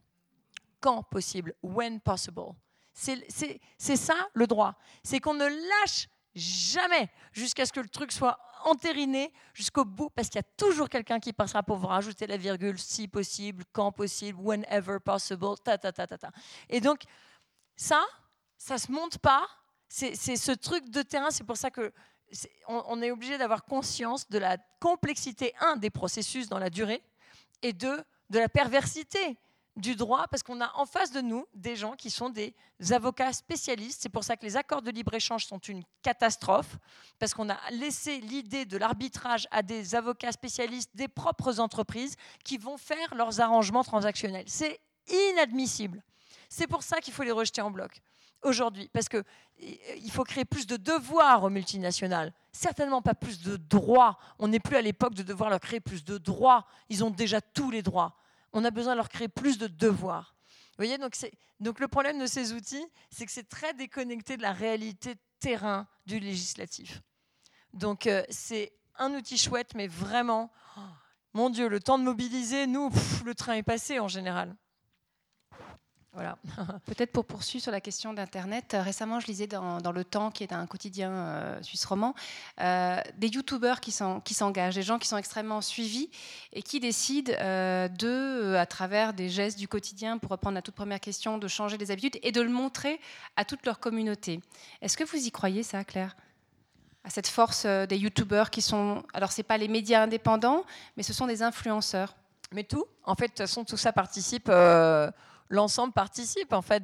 Quand possible. When possible. C'est ça le droit. C'est qu'on ne lâche jamais jusqu'à ce que le truc soit entériné jusqu'au bout, parce qu'il y a toujours quelqu'un qui passera pour vous rajouter la virgule, si possible, quand possible, whenever possible, ta ta ta ta ta. Et donc, ça, ça se monte pas, c'est ce truc de terrain, c'est pour ça que on, est obligé d'avoir conscience de la complexité, un, des processus dans la durée, et deux, de la perversité du droit, parce qu'on a en face de nous des gens qui sont des avocats spécialistes. C'est pour ça que les accords de libre-échange sont une catastrophe, parce qu'on a laissé l'idée de l'arbitrage à des avocats spécialistes des propres entreprises qui vont faire leurs arrangements transactionnels. C'est inadmissible. C'est pour ça qu'il faut les rejeter en bloc aujourd'hui, parce qu'il euh, faut créer plus de devoirs aux multinationales, certainement pas plus de droits. On n'est plus à l'époque de devoir leur créer plus de droits, ils ont déjà tous les droits. On a besoin de leur créer plus de devoirs. Vous voyez, donc, le problème de ces outils, c'est que c'est très déconnecté de la réalité terrain du législatif. Donc euh, c'est un outil chouette, mais vraiment, oh, mon Dieu, le temps de mobiliser, nous, le train est passé en général. Voilà. Peut-être pour poursuivre sur la question d'Internet, euh, récemment je lisais dans, Le Temps, qui est un quotidien euh, suisse roman, euh, des youtubeurs qui s'engagent, des gens qui sont extrêmement suivis et qui décident de, à travers des gestes du quotidien, pour reprendre la toute première question, de changer des habitudes et de le montrer à toute leur communauté. Est-ce que vous y croyez ça, Claire? À cette force des youtubeurs qui sont, alors c'est pas les médias indépendants, mais ce sont des influenceurs. Mais tout, en fait, de toute façon, tout ça participe l'ensemble participe en fait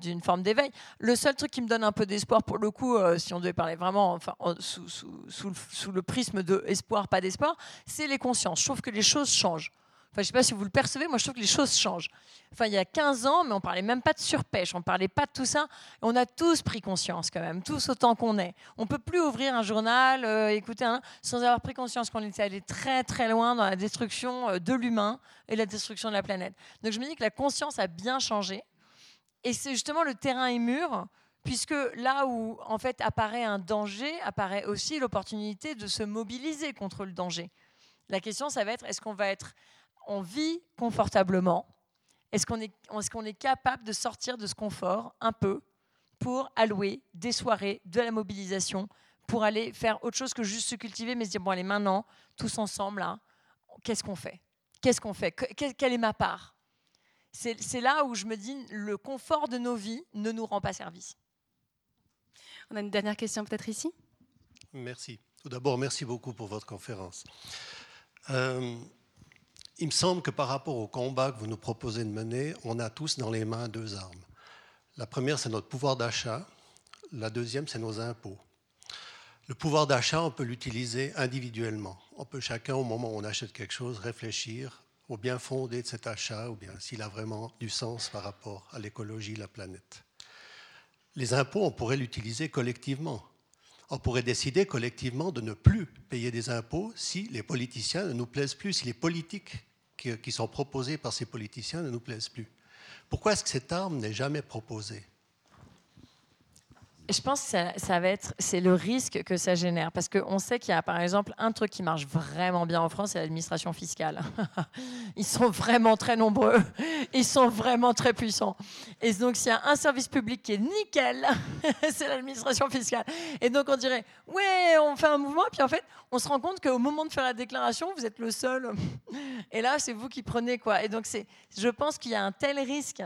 d'une forme d'éveil. Le seul truc qui me donne un peu d'espoir pour le coup, euh, si on devait parler vraiment enfin, sous, sous, sous, le prisme de espoir, pas d'espoir, c'est les consciences. Je trouve que les choses changent. Enfin, je ne sais pas si vous le percevez, moi je trouve que les choses changent. Enfin, il y a 15 ans, mais on parlait même pas de surpêche, on parlait pas de tout ça. On a tous pris conscience quand même, tous autant qu'on est. On peut plus ouvrir un journal, euh, écouter un, sans avoir pris conscience qu'on était allé très très loin dans la destruction euh, de l'humain et la destruction de la planète. Donc je me dis que la conscience a bien changé. Et c'est justement le terrain est mûr puisque là où en fait apparaît un danger, apparaît aussi l'opportunité de se mobiliser contre le danger. La question, ça va être est-ce qu'on va être, on vit confortablement? Est-ce qu'on est, est, qu'on est capable de sortir de ce confort un peu pour allouer des soirées, de la mobilisation, pour aller faire autre chose que juste se cultiver, mais se dire bon allez maintenant, tous ensemble là, qu'est-ce qu'on fait? Qu'est-ce qu'on fait? Quelle est ma part? C'est là où je me dis le confort de nos vies ne nous rend pas service. On a une dernière question peut-être ici? Merci. Tout d'abord, merci beaucoup pour votre conférence. Euh, il me semble que par rapport au combat que vous nous proposez de mener, on a tous dans les mains deux armes. La première, c'est notre pouvoir d'achat. La deuxième, c'est nos impôts. Le pouvoir d'achat, on peut l'utiliser individuellement. On peut chacun, au moment où on achète quelque chose, réfléchir au bien fondé de cet achat ou bien s'il a vraiment du sens par rapport à l'écologie, la planète. Les impôts, on pourrait l'utiliser collectivement. On pourrait décider collectivement de ne plus payer des impôts si les politiciens ne nous plaisent plus, si les politiques qui sont proposées par ces politiciens ne nous plaisent plus. Pourquoi est-ce que cette arme n'est jamais proposée? Je pense que ça, va être, c'est le risque que ça génère. Parce qu'on sait qu'il y a, par exemple, un truc qui marche vraiment bien en France, c'est l'administration fiscale. Ils sont vraiment très nombreux. Ils sont vraiment très puissants. Et donc, s'il y a un service public qui est nickel, c'est l'administration fiscale. Et donc, on dirait, ouais, on fait un mouvement. Puis, en fait, on se rend compte qu'au moment de faire la déclaration, vous êtes le seul. Et là, c'est vous qui prenez, quoi. Et donc, c'est, je pense qu'il y a un tel risque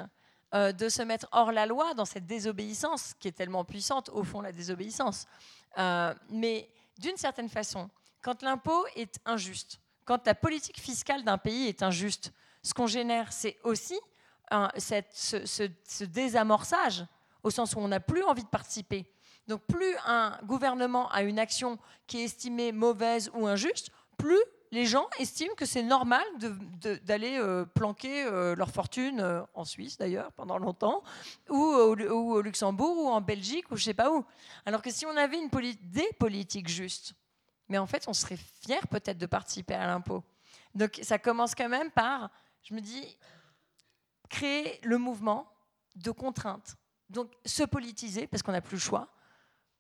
euh, de se mettre hors la loi dans cette désobéissance qui est tellement puissante, au fond, la désobéissance. Euh, mais d'une certaine façon, quand l'impôt est injuste, quand la politique fiscale d'un pays est injuste, ce qu'on génère, c'est aussi ce, désamorçage, au sens où on n'a plus envie de participer. Donc plus un gouvernement a une action qui est estimée mauvaise ou injuste, plus les gens estiment que c'est normal d'aller euh, planquer euh, leur fortune euh, en Suisse d'ailleurs pendant longtemps, ou au, Luxembourg, ou en Belgique, ou je sais pas où. Alors que si on avait une des politiques justes, mais en fait on serait fier peut-être de participer à l'impôt. Donc ça commence quand même par, je me dis, créer le mouvement de contrainte. Donc se politiser, parce qu'on n'a plus le choix,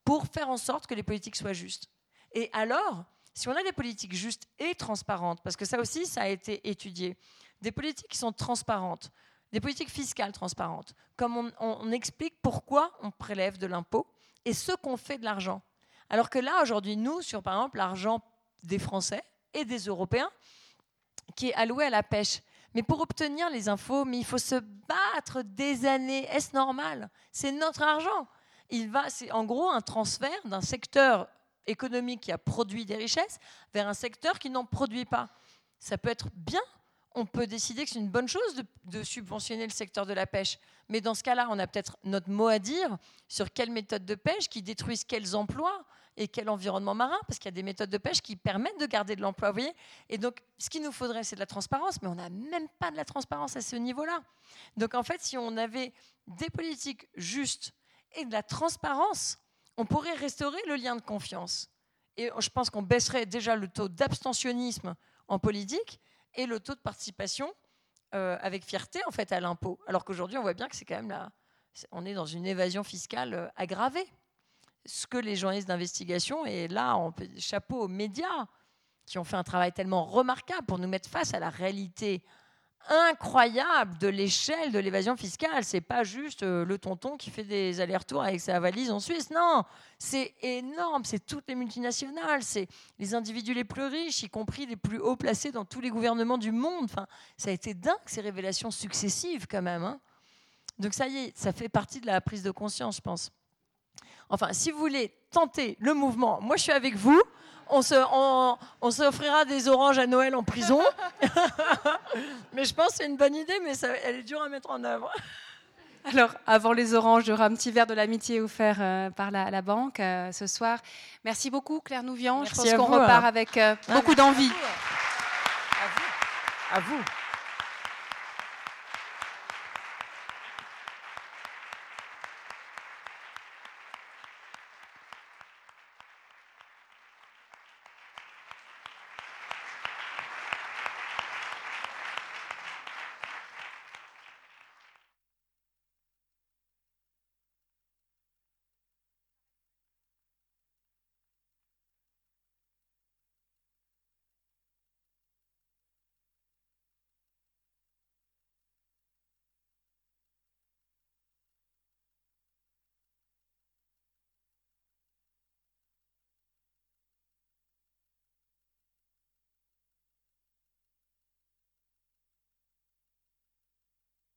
pour faire en sorte que les politiques soient justes. Et alors, si on a des politiques justes et transparentes, parce que ça aussi, ça a été étudié, des politiques qui sont transparentes, des politiques fiscales transparentes, comme on, explique pourquoi on prélève de l'impôt et ce qu'on fait de l'argent. Alors que là, aujourd'hui, nous, sur par exemple l'argent des Français et des Européens, qui est alloué à la pêche, mais pour obtenir les infos, mais il faut se battre des années. Est-ce normal? C'est notre argent. Il va, c'est en gros un transfert d'un secteur économique qui a produit des richesses vers un secteur qui n'en produit pas. Ça peut être bien. On peut décider que c'est une bonne chose de, subventionner le secteur de la pêche. Mais dans ce cas-là, on a peut-être notre mot à dire sur quelles méthodes de pêche qui détruisent quels emplois et quel environnement marin, parce qu'il y a des méthodes de pêche qui permettent de garder de l'emploi. et donc, ce qu'il nous faudrait, c'est de la transparence, mais on n'a même pas de la transparence à ce niveau-là. Donc, en fait, si on avait des politiques justes et de la transparence, on pourrait restaurer le lien de confiance. Et je pense qu'on baisserait déjà le taux d'abstentionnisme en politique et le taux de participation euh, avec fierté en fait à l'impôt. Alors qu'aujourd'hui, on voit bien que c'est quand même là, on est dans une évasion fiscale euh, aggravée. Ce que les journalistes d'investigation et là, on chapeau aux médias qui ont fait un travail tellement remarquable pour nous mettre face à la réalité incroyable de l'échelle de l'évasion fiscale. C'est pas juste euh, le tonton qui fait des allers-retours avec sa valise en Suisse. Non, c'est énorme. C'est toutes les multinationales, c'est les individus les plus riches, y compris les plus haut placés dans tous les gouvernements du monde. Enfin, ça a été dingue ces révélations successives quand même. Hein. Donc ça y est, ça fait partie de la prise de conscience, je pense. Enfin, si vous voulez tenter le mouvement, moi je suis avec vous on se, on, s'offrira des oranges à Noël en prison. mais je pense que c'est une bonne idée, mais ça, elle est dure à mettre en œuvre. Alors, avant les oranges, il y aura un petit verre de l'amitié offert euh, par la, banque euh, ce soir. Merci beaucoup, Claire Nouvian. Je pense qu'on repart avec euh, beaucoup d'envie. À vous. À vous.